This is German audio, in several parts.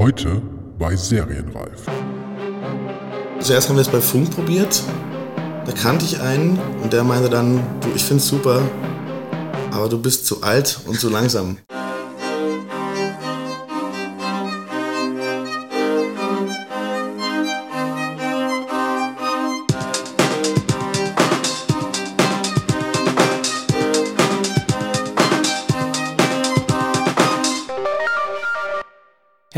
Heute bei Serienreif. Zuerst haben wir es bei Funk probiert. Da kannte ich einen und der meinte dann, du, ich find's super, aber du bist zu alt und zu langsam.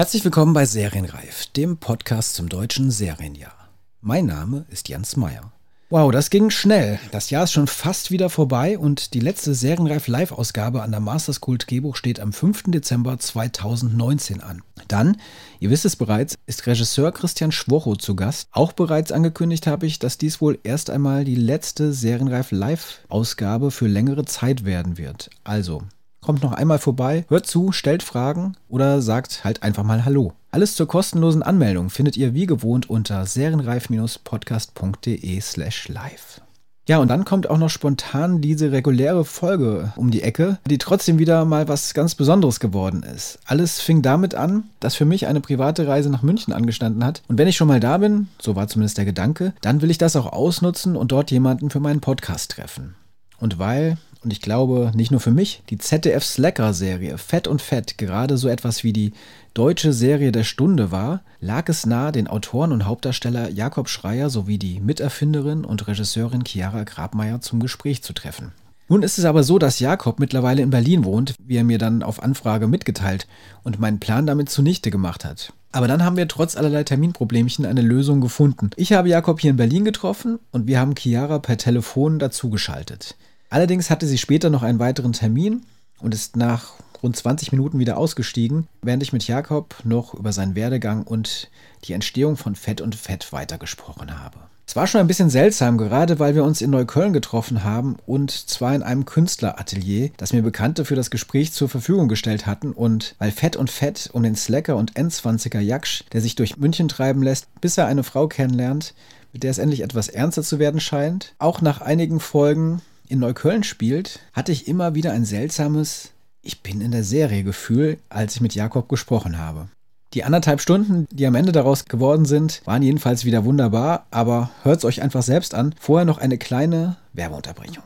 Herzlich willkommen bei Serienreif, dem Podcast zum deutschen Serienjahr. Mein Name ist Jens Meyer. Wow, das ging schnell. Das Jahr ist schon fast wieder vorbei und die letzte Serienreif Live-Ausgabe an der Masters Kult Gehbuch steht am 5. Dezember 2019 an. Dann, ihr wisst es bereits, ist Regisseur Christian Schwocho zu Gast. Auch bereits angekündigt habe ich, dass dies wohl erst einmal die letzte Serienreif Live-Ausgabe für längere Zeit werden wird. Also, Kommt noch einmal vorbei, hört zu, stellt Fragen oder sagt halt einfach mal Hallo. Alles zur kostenlosen Anmeldung findet ihr wie gewohnt unter serienreif-podcast.de slash live. Ja, und dann kommt auch noch spontan diese reguläre Folge um die Ecke, die trotzdem wieder mal was ganz Besonderes geworden ist. Alles fing damit an, dass für mich eine private Reise nach München angestanden hat. Und wenn ich schon mal da bin, so war zumindest der Gedanke, dann will ich das auch ausnutzen und dort jemanden für meinen Podcast treffen. Und weil und ich glaube, nicht nur für mich, die ZDF Slacker-Serie Fett und Fett gerade so etwas wie die deutsche Serie der Stunde war, lag es nahe, den Autoren und Hauptdarsteller Jakob Schreier sowie die Miterfinderin und Regisseurin Chiara Grabmeier zum Gespräch zu treffen. Nun ist es aber so, dass Jakob mittlerweile in Berlin wohnt, wie er mir dann auf Anfrage mitgeteilt und meinen Plan damit zunichte gemacht hat. Aber dann haben wir trotz allerlei Terminproblemchen eine Lösung gefunden. Ich habe Jakob hier in Berlin getroffen und wir haben Chiara per Telefon dazugeschaltet. Allerdings hatte sie später noch einen weiteren Termin und ist nach rund 20 Minuten wieder ausgestiegen, während ich mit Jakob noch über seinen Werdegang und die Entstehung von Fett und Fett weitergesprochen habe. Es war schon ein bisschen seltsam, gerade weil wir uns in Neukölln getroffen haben und zwar in einem Künstleratelier, das mir Bekannte für das Gespräch zur Verfügung gestellt hatten und weil Fett und Fett um den Slacker und N20er Jaksch, der sich durch München treiben lässt, bis er eine Frau kennenlernt, mit der es endlich etwas ernster zu werden scheint, auch nach einigen Folgen in Neukölln spielt, hatte ich immer wieder ein seltsames Ich bin in der Serie Gefühl, als ich mit Jakob gesprochen habe. Die anderthalb Stunden, die am Ende daraus geworden sind, waren jedenfalls wieder wunderbar, aber hört es euch einfach selbst an. Vorher noch eine kleine Werbeunterbrechung.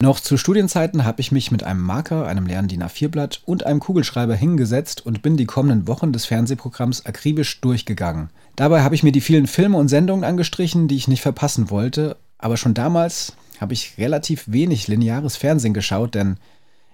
Noch zu Studienzeiten habe ich mich mit einem Marker, einem leeren DIN A4-Blatt und einem Kugelschreiber hingesetzt und bin die kommenden Wochen des Fernsehprogramms akribisch durchgegangen. Dabei habe ich mir die vielen Filme und Sendungen angestrichen, die ich nicht verpassen wollte aber schon damals habe ich relativ wenig lineares Fernsehen geschaut, denn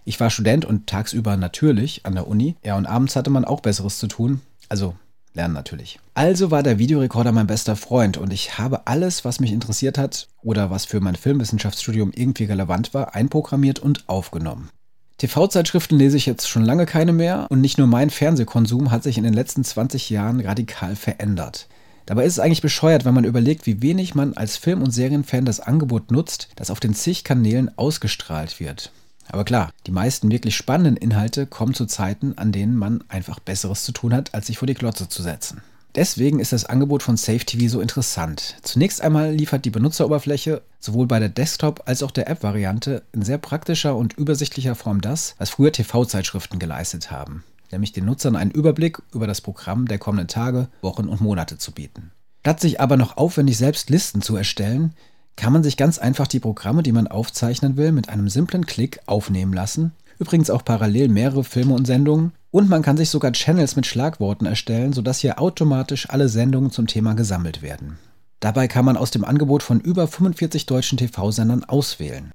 ich war Student und tagsüber natürlich an der Uni. Ja, und abends hatte man auch Besseres zu tun. Also lernen natürlich. Also war der Videorekorder mein bester Freund und ich habe alles, was mich interessiert hat oder was für mein Filmwissenschaftsstudium irgendwie relevant war, einprogrammiert und aufgenommen. TV-Zeitschriften lese ich jetzt schon lange keine mehr und nicht nur mein Fernsehkonsum hat sich in den letzten 20 Jahren radikal verändert. Dabei ist es eigentlich bescheuert, wenn man überlegt, wie wenig man als Film- und Serienfan das Angebot nutzt, das auf den zig Kanälen ausgestrahlt wird. Aber klar, die meisten wirklich spannenden Inhalte kommen zu Zeiten, an denen man einfach Besseres zu tun hat, als sich vor die Glotze zu setzen. Deswegen ist das Angebot von SafeTV so interessant. Zunächst einmal liefert die Benutzeroberfläche sowohl bei der Desktop- als auch der App-Variante in sehr praktischer und übersichtlicher Form das, was früher TV-Zeitschriften geleistet haben nämlich den Nutzern einen Überblick über das Programm der kommenden Tage, Wochen und Monate zu bieten. Statt sich aber noch aufwendig selbst Listen zu erstellen, kann man sich ganz einfach die Programme, die man aufzeichnen will, mit einem simplen Klick aufnehmen lassen. Übrigens auch parallel mehrere Filme und Sendungen. Und man kann sich sogar Channels mit Schlagworten erstellen, sodass hier automatisch alle Sendungen zum Thema gesammelt werden. Dabei kann man aus dem Angebot von über 45 deutschen TV-Sendern auswählen.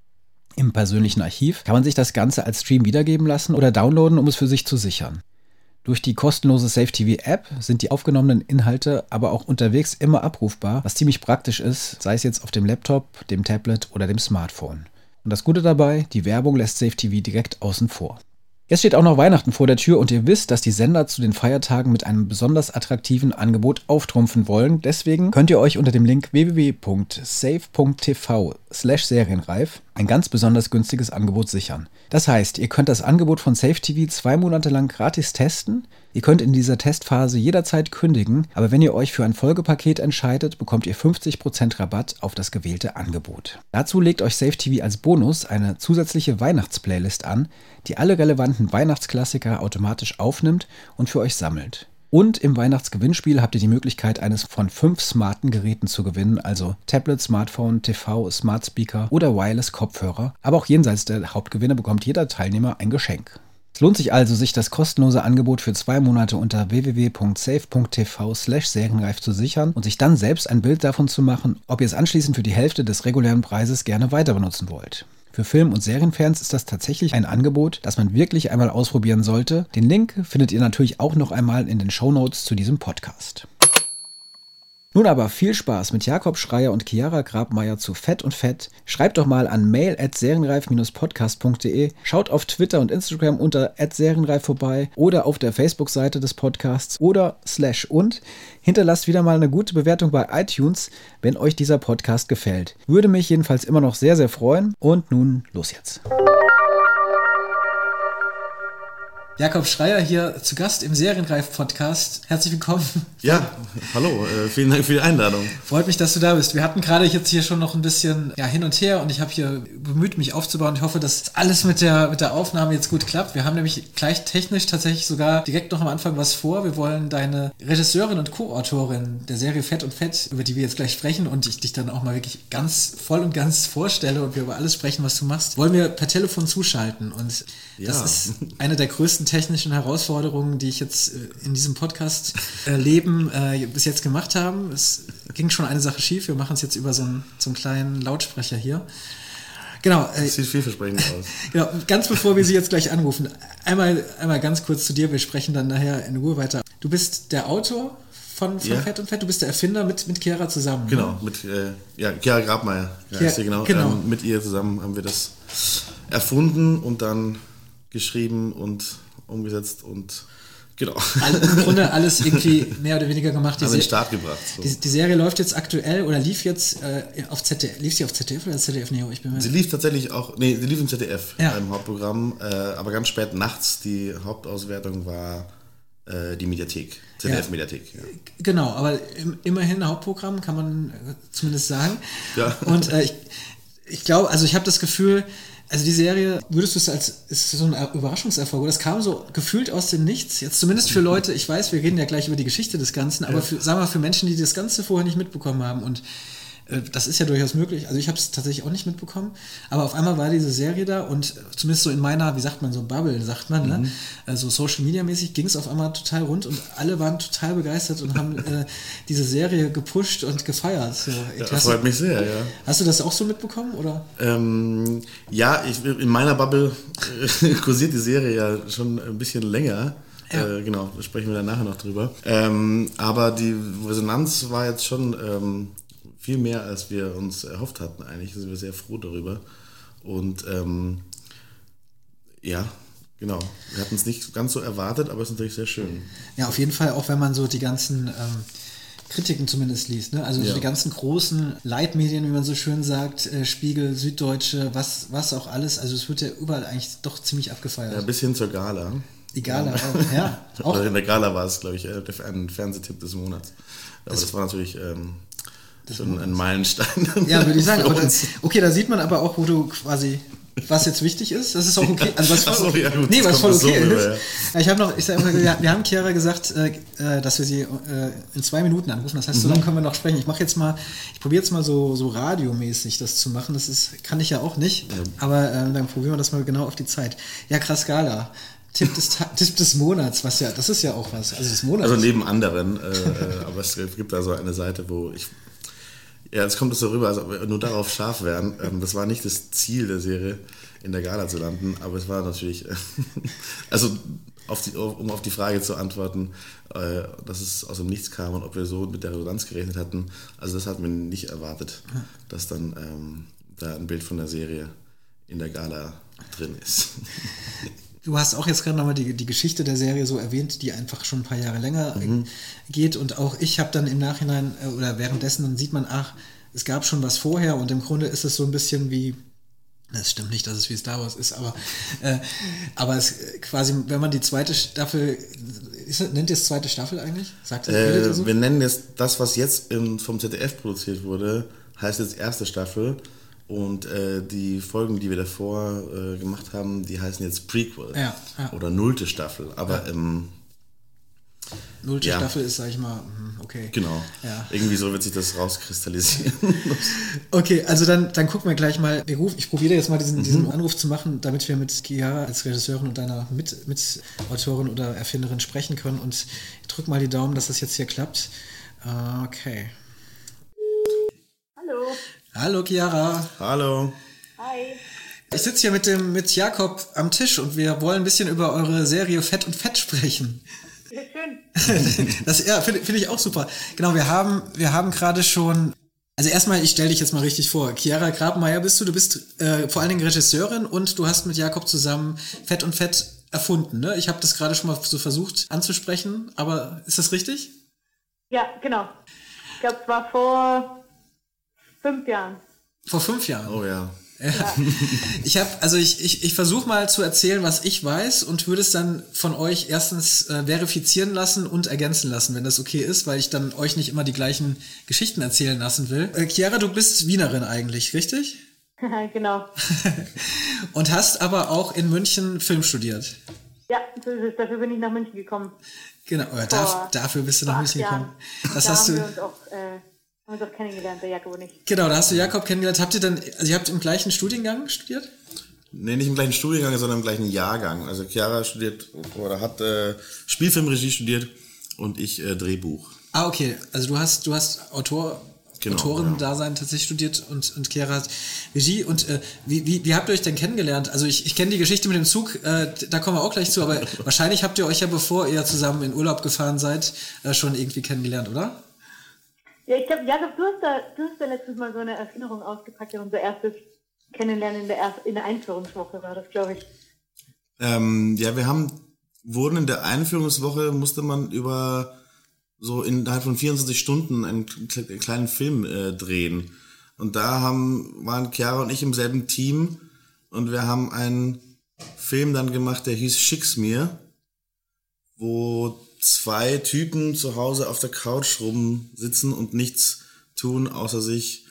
Im persönlichen Archiv kann man sich das Ganze als Stream wiedergeben lassen oder downloaden, um es für sich zu sichern. Durch die kostenlose SafeTV-App sind die aufgenommenen Inhalte aber auch unterwegs immer abrufbar, was ziemlich praktisch ist, sei es jetzt auf dem Laptop, dem Tablet oder dem Smartphone. Und das Gute dabei, die Werbung lässt SafeTV direkt außen vor. Jetzt steht auch noch Weihnachten vor der Tür und ihr wisst, dass die Sender zu den Feiertagen mit einem besonders attraktiven Angebot auftrumpfen wollen. Deswegen könnt ihr euch unter dem Link www.save.tv slash serienreif ein ganz besonders günstiges Angebot sichern. Das heißt, ihr könnt das Angebot von SafeTV zwei Monate lang gratis testen Ihr könnt in dieser Testphase jederzeit kündigen, aber wenn ihr euch für ein Folgepaket entscheidet, bekommt ihr 50% Rabatt auf das gewählte Angebot. Dazu legt euch SafeTV als Bonus eine zusätzliche Weihnachtsplaylist an, die alle relevanten Weihnachtsklassiker automatisch aufnimmt und für euch sammelt. Und im Weihnachtsgewinnspiel habt ihr die Möglichkeit, eines von fünf smarten Geräten zu gewinnen, also Tablet, Smartphone, TV, Smart Speaker oder Wireless Kopfhörer. Aber auch jenseits der Hauptgewinne bekommt jeder Teilnehmer ein Geschenk. Es lohnt sich also, sich das kostenlose Angebot für zwei Monate unter www.safe.tv slash serienreif zu sichern und sich dann selbst ein Bild davon zu machen, ob ihr es anschließend für die Hälfte des regulären Preises gerne weiter benutzen wollt. Für Film- und Serienfans ist das tatsächlich ein Angebot, das man wirklich einmal ausprobieren sollte. Den Link findet ihr natürlich auch noch einmal in den Shownotes zu diesem Podcast. Nun aber viel Spaß mit Jakob Schreier und Chiara Grabmeier zu Fett und Fett. Schreibt doch mal an mail at serienreif-podcast.de, schaut auf Twitter und Instagram unter serienreif vorbei oder auf der Facebook-Seite des Podcasts oder slash und hinterlasst wieder mal eine gute Bewertung bei iTunes, wenn euch dieser Podcast gefällt. Würde mich jedenfalls immer noch sehr, sehr freuen. Und nun los jetzt. Jakob Schreier hier zu Gast im Serienreif-Podcast. Herzlich willkommen. Ja, hallo, äh, vielen Dank für die Einladung. Freut mich, dass du da bist. Wir hatten gerade jetzt hier schon noch ein bisschen ja, hin und her und ich habe hier bemüht, mich aufzubauen. Ich hoffe, dass alles mit der, mit der Aufnahme jetzt gut klappt. Wir haben nämlich gleich technisch tatsächlich sogar direkt noch am Anfang was vor. Wir wollen deine Regisseurin und Co-Autorin der Serie Fett und Fett, über die wir jetzt gleich sprechen und ich dich dann auch mal wirklich ganz voll und ganz vorstelle und wir über alles sprechen, was du machst, wollen wir per Telefon zuschalten. Und das ja. ist eine der größten technischen Herausforderungen, die ich jetzt äh, in diesem Podcast-Leben äh, bis jetzt gemacht habe. Es ging schon eine Sache schief. Wir machen es jetzt über so einen, so einen kleinen Lautsprecher hier. Genau. Äh, sieht vielversprechend aus. Genau, ganz bevor wir Sie jetzt gleich anrufen, einmal, einmal ganz kurz zu dir. Wir sprechen dann nachher in Ruhe weiter. Du bist der Autor von, von ja. Fett und Fett. Du bist der Erfinder mit, mit Chiara zusammen. Ne? Genau, ne? mit äh, ja, Chiara Grabmeier. Ja, Chiara, genau. genau. Ähm, mit ihr zusammen haben wir das erfunden und dann geschrieben und umgesetzt und genau. Im Grunde alles irgendwie mehr oder weniger gemacht. Die Haben den Start gebracht. So. Die, die, Serie läuft jetzt aktuell oder lief jetzt äh, auf ZDF. Lief sie auf ZDF oder ZDF Neo? Ich bin mir sie lief tatsächlich auch, nee, sie lief im ZDF ja. im Hauptprogramm, äh, aber ganz spät nachts. Die Hauptauswertung war äh, die Mediathek. ZDF-Mediathek. Ja. Genau, aber im, immerhin Hauptprogramm kann man äh, zumindest sagen. Ja. Und äh, ich, ich glaube, also ich habe das Gefühl, also die Serie, würdest du es als, ist so ein Überraschungserfolg? Das kam so gefühlt aus dem Nichts. Jetzt zumindest für Leute, ich weiß, wir reden ja gleich über die Geschichte des Ganzen, aber für, sagen wir mal, für Menschen, die das Ganze vorher nicht mitbekommen haben und das ist ja durchaus möglich. Also ich habe es tatsächlich auch nicht mitbekommen. Aber auf einmal war diese Serie da und zumindest so in meiner, wie sagt man, so Bubble, sagt man, ne? mhm. ne? Also Social Media mäßig ging es auf einmal total rund und alle waren total begeistert und haben äh, diese Serie gepusht und gefeiert. So, ja, das freut mich sehr, ja. Hast du das auch so mitbekommen? Oder? Ähm, ja, ich, in meiner Bubble äh, kursiert die Serie ja schon ein bisschen länger. Ja. Äh, genau, sprechen wir dann nachher noch drüber. Ähm, aber die Resonanz war jetzt schon ähm, viel mehr, als wir uns erhofft hatten. Eigentlich sind wir sehr froh darüber. Und ähm, ja, genau. Wir hatten es nicht ganz so erwartet, aber es ist natürlich sehr schön. Ja, auf jeden Fall, auch wenn man so die ganzen ähm, Kritiken zumindest liest. Ne? Also ja. so die ganzen großen Leitmedien, wie man so schön sagt, äh, Spiegel, Süddeutsche, was, was auch alles. Also es wird ja überall eigentlich doch ziemlich abgefeiert. Ja, bis hin zur Gala. Die Gala, auch, ja. Auch. In der Gala war es, glaube ich, äh, ein Fernsehtipp des Monats. Aber das, das war natürlich ähm, schon ein Meilenstein. Ja, würde ich sagen. Dann, okay, da sieht man aber auch, wo du quasi was jetzt wichtig ist, das ist auch okay. Also was voll, so, ja, gut, nee, was voll okay so ist. Ja. Ich habe noch, ich sag immer, wir haben Chiara gesagt, äh, äh, dass wir sie äh, in zwei Minuten anrufen. Das heißt, mhm. so lange können wir noch sprechen. Ich mache jetzt mal, ich probiere jetzt mal so, so radiomäßig das zu machen. Das ist, kann ich ja auch nicht. Ja. Aber äh, dann probieren wir das mal genau auf die Zeit. Ja, krass Skala. Tipp des, Tipp des Monats, was ja, das ist ja auch was. Also, des Monats. also neben anderen, äh, äh, aber es gibt da so eine Seite, wo ich ja, jetzt kommt es so rüber, als ob wir nur darauf scharf wären. Ähm, das war nicht das Ziel der Serie, in der Gala zu landen, aber es war natürlich, also auf die, um auf die Frage zu antworten, äh, dass es aus dem Nichts kam und ob wir so mit der Resonanz gerechnet hatten. Also das hatten wir nicht erwartet, dass dann ähm, da ein Bild von der Serie in der Gala drin ist. Du hast auch jetzt gerade nochmal die, die Geschichte der Serie so erwähnt, die einfach schon ein paar Jahre länger mhm. geht. Und auch ich habe dann im Nachhinein äh, oder währenddessen, dann sieht man, ach, es gab schon was vorher und im Grunde ist es so ein bisschen wie, das stimmt nicht, dass es wie Star Wars ist, aber, äh, aber es quasi, wenn man die zweite Staffel, ist, nennt ihr es zweite Staffel eigentlich? Sagt das, äh, so? Wir nennen jetzt das, was jetzt vom ZDF produziert wurde, heißt jetzt erste Staffel. Und äh, die Folgen, die wir davor äh, gemacht haben, die heißen jetzt Prequel. Ja, ja. Oder nullte Staffel. Aber ähm, Nullte Ja. Staffel ist, sag ich mal, hm, okay. genau. Ja. Irgendwie so wird sich das rauskristallisieren. Okay, also dann, dann gucken wir gleich mal. Wir rufen, ich probiere jetzt mal diesen, diesen Mhm. Anruf zu machen, damit wir mit Chiara als Regisseurin und deiner Mit, Mitautorin oder Erfinderin sprechen können. Und ich drücke mal die Daumen, dass das jetzt hier klappt. Okay. Hallo. Chiara. Hallo. Hi. Ich sitze hier mit dem mit Jakob am Tisch und wir wollen ein bisschen über eure Serie Fett und Fett sprechen. Ja, schön. Das ja, finde finde ich auch super. Genau, wir haben wir haben gerade schon also erstmal, ich stelle dich jetzt mal richtig vor. Chiara Grabmeier bist du, du bist äh, vor allen Dingen Regisseurin und du hast mit Jakob zusammen Fett und Fett erfunden, ne? Ich habe das gerade schon mal so versucht anzusprechen, aber ist das richtig? Ja, genau. Ich glaube, es war vor fünf Jahren. Vor fünf Jahren. Oh ja. Ich habe, also ich, ich, ich versuche mal zu erzählen, was ich weiß und würde es dann von euch erstens äh, verifizieren lassen und ergänzen lassen, wenn das okay ist, weil ich dann euch nicht immer die gleichen Geschichten erzählen lassen will. Äh, Chiara, du bist Wienerin eigentlich, richtig? genau. Und hast aber auch in München Film studiert. Ja, so ist es. Dafür bin ich nach München gekommen. Genau, oder Vor- darf, dafür bist du nach München gekommen. Das da hast haben du. wir uns auch, äh, haben uns auch kennengelernt, der Jakob und ich. Genau, da hast du Jakob kennengelernt. Habt ihr dann, also ihr habt im gleichen Studiengang studiert? Nee, nicht im gleichen Studiengang, sondern im gleichen Jahrgang. Also Chiara studiert oder hat äh, Spielfilmregie studiert und ich äh, Drehbuch. Ah, okay. Also du hast, du hast Autor, Genau, Autoren-Dasein tatsächlich studiert und, und Chiara hat Regie. Und äh, wie, wie, wie habt ihr euch denn kennengelernt? Also ich, ich kenne die Geschichte mit dem Zug, äh, da kommen wir auch gleich zu, aber wahrscheinlich habt ihr euch ja, bevor ihr zusammen in Urlaub gefahren seid, äh, schon irgendwie kennengelernt, oder? Ja, ich glaube, Jakob, du hast, da, du hast da letztes Mal so eine Erinnerung ausgepackt in unser erstes Kennenlernen in der, erst, in der Einführungswoche, war das, glaube ich. Ähm, ja, wir haben, wurden in der Einführungswoche, musste man über so innerhalb von 24 Stunden einen kle- kleinen Film äh, drehen. Und da haben, waren Chiara und ich im selben Team und wir haben einen Film dann gemacht, der hieß Schick's mir, wo zwei Typen zu Hause auf der Couch rumsitzen und nichts tun, außer sich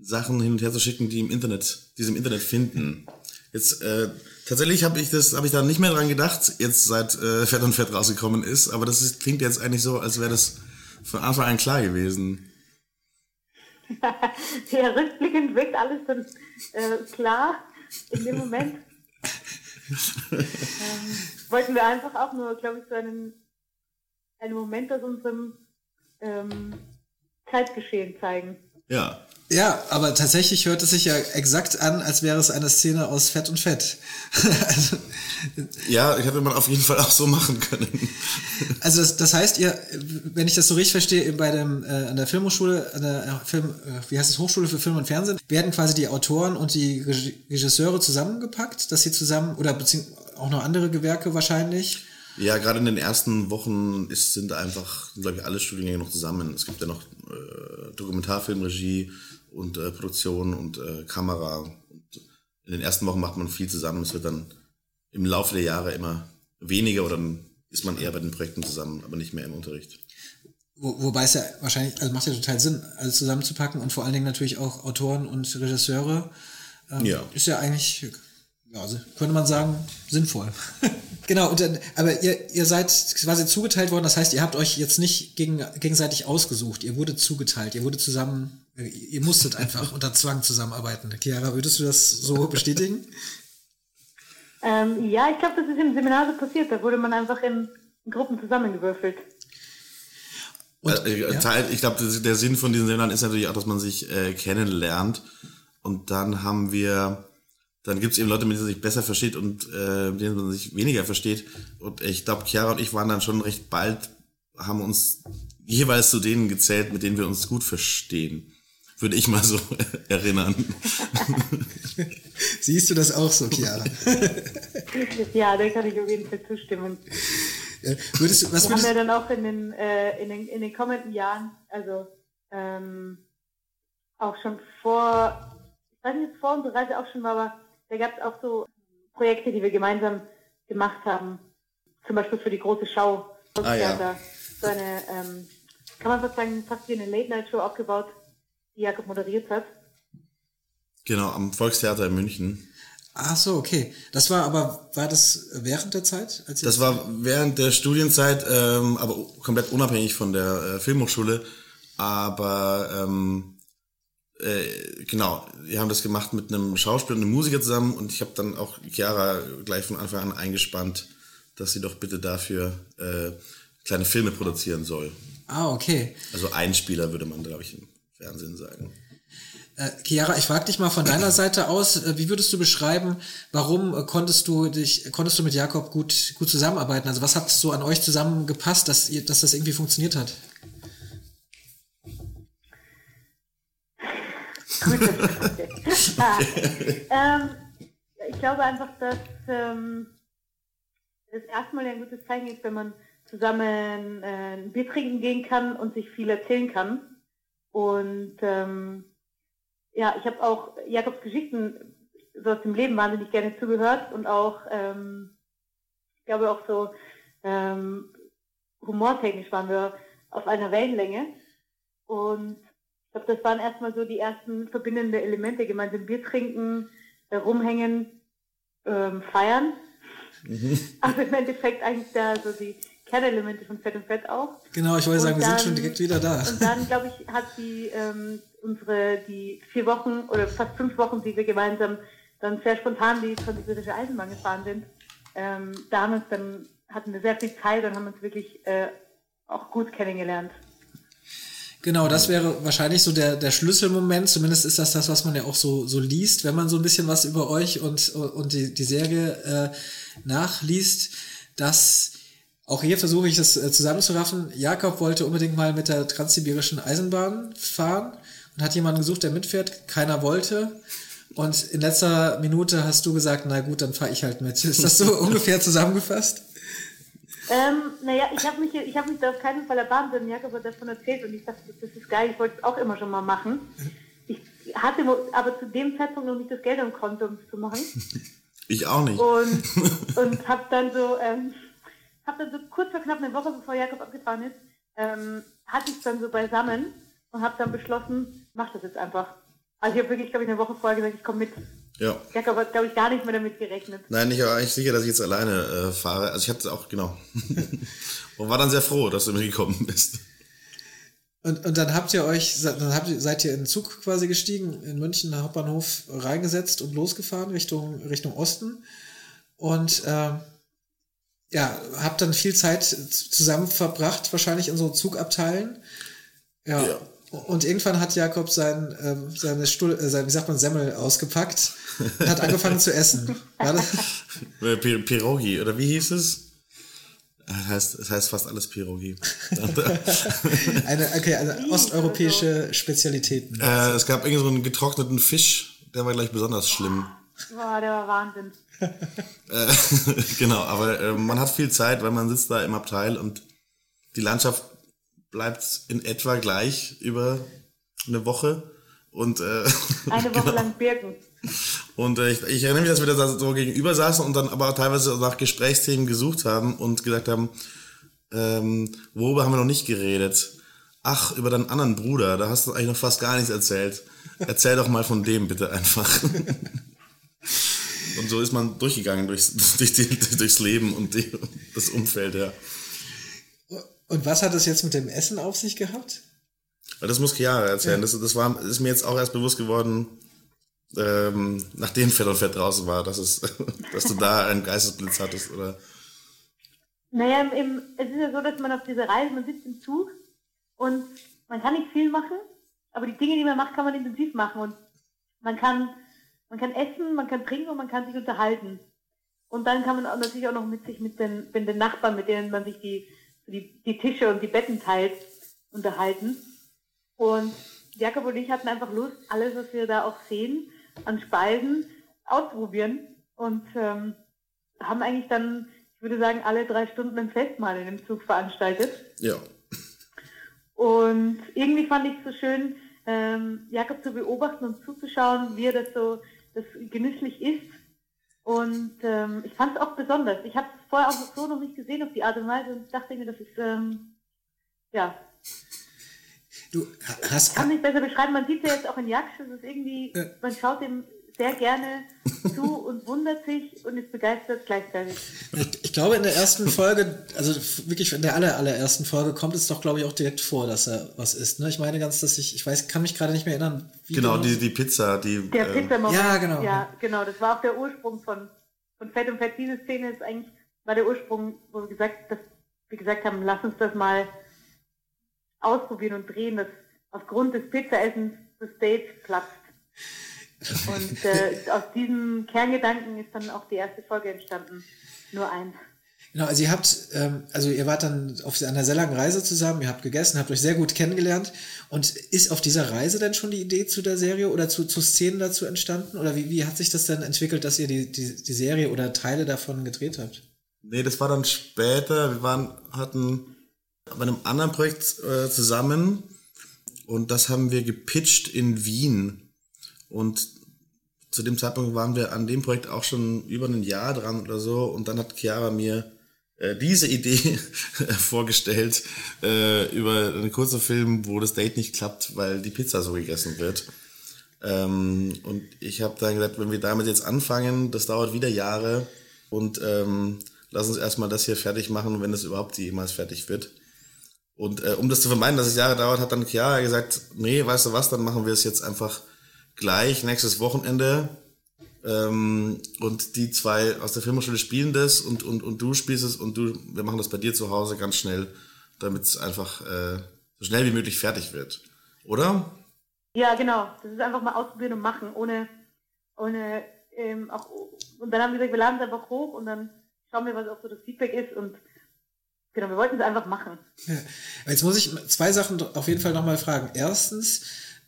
Sachen hin und her zu schicken, die im Internet, die sie im Internet finden. Jetzt äh, tatsächlich habe ich das, habe ich da nicht mehr dran gedacht, jetzt seit äh, Fett und Fett rausgekommen ist, aber das ist, klingt jetzt eigentlich so, als wäre das von Anfang an klar gewesen. ja, rückblickend wirkt alles dann äh, klar in dem Moment. ähm, wollten wir einfach auch nur, glaube ich, so einen, einen Moment aus unserem ähm, Zeitgeschehen zeigen. Ja. Ja, aber tatsächlich hört es sich ja exakt an, als wäre es eine Szene aus Fett und Fett. also, Ja, hätte man auf jeden Fall auch so machen können. Also das, das heißt, ihr, wenn ich das so richtig verstehe, bei dem äh, an der Filmhochschule, an der äh, Film, äh, wie heißt es, Hochschule für Film und Fernsehen, werden quasi die Autoren und die Regi- Regisseure zusammengepackt, dass sie zusammen oder beziehungsweise auch noch andere Gewerke wahrscheinlich. Ja, gerade in den ersten Wochen ist, sind einfach, glaube ich, alle Studiengänge noch zusammen. Es gibt ja noch äh, Dokumentarfilmregie und äh, Produktion und äh, Kamera. Und in den ersten Wochen macht man viel zusammen. Es wird dann im Laufe der Jahre immer weniger oder dann ist man eher bei den Projekten zusammen, aber nicht mehr im Unterricht. Wo, wobei es ja wahrscheinlich, also macht ja total Sinn, alles zusammenzupacken und vor allen Dingen natürlich auch Autoren und Regisseure. Ähm, Ja. Ist ja eigentlich, ja, also könnte man sagen, sinnvoll. genau, und dann, aber ihr, ihr seid quasi zugeteilt worden, das heißt, ihr habt euch jetzt nicht gegen, gegenseitig ausgesucht, ihr wurde zugeteilt, ihr wurde zusammen, äh, ihr musstet einfach unter Zwang zusammenarbeiten. Chiara, würdest du das so bestätigen? Ähm, ja, ich glaube, das ist im Seminar so passiert. Da wurde man einfach in, Gruppen zusammengewürfelt. Und, Äh, ja? Teil, ich glaube, der Sinn von diesen Seminaren ist natürlich auch, dass man sich äh, kennenlernt. Und dann haben wir, dann gibt es eben Leute, mit denen man sich besser versteht und äh, mit denen man sich weniger versteht. Und ich glaube, Chiara und ich waren dann schon recht bald, haben uns jeweils zu denen gezählt, mit denen wir uns gut verstehen. Würde ich mal so erinnern. Siehst du das auch so, Chiara? Ja, da kann ich auf jeden Fall zustimmen. Äh, würdest du, was Wir haben ja dann auch in den, äh, in den, in den kommenden Jahren, also ähm, auch schon vor, ich weiß nicht, vor unserer Reise auch schon war, aber da gab es auch so Projekte, die wir gemeinsam gemacht haben. Zum Beispiel für die große Schau. Ah, ja. Volkstheater. So eine, ähm, kann man fast sagen, fast wie eine Late-Night-Show aufgebaut, die Jakob moderiert hat. Genau, am Volkstheater in München. Ach so, okay. Das war aber, war das während der Zeit? Als das war während der Studienzeit, ähm, aber komplett unabhängig von der äh, Filmhochschule. Aber ähm, äh, genau, wir haben das gemacht mit einem Schauspieler und einem Musiker zusammen und ich habe dann auch Chiara gleich von Anfang an eingespannt, dass sie doch bitte dafür äh, kleine Filme produzieren soll. Ah, okay. Also Einspieler würde man, glaube ich, im Fernsehen sagen. Äh, Chiara, ich frage dich mal von deiner Seite aus, äh, wie würdest du beschreiben, warum äh, konntest du dich, konntest du mit Jakob gut, gut zusammenarbeiten? Also was hat so an euch zusammengepasst, dass ihr, dass das irgendwie funktioniert hat? ah, ähm, ich glaube einfach, dass ähm, das erstmal ein gutes Zeichen ist, wenn man zusammen äh, ein Bier trinken gehen kann und sich viel erzählen kann. Und ähm, ja, ich habe auch Jakobs Geschichten so aus dem Leben wahnsinnig gerne zugehört und auch, ähm, ich glaube auch so ähm, humortechnisch waren wir auf einer Wellenlänge. Und ich glaube, das waren erstmal so die ersten verbindenden Elemente, gemeinsam Bier trinken, äh, rumhängen, ähm, feiern. Mhm. Also im Endeffekt eigentlich da so die Kernelemente von Fett und Fett auch. Genau, ich wollte sagen, wir sind schon direkt wieder da. Und dann, glaube ich, hat die ähm, unsere, die vier Wochen oder fast fünf Wochen, die wir gemeinsam dann sehr spontan die französische Eisenbahn gefahren sind, ähm, da haben uns dann, hatten wir sehr viel Zeit und haben uns wirklich äh, auch gut kennengelernt. Genau, das wäre wahrscheinlich so der, der Schlüsselmoment. Zumindest ist das das, was man ja auch so, so liest, wenn man so ein bisschen was über euch und, und die, die Serie äh, nachliest, dass auch hier versuche ich das äh, zusammenzuraffen. Jakob wollte unbedingt mal mit der transsibirischen Eisenbahn fahren und hat jemanden gesucht, der mitfährt. Keiner wollte. Und in letzter Minute hast du gesagt, na gut, dann fahre ich halt mit. Ist das so ungefähr zusammengefasst? Ähm, naja, ich habe mich, ich hab mich da auf keinen Fall erbarmt, denn Jakob hat davon erzählt und ich dachte, das ist geil, ich wollte es auch immer schon mal machen. Ich hatte aber zu dem Zeitpunkt noch nicht das Geld am Konto, um es zu machen. Ich auch nicht. Und, und habe dann so, ähm, habe dann so kurz vor knapp eine Woche, bevor Jakob abgefahren ist, ähm, hatte ich es dann so beisammen und habe dann beschlossen, mach das jetzt einfach. Also ich habe wirklich, glaube ich, eine Woche vorher gesagt, ich komme mit. Ja. Jakob hat, glaube ich, gar nicht mehr damit gerechnet. Nein, ich war eigentlich sicher, dass ich jetzt alleine äh, fahre. Also ich hatte auch, genau. und war dann sehr froh, dass du mitgekommen bist. Und, und dann habt ihr euch, dann habt ihr, seid ihr in den Zug quasi gestiegen, in München Hauptbahnhof reingesetzt und losgefahren Richtung, Richtung Osten. Und äh, ja, habt dann viel Zeit zusammen verbracht, wahrscheinlich in so Zugabteilen. Ja. ja. Und irgendwann hat Jakob sein, äh, seine Stuhl, äh, sein, wie sagt man, Semmel ausgepackt und hat angefangen zu essen. War das? Pirogi, oder wie hieß es? Das heißt, es heißt fast alles Pirogi. eine, okay, eine osteuropäische Spezialitäten. Äh, es gab irgendwie so einen getrockneten Fisch, der war gleich besonders schlimm. Boah, der war Wahnsinn. äh, genau, aber äh, man hat viel Zeit, weil man sitzt da im Abteil und die Landschaft bleibt in etwa gleich über eine Woche. Und, äh, eine Woche genau. lang Birken. Und äh, ich, ich, erinnere mich, dass wir da so gegenüber saßen und dann aber teilweise nach Gesprächsthemen gesucht haben und gesagt haben, ähm, worüber haben wir noch nicht geredet? Ach, über deinen anderen Bruder, da hast du eigentlich noch fast gar nichts erzählt. Erzähl doch mal von dem bitte einfach. und so ist man durchgegangen durchs, durch die, durchs Leben und die, das Umfeld, ja. Und was hat das jetzt mit dem Essen auf sich gehabt? Das muss Chiara erzählen. Ja. Das, das, war, das ist mir jetzt auch erst bewusst geworden, ähm, nachdem Fett und Fett draußen war, dass, es, dass du da einen Geistesblitz hattest, oder? Naja, im, es ist ja so, dass man auf dieser Reise, man sitzt im Zug und man kann nicht viel machen, aber die Dinge, die man macht, kann man intensiv machen und man kann, man kann essen, man kann trinken und man kann sich unterhalten. Und dann kann man auch natürlich auch noch mit sich mit den, mit den Nachbarn, mit denen man sich die die, die Tische und die Betten teilt, unterhalten. Und Jakob und ich hatten einfach Lust, alles, was wir da auch sehen, an Speisen auszuprobieren. Und ähm, haben eigentlich dann, ich würde sagen, alle drei Stunden ein Festmahl in dem Zug veranstaltet. Ja. Und irgendwie fand ich es so schön, ähm, Jakob zu beobachten und zuzuschauen, wie er das so das genüsslich ist und ähm, ich fand es auch besonders. Ich habe es vorher auch so noch nicht gesehen auf die Art und Weise und dachte mir, das ist, ähm, ja. Du hast. Ich kann nicht besser beschreiben, man sieht ja jetzt auch in Jaksch, es ist irgendwie, Ja. man schaut dem sehr gerne zu und wundert sich und ist begeistert gleichzeitig. Ich, ich glaube, in der ersten Folge, also wirklich in der aller, allerersten Folge, kommt es doch, glaube ich, auch direkt vor, dass er was isst. Ne? Ich meine ganz, dass ich, ich weiß, kann mich gerade nicht mehr erinnern, wie Genau, die, die Pizza, die. Der ähm, Pizzamoment. ja, genau. Ja, genau, das war auch der Ursprung von, von Fett und Fett. Diese Szene ist eigentlich, war der Ursprung, wo wir gesagt, dass wir gesagt haben, lass uns das mal ausprobieren und drehen, dass aufgrund des Pizzaessens das Date platzt. Und äh, aus diesem Kerngedanken ist dann auch die erste Folge entstanden. Nur eins. Genau, also ihr habt, ähm, also ihr wart dann auf einer sehr langen Reise zusammen, ihr habt gegessen, habt euch sehr gut kennengelernt. Und ist auf dieser Reise denn schon die Idee zu der Serie oder zu, zu Szenen dazu entstanden? Oder wie, wie hat sich das dann entwickelt, dass ihr die, die, die Serie oder Teile davon gedreht habt? Nee, das war dann später. Wir waren, hatten bei einem anderen Projekt äh, zusammen und das haben wir gepitcht in Wien. Und zu dem Zeitpunkt waren wir an dem Projekt auch schon über ein Jahr dran oder so. Und dann hat Chiara mir äh, diese Idee vorgestellt äh, über einen kurzen Film, wo das Date nicht klappt, weil die Pizza so gegessen wird. Ähm, und ich habe dann gesagt, wenn wir damit jetzt anfangen, das dauert wieder Jahre und ähm, lass uns erstmal das hier fertig machen, wenn es überhaupt jemals fertig wird. Und äh, um das zu vermeiden, dass es Jahre dauert, hat dann Chiara gesagt, nee, weißt du was, dann machen wir es jetzt einfach gleich nächstes Wochenende. Ähm, und die zwei aus der Filmhochschule spielen das und, und, und du spielst es und du, wir machen das bei dir zu Hause ganz schnell, damit es einfach äh, so schnell wie möglich fertig wird. Oder? Ja, genau. Das ist einfach mal ausprobieren und machen, ohne, ohne ähm, auch und dann haben wir gesagt, wir laden es einfach hoch und dann schauen wir, was auch so das Feedback ist und genau, wir wollten es einfach machen. Jetzt muss ich zwei Sachen auf jeden Fall nochmal fragen. Erstens,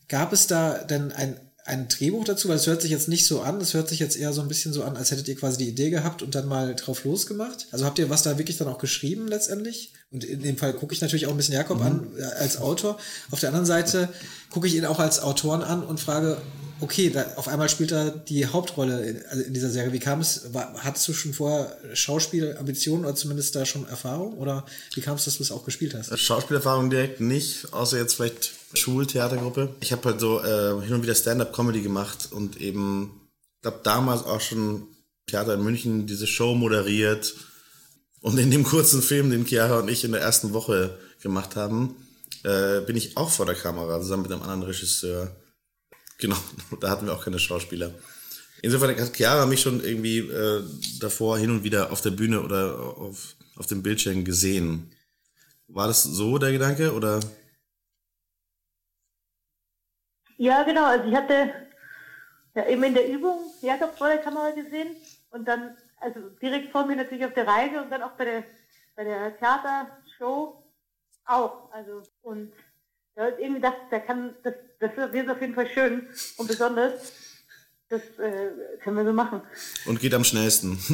gab es da denn ein, ein Drehbuch dazu? Weil es hört sich jetzt nicht so an, es hört sich jetzt eher so ein bisschen so an, als hättet ihr quasi die Idee gehabt und dann mal drauf losgemacht. Also habt ihr was da wirklich dann auch geschrieben letztendlich? Und in dem Fall gucke ich natürlich auch ein bisschen Jakob an äh, als Autor. Auf der anderen Seite gucke ich ihn auch als Autoren an und frage, okay, da, auf einmal spielt er die Hauptrolle in, also in dieser Serie. Wie kam es? Hattest du schon vorher Schauspielambitionen oder zumindest da schon Erfahrung? Oder wie kam es, dass du es auch gespielt hast? Schauspielerfahrung direkt nicht, außer jetzt vielleicht Schultheatergruppe. Ich habe halt so äh, hin und wieder Stand-up-Comedy gemacht und eben, ich glaube damals auch schon Theater in München diese Show moderiert. Und in dem kurzen Film, den Chiara und ich in der ersten Woche gemacht haben, äh, bin ich auch vor der Kamera, zusammen mit einem anderen Regisseur. Genau, da hatten wir auch keine Schauspieler. Insofern hat Chiara mich schon irgendwie äh, davor hin und wieder auf der Bühne oder auf, auf dem Bildschirm gesehen. War das so der Gedanke oder? Ja, genau. Also ich hatte ja eben in der Übung Jakob vor der Kamera gesehen und dann, also direkt vor mir natürlich auf der Reise und dann auch bei der, bei der Theatershow auch. Also und da ist irgendwie gedacht, da kann, das, das wird auf jeden Fall schön und besonders. Das äh, können wir so machen. Und geht am schnellsten.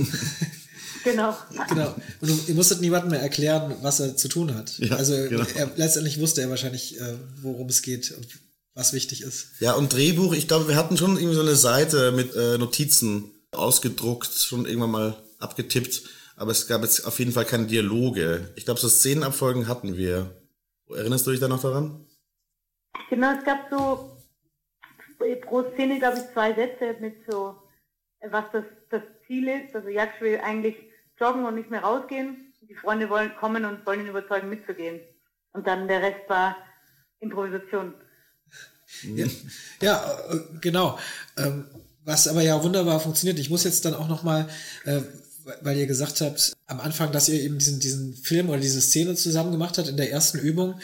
Genau. Genau. Und du, ihr musstet niemandem mehr erklären, was er zu tun hat. Ja, also genau. er, letztendlich wusste er wahrscheinlich, äh, worum es geht und was wichtig ist. ja, und Drehbuch, ich glaube, wir hatten schon irgendwie so eine Seite mit äh, Notizen ausgedruckt, schon irgendwann mal abgetippt, aber es gab jetzt auf jeden Fall keine Dialoge. Ich glaube, so Szenenabfolgen hatten wir. Erinnerst du dich da noch daran? Genau, es gab so pro Szene, glaube ich, zwei Sätze mit so, was das, das Ziel ist. Also Jaksch will eigentlich joggen und nicht mehr rausgehen. Die Freunde wollen kommen und wollen ihn überzeugen, mitzugehen. Und dann der Rest war Improvisation. Ja, ja äh, genau. Ähm, was aber ja wunderbar funktioniert. Ich muss jetzt dann auch noch mal, äh, weil ihr gesagt habt am Anfang, dass ihr eben diesen, diesen Film oder diese Szene zusammen gemacht habt in der ersten Übung.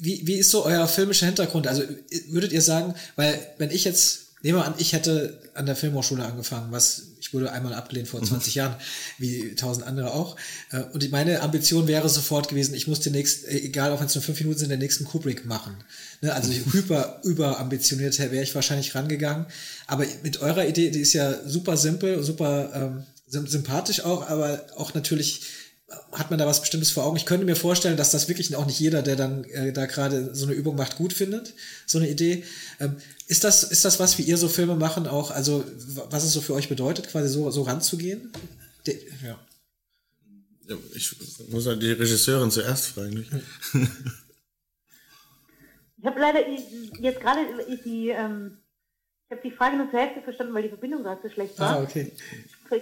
Wie, wie ist so euer filmischer Hintergrund? Also würdet ihr sagen, weil wenn ich jetzt, nehmen wir an, ich hätte an der Filmhochschule angefangen, was ich wurde einmal abgelehnt vor 20 Jahren, wie tausend andere auch. Äh, Und meine Ambition wäre sofort gewesen, ich muss den nächsten, äh, egal ob es nur fünf Minuten sind, den nächsten Kubrick machen. Ne, Also hyper, überambitioniert wäre ich wahrscheinlich rangegangen. Aber mit eurer Idee, die ist ja super simpel, super ähm, sym- sympathisch auch, aber auch natürlich hat man da was Bestimmtes vor Augen. Ich könnte mir vorstellen, dass das wirklich auch nicht jeder, der dann äh, da gerade so eine Übung macht, gut findet, so eine Idee. Ähm, ist das, ist das was, wie ihr so Filme machen auch, also was es so für euch bedeutet, quasi so, so ranzugehen? De ja. Ja, Ich muss halt die Regisseurin zuerst fragen. Nicht? Ich habe leider jetzt gerade die, ähm, ich habe die Frage nur zur Hälfte verstanden, weil die Verbindung gerade so schlecht war. Ah, okay.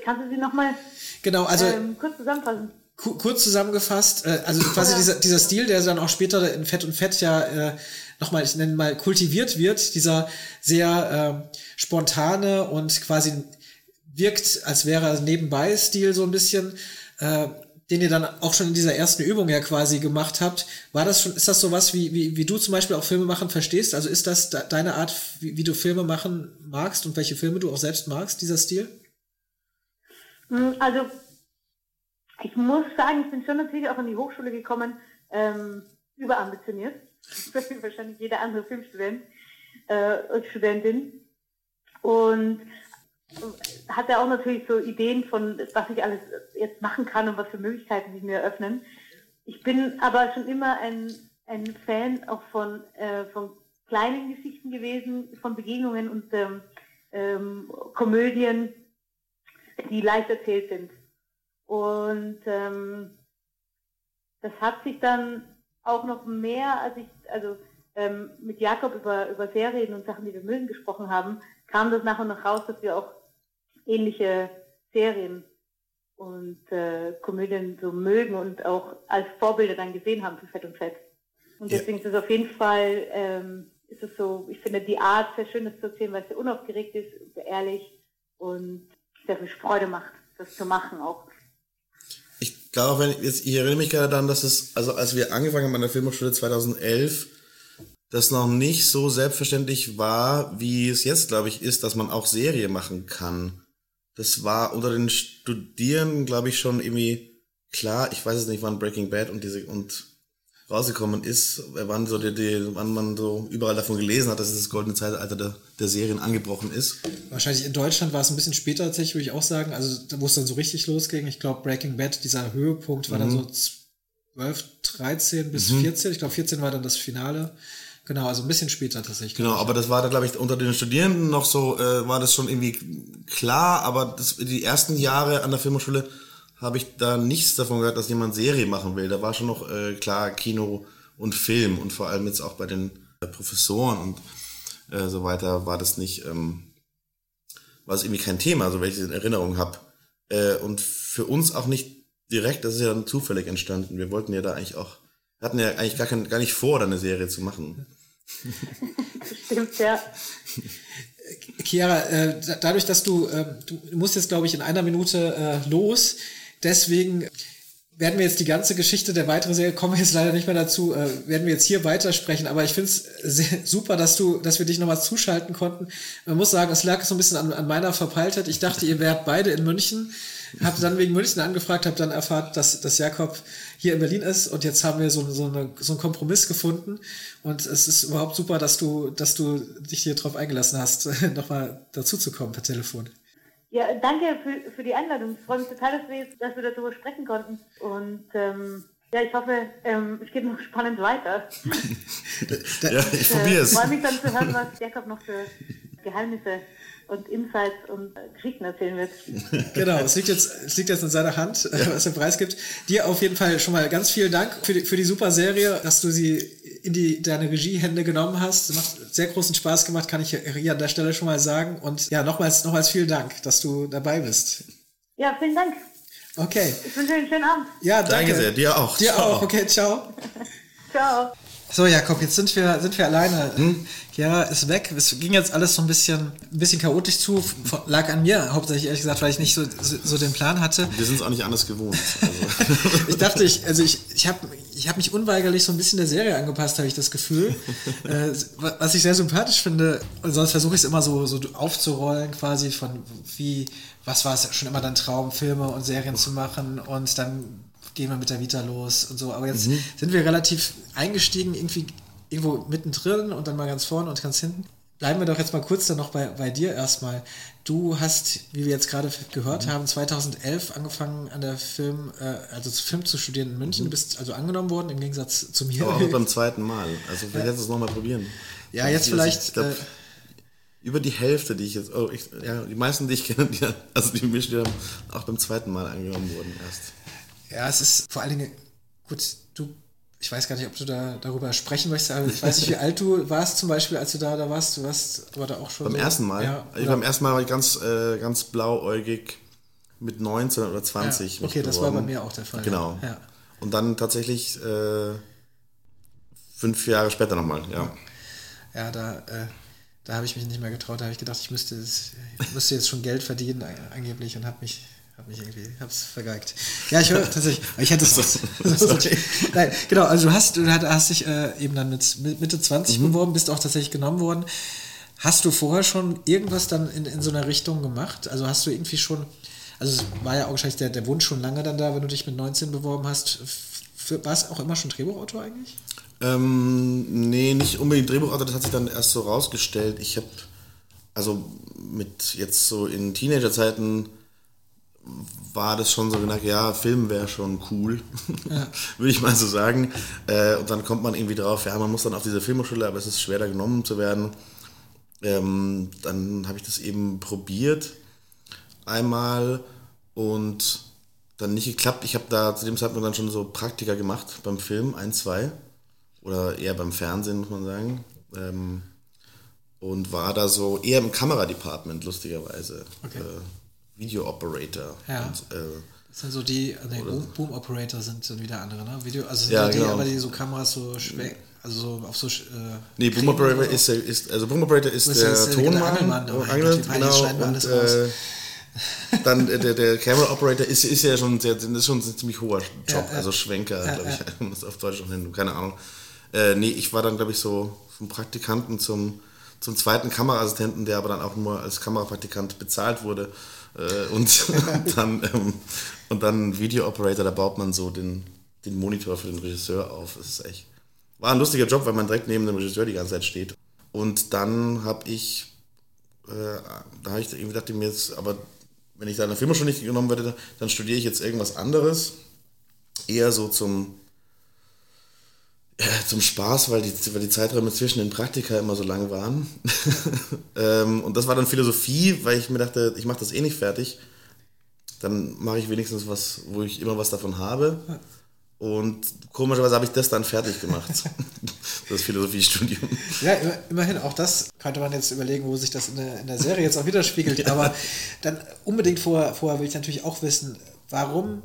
Kannst du sie nochmal Genau, also ähm, kurz zusammenfassen? Ku- kurz zusammengefasst, äh, also quasi dieser, dieser Stil, der dann auch später in Fett und Fett ja äh, nochmal, ich nenne mal, kultiviert wird, dieser sehr äh, spontane und quasi wirkt, als wäre er nebenbei Stil so ein bisschen, äh, den ihr dann auch schon in dieser ersten Übung ja quasi gemacht habt. War das schon, ist das sowas, wie, wie, wie du zum Beispiel auch Filme machen verstehst? Also ist das de deine Art, wie, wie du Filme machen magst und welche Filme du auch selbst magst, dieser Stil? Hm, Also, ich muss sagen, ich bin schon natürlich auch an die Hochschule gekommen, ähm, überambitioniert. Wahrscheinlich jeder andere Filmstudent äh, und Studentin. Und hatte auch natürlich so Ideen von, was ich alles jetzt machen kann und was für Möglichkeiten sich mir eröffnen. Ich bin aber schon immer ein, ein Fan auch von, äh, von kleinen Geschichten gewesen, von Begegnungen und ähm, ähm, Komödien, die leicht erzählt sind. Und ähm, das hat sich dann auch noch mehr, als ich, also ähm, mit Jakob über, über Serien und Sachen, die wir mögen, gesprochen haben, kam das nach und nach raus, dass wir auch ähnliche Serien und äh, Komödien so mögen und auch als Vorbilder dann gesehen haben für Fett und Fett. Und Ja. deswegen ist es auf jeden Fall, ähm, ist es so, ich finde die Art sehr schön, das zu erzählen, weil es sehr unaufgeregt ist, sehr ehrlich und sehr viel Freude macht, das zu machen auch. Ich glaube, wenn jetzt, ich erinnere mich gerade daran, dass es, also als wir angefangen haben an der Filmhochschule 2011, das noch nicht so selbstverständlich war, wie es jetzt, glaube ich, ist, dass man auch Serie machen kann. Das war unter den Studierenden, glaube ich, schon irgendwie klar. Ich weiß es nicht, wann Breaking Bad und diese und rausgekommen ist, wann so die, die, wann man so überall davon gelesen hat, dass das goldene Zeitalter der, der Serien angebrochen ist. Wahrscheinlich in Deutschland war es ein bisschen später tatsächlich, würde ich auch sagen. Also wo es dann so richtig losging. Ich glaube, Breaking Bad, dieser Höhepunkt war dann so 12, 13 bis 14. Ich glaube, 14 war dann das Finale. Genau, also ein bisschen später tatsächlich. Genau, aber das war da, glaube ich, unter den Studierenden noch so, äh, war das schon irgendwie klar, aber das, die ersten Jahre an der Filmhochschule habe ich da nichts davon gehört, dass jemand Serie machen will. Da war schon noch äh, klar Kino und Film und vor allem jetzt auch bei den äh, Professoren und äh, so weiter war das nicht, ähm, war es irgendwie kein Thema, so welches ich in Erinnerung habe. Äh, und für uns auch nicht direkt, das ist ja dann zufällig entstanden. Wir wollten ja da eigentlich auch, wir hatten ja eigentlich gar, kein, gar nicht vor, da eine Serie zu machen. Stimmt, ja. Chiara, äh, da- dadurch, dass du, äh, du musst jetzt, glaube ich, in einer Minute äh, los, deswegen werden wir jetzt die ganze Geschichte der weiteren Serie, kommen wir jetzt leider nicht mehr dazu, äh, werden wir jetzt hier weitersprechen, aber ich finde es super, dass du, dass wir dich nochmal zuschalten konnten. Man muss sagen, es lag so ein bisschen an, an meiner Verpeiltheit. Ich dachte, ihr wärt beide in München, hab dann wegen München angefragt, habe dann erfahren, dass, dass Jakob hier in Berlin ist und jetzt haben wir so, so, eine, so einen Kompromiss gefunden und es ist überhaupt super, dass du, dass du dich hier drauf eingelassen hast, nochmal dazu zu kommen per Telefon. Ja, danke für, für die Einladung. Ich freue mich total, dass wir, jetzt, dass wir darüber sprechen konnten. Und ähm, ja, ich hoffe, ähm, es geht noch spannend weiter. Ja, ich Ich probiere äh, es. freue mich dann zu hören, was Jakob noch für Geheimnisse und Insights und äh, Geschichten erzählen wird. Genau, es liegt jetzt, es liegt jetzt in seiner Hand, äh, was er preisgibt. Dir auf jeden Fall schon mal ganz vielen Dank für die, für die super Serie, dass du sie in die, deine Regiehände genommen hast. Macht sehr großen Spaß gemacht, kann ich hier an der Stelle schon mal sagen. Und ja, nochmals, nochmals vielen Dank, dass du dabei bist. Ja, vielen Dank. Okay. Ich wünsche einen schönen Abend. Ja, danke. Danke sehr, dir auch. Dir Ciao. auch. Okay, ciao. Ciao. So, Jakob, jetzt sind wir, sind wir alleine. Chiara ist weg. Es ging jetzt alles so ein bisschen, ein bisschen chaotisch zu. Lag an mir, hauptsächlich ehrlich gesagt, weil ich nicht so, so, so den Plan hatte. Wir sind es auch nicht anders gewohnt. Also. Ich dachte, ich, also ich, ich habe ich hab mich unweigerlich so ein bisschen der Serie angepasst, habe ich das Gefühl. äh, was ich sehr sympathisch finde, und sonst versuche ich es immer so, so aufzurollen, quasi von wie, was war es schon immer dein Traum, Filme und Serien zu machen und dann gehen wir mit der Vita los und so. Aber jetzt sind wir relativ eingestiegen, irgendwie irgendwo mittendrin und dann mal ganz vorne und ganz hinten. Bleiben wir doch jetzt mal kurz dann noch bei, bei dir erstmal. Du hast, wie wir jetzt gerade gehört haben, 2011 angefangen an der Film, äh, also zu Film zu studieren in München. Du bist also angenommen worden, im Gegensatz zu mir. Aber auch beim zweiten Mal. Also vielleicht hättest du es nochmal probieren. Ja, jetzt Die- vielleicht, Ich glaub, äh, über die Hälfte, die ich jetzt, oh, ich, ja, die meisten, die ich kenne, die, also die mich die auch beim zweiten Mal angenommen wurden erst. Ja, es ist vor allen Dingen, gut, du ich weiß gar nicht, ob du da darüber sprechen möchtest, aber ich weiß nicht, wie alt du warst zum Beispiel, als du da, da warst. Du warst aber da auch schon. Beim so, ersten Mal? Ja, ich beim ersten Mal war ich ganz, äh, ganz blauäugig mit 19 oder 20. Ja, okay, das war beworben. bei mir auch der Fall. Genau. Ja. Und dann tatsächlich äh, fünf Jahre später nochmal, ja. Ja, da, äh, da habe ich mich nicht mehr getraut. Da habe ich gedacht, ich müsste, das, ich müsste jetzt schon Geld verdienen, angeblich, und habe mich, hab mich irgendwie, hab's vergeigt. Ja, ich höre tatsächlich, ich hätte es. Nein, genau, also du hast, du hast dich äh, eben dann mit mit Mitte 20 Mhm. beworben, bist auch tatsächlich genommen worden. Hast du vorher schon irgendwas dann in, in so einer Richtung gemacht? Also hast du irgendwie schon, also es war ja auch wahrscheinlich der, der Wunsch schon lange dann da, wenn du dich mit 19 beworben hast. Für, war es auch immer schon Drehbuchautor eigentlich? Ähm, nee, nicht unbedingt Drehbuchautor, das hat sich dann erst so rausgestellt. Ich habe, also mit jetzt so in Teenagerzeiten war das schon so gedacht, ja, Film wäre schon cool, würde ich mal so sagen. Äh, und dann kommt man irgendwie drauf, ja, man muss dann auf diese Filmhochschule, aber es ist schwer da genommen zu werden. Ähm, dann habe ich das eben probiert einmal und dann nicht geklappt. Ich habe da zu dem Zeitpunkt dann schon so Praktika gemacht beim Film, ein, zwei. Oder eher beim Fernsehen, muss man sagen. Ähm, und war da so eher im Kameradepartment, lustigerweise. Okay. Äh, Video Operator. Ja. Und, äh, Das sind so die, nee, Boom, Boom Operator sind dann wieder andere, ne? Video, also sind Ja, die, genau. aber die so Kameras so schwenken, also so auf so. Äh, Nee, Boom Operator ist, der- ist, also Boom Operator ist ist der der Tonmann. Angelmann, oh mein Angel, Gott, die Beine schneiden wir alles raus. äh, dann äh, der, der Camera Operator ist, ist ja schon sehr, das ist schon ein ziemlich hoher Job, Ja, also Schwenker, Ja, glaube ich, muss auf Deutsch noch nennen, keine Ahnung. Äh, nee, ich war dann, glaube ich, so vom Praktikanten zum, zum zweiten Kameraassistenten, der aber dann auch nur als Kamerapraktikant bezahlt wurde. Äh, und, dann, ähm, und dann Video Operator, da baut man so den, den Monitor für den Regisseur auf. Das ist echt. War ein lustiger Job, weil man direkt neben dem Regisseur die ganze Zeit steht. Und dann habe ich, äh, da habe ich irgendwie dachte mir jetzt, aber wenn ich da in der Firma schon nicht genommen werde, dann studiere ich jetzt irgendwas anderes. Eher so zum, zum Spaß, weil die, weil die Zeiträume zwischen den Praktika immer so lang waren. ähm, und das war dann Philosophie, weil ich mir dachte, ich mache das eh nicht fertig. Dann mache ich wenigstens was, wo ich immer was davon habe. Und komischerweise habe ich das dann fertig gemacht. das Philosophiestudium. Ja, immer- immerhin, auch das könnte man jetzt überlegen, wo sich das in der, in der Serie jetzt auch widerspiegelt. Aber dann unbedingt vorher, vorher will ich natürlich auch wissen, warum,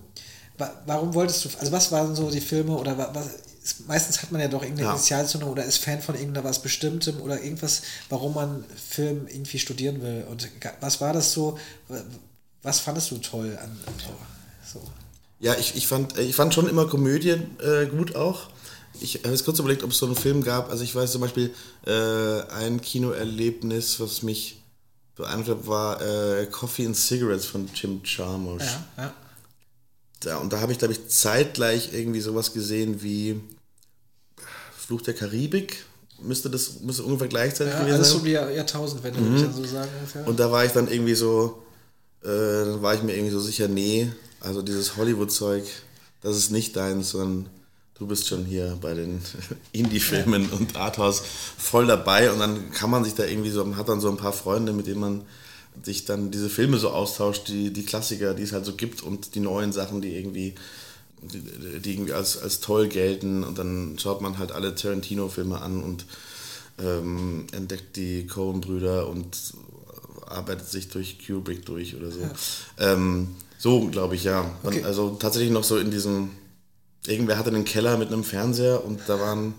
wa- warum wolltest du, also was waren so die Filme oder wa- was, ist- meistens hat man ja doch irgendeine Ja. Initialzündung oder ist Fan von irgendeiner was Bestimmtem oder irgendwas, warum man Film irgendwie studieren will. Und was war das so, wa- was fandest du toll an, so? Ja, ich, ich, fand, ich fand schon immer Komödie äh, gut auch. Ich habe jetzt kurz überlegt, ob es so einen Film gab. Also ich weiß zum Beispiel, äh, ein Kinoerlebnis, was mich beeindruckt hat, war äh, Coffee and Cigarettes von Jim Jarmusch. Ja, ja. Da, und da habe ich, glaube ich, zeitgleich irgendwie sowas gesehen wie Fluch der Karibik. Müsste das müsste ungefähr gleichzeitig ja gewesen alles sein. um die Jahr- Jahrtausendwende, würde ich dann so sagen. Ungefähr. Und da war ich dann irgendwie so, äh, dann war ich mir irgendwie so sicher, nee, also dieses Hollywood-Zeug, das ist nicht deins, sondern du bist schon hier bei den Indie-Filmen und Arthouse voll dabei und dann kann man sich da irgendwie so, man hat dann so ein paar Freunde, mit denen man sich dann diese Filme so austauscht, die, die Klassiker, die es halt so gibt und die neuen Sachen, die irgendwie die, die irgendwie als, als toll gelten und dann schaut man halt alle Tarantino-Filme an und ähm, entdeckt die Coen-Brüder und arbeitet sich durch Kubrick durch oder so. Ähm, so, glaube ich, ja. Okay. Also tatsächlich noch so in diesem, irgendwer hatte einen Keller mit einem Fernseher und da waren,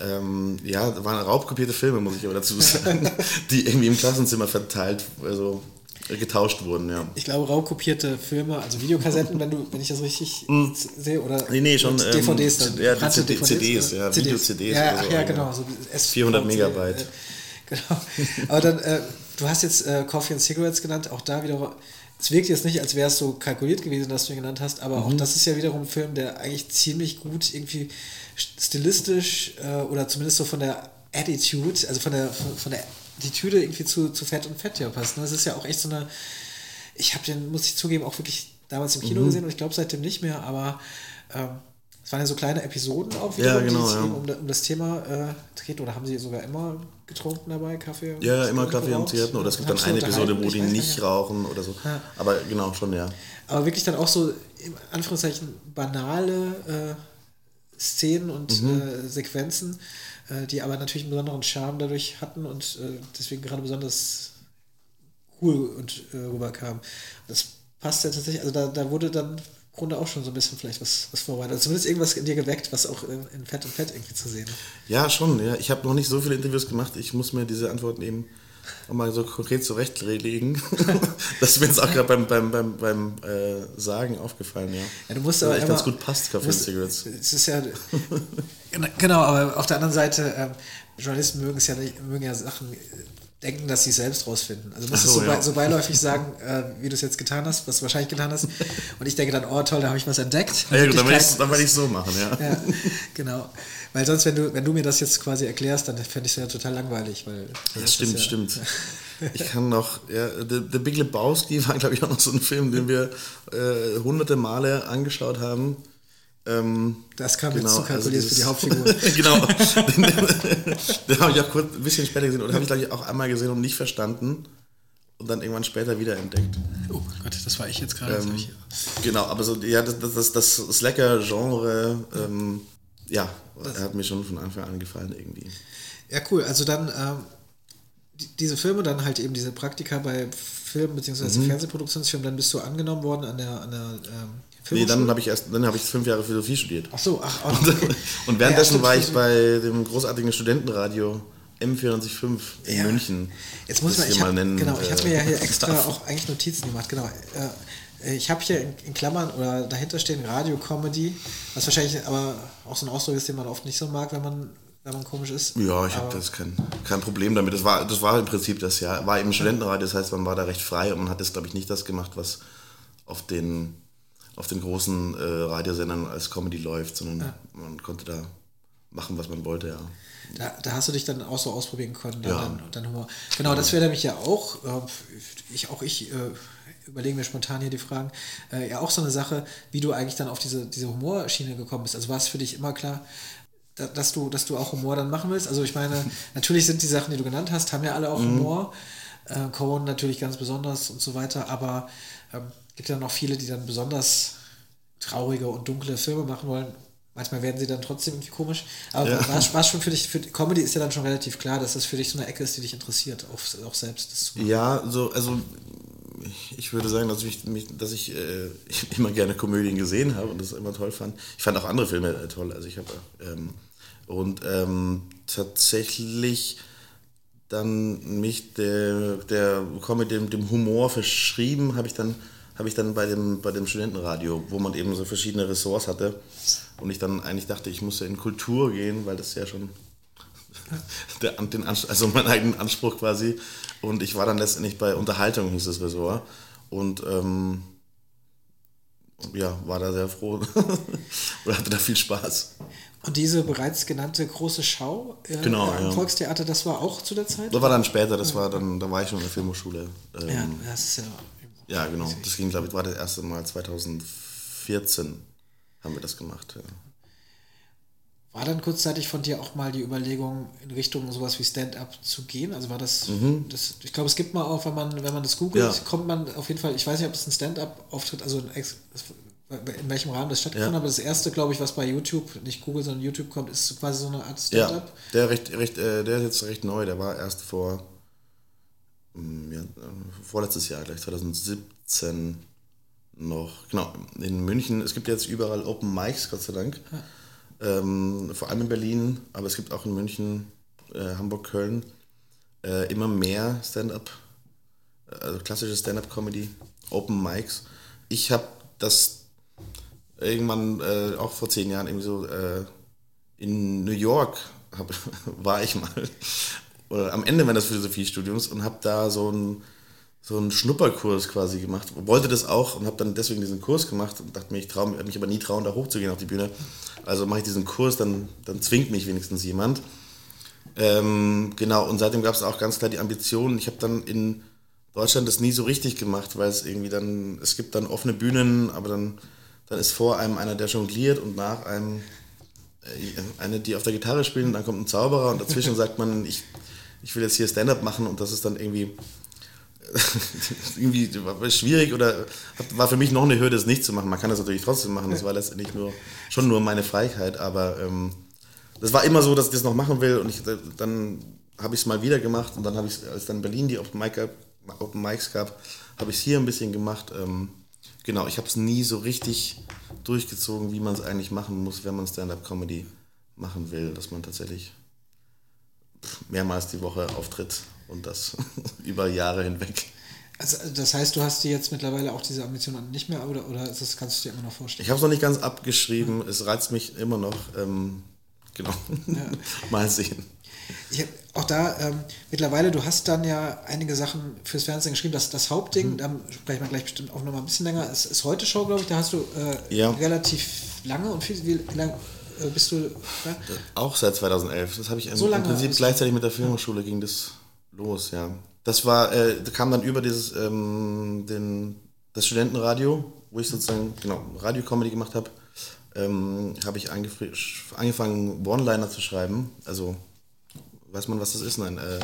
ähm, ja, da waren raubkopierte Filme, muss ich aber dazu sagen, die irgendwie im Klassenzimmer verteilt, also getauscht wurden, ja. Ich glaube, raubkopierte Filme, also Videokassetten, wenn du, wenn ich das richtig sehe, oder. Nee, nee, schon, ähm, DVDs dann. ja, die CD CDs, ja, Video-CDs Ja, so, ja, genau. So S 400 Megabyte. Äh, genau. Aber dann, äh, du hast jetzt äh, Coffee and Cigarettes genannt, auch da wieder. Es wirkt jetzt nicht, als wäre es so kalkuliert gewesen, dass du ihn genannt hast, aber auch Mhm. das ist ja wiederum ein Film, der eigentlich ziemlich gut irgendwie stilistisch äh, oder zumindest so von der Attitude, also von der, von, von der Attitüde irgendwie zu, zu Fett und Fett ja passt. Ne? Das ist ja auch echt so eine, ich habe den, muss ich zugeben, auch wirklich damals im Mhm. Kino gesehen und ich glaube seitdem nicht mehr, aber ähm, es waren ja so kleine Episoden auch Ja, wiederum, genau, die ja. um, um das Thema äh, drehten. Oder haben sie sogar immer getrunken dabei, Kaffee? und- Ja, immer Kaffee und? Zigaretten. Oder es gibt dann eine Episode, wo die nicht rauchen oder so. Ja. Aber genau, schon, ja. Aber wirklich dann auch so, in Anführungszeichen, banale Szenen und Mhm. äh, Sequenzen, äh, die aber natürlich einen besonderen Charme dadurch hatten und äh, deswegen gerade besonders cool und äh, rüberkam. Das passt ja tatsächlich, also da, da wurde dann im Grunde auch schon so ein bisschen vielleicht was, was vorbereitet. Also zumindest irgendwas in dir geweckt, was auch in, in Fett und Fett irgendwie zu sehen ist. Ja, schon. Ja. Ich habe noch nicht so viele Interviews gemacht. Ich muss mir diese Antworten eben auch mal so konkret zurechtlegen. das ist mir jetzt auch gerade beim, beim, beim, beim äh, Sagen aufgefallen, ja. Ja, du musst aber echt ganz gut passt, Coffee and musst- Cigarettes. Es ist ja genau, aber auf der anderen Seite ähm, Journalisten mögen es ja nicht, mögen ja Sachen denken, dass sie es selbst rausfinden. Also musst du so, so, bei, ja. so beiläufig sagen, äh, wie du es jetzt getan hast, was du wahrscheinlich getan hast. Und ich denke dann, oh toll, da habe ich was entdeckt. Ja, gut, dann werde ich dann werd ich so machen, ja. ja, genau. Weil sonst, wenn du, wenn du mir das jetzt quasi erklärst, dann fände ich es ja total langweilig, weil Das stimmt, ja, stimmt. Ich kann noch, ja, The, The Big Lebowski war, glaube ich, auch noch so ein Film, den wir äh, hunderte Male angeschaut haben. Ähm, Das kam jetzt genau, zu kalkuliert also für die Hauptfigur. genau. Den, den habe ich auch kurz ein bisschen später gesehen und habe ich, glaube ich, auch einmal gesehen und nicht verstanden. Und dann irgendwann später wieder entdeckt. Oh Gott, das war ich jetzt gerade. das Ähm, genau, aber so, ja, das, das, das Slacker-Genre, ähm, ja, hat mir schon von Anfang an gefallen irgendwie. Ja, cool. Also dann ähm, die, diese Filme, dann halt eben diese Praktika bei Film- bzw. Mhm. Fernsehproduktionsfilmen, dann bist du angenommen worden an der, an der Nee, dann habe ich erst, dann habe ich fünf Jahre Philosophie studiert. Ach so, ach, ach Und, okay. und währenddessen Ja, war ich bei dem großartigen Studentenradio M405 in Ja. München. Jetzt muss man, ich mal hab, nennen, genau, ich habe äh, mir ja hier extra darf. auch eigentlich Notizen gemacht, genau. Äh, ich habe hier in, in Klammern oder dahinter stehen Radio-Comedy, was wahrscheinlich aber auch so ein Ausdruck ist, den man oft nicht so mag, wenn man, wenn man komisch ist. Ja, ich habe das kein, kein Problem damit. Das war, das war im Prinzip das Jahr. War eben Studentenradio, das heißt, man war da recht frei und man hat jetzt, glaube ich, nicht das gemacht, was auf den, auf den großen äh, Radiosendern als Comedy läuft, sondern man konnte da machen, was man wollte, ja. Da, da hast du dich dann auch so ausprobieren können, dann, Ja. dann, dann Humor. Genau, das wäre nämlich ja auch, äh, ich auch ich äh, überlege mir spontan hier die Fragen, äh, ja auch so eine Sache, wie du eigentlich dann auf diese, diese Humorschiene gekommen bist. Also war es für dich immer klar, da, dass du, dass du auch Humor dann machen willst? Also ich meine, natürlich sind die Sachen, die du genannt hast, haben ja alle auch Humor. Äh, Cohen natürlich ganz besonders und so weiter, aber ähm, gibt ja noch viele, die dann besonders traurige und dunkle Filme machen wollen. Manchmal werden sie dann trotzdem irgendwie komisch. Aber Ja. war, war schon für dich, für Comedy ist ja dann schon relativ klar, dass das für dich so eine Ecke ist, die dich interessiert, auch, auch selbst das zu machen. Ja, so, also ich würde sagen, dass ich, mich, dass ich äh, immer gerne Komödien gesehen habe und das immer toll fand. Ich fand auch andere Filme äh, toll. Also ich habe ähm, und ähm, tatsächlich dann mich der, der Comedy, dem, dem Humor verschrieben, habe ich dann habe ich dann bei dem, bei dem Studentenradio, wo man eben so verschiedene Ressorts hatte und ich dann eigentlich dachte, ich muss ja in Kultur gehen, weil das ja schon der, den Anspruch, also meinen eigenen Anspruch quasi. Und ich war dann letztendlich bei Unterhaltung, hieß das Ressort. Und ähm, ja, war da sehr froh und hatte da viel Spaß. Und diese bereits genannte große Schau äh, Genau, am ja. Volkstheater, das war auch zu der Zeit? Das war dann später, das war dann, da war ich schon in der Filmhochschule. Ähm, Ja, das ist ja. Ja, genau. Das ging, glaube ich, war das erste Mal 2014 haben wir das gemacht. Ja. War dann kurzzeitig von dir auch mal die Überlegung, in Richtung sowas wie Stand-up zu gehen? Also war das, das ich glaube, es gibt mal auch, wenn man, wenn man das googelt, Mhm. Ja. kommt man auf jeden Fall, ich weiß nicht, ob es ein Stand-up-Auftritt, also ein Ex, in welchem Rahmen das stattgefunden Ja. hat, aber das erste, glaube ich, was bei YouTube, nicht Google, sondern YouTube kommt, ist quasi so eine Art Ja, Stand-up. der, recht, recht, äh, der ist jetzt recht neu, der war erst vor ja, äh, vorletztes Jahr, gleich 2017 noch, genau, in München. Es gibt jetzt überall Open Mics, Gott sei Dank. Ähm, vor allem in Berlin, aber es gibt auch in München, äh, Hamburg, Köln äh, immer mehr Stand-up, äh, also klassische Stand-up-Comedy, Open Mics. Ich habe das irgendwann äh, auch vor zehn Jahren irgendwie so äh, in New York hab, war ich mal oder am Ende meines Philosophiestudiums und habe da so einen so einen Schnupperkurs quasi gemacht. Wollte das auch und habe dann deswegen diesen Kurs gemacht und dachte mir, ich traue mich aber nie trauen, da hochzugehen auf die Bühne. Also mache ich diesen Kurs, dann, dann zwingt mich wenigstens jemand. Ähm, genau, und seitdem gab es auch ganz klar die Ambition. Ich habe dann in Deutschland das nie so richtig gemacht, weil es irgendwie dann, es gibt dann offene Bühnen, aber dann, dann ist vor einem einer, der jongliert und nach einem äh, eine, die auf der Gitarre spielen, dann kommt ein Zauberer und dazwischen sagt man, ich, ich will jetzt hier Stand-up machen und das ist dann irgendwie irgendwie schwierig oder war für mich noch eine Hürde, es nicht zu machen. Man kann das natürlich trotzdem machen, das war letztendlich nur, schon nur meine Freiheit, aber ähm, das war immer so, dass ich das noch machen will und ich, dann habe ich es mal wieder gemacht und dann habe ich als dann in Berlin die Open, Open Mics gab, habe ich es hier ein bisschen gemacht. Ähm, genau, ich habe es nie so richtig durchgezogen, wie man es eigentlich machen muss, wenn man Stand-up-Comedy machen will, dass man tatsächlich mehrmals die Woche auftritt und das über Jahre hinweg. Also das heißt, du hast dir jetzt mittlerweile auch diese Ambition nicht mehr oder, oder das kannst du dir immer noch vorstellen? Ich habe es noch nicht ganz abgeschrieben, ja. es reizt mich immer noch. Ähm, genau. Ja. Mal sehen. Ich, auch da, ähm, mittlerweile, du hast dann ja einige Sachen fürs Fernsehen geschrieben. Das, das Hauptding, mhm. da sprechen wir gleich bestimmt auch noch mal ein bisschen länger, ist, ist heute Show, glaube ich. Da hast du äh, ja. relativ lange und viel, wie, lange bist du? Ja? Auch seit 2011. Das habe ich so im Prinzip gleichzeitig mit der Filmhochschule ging das los, ja. Das war, äh, kam dann über dieses, ähm, den, das Studentenradio, wo ich sozusagen, genau, Radio-Comedy gemacht habe, ähm, habe ich angefangen, One-Liner zu schreiben. Also, weiß man, was das ist? Nein, äh,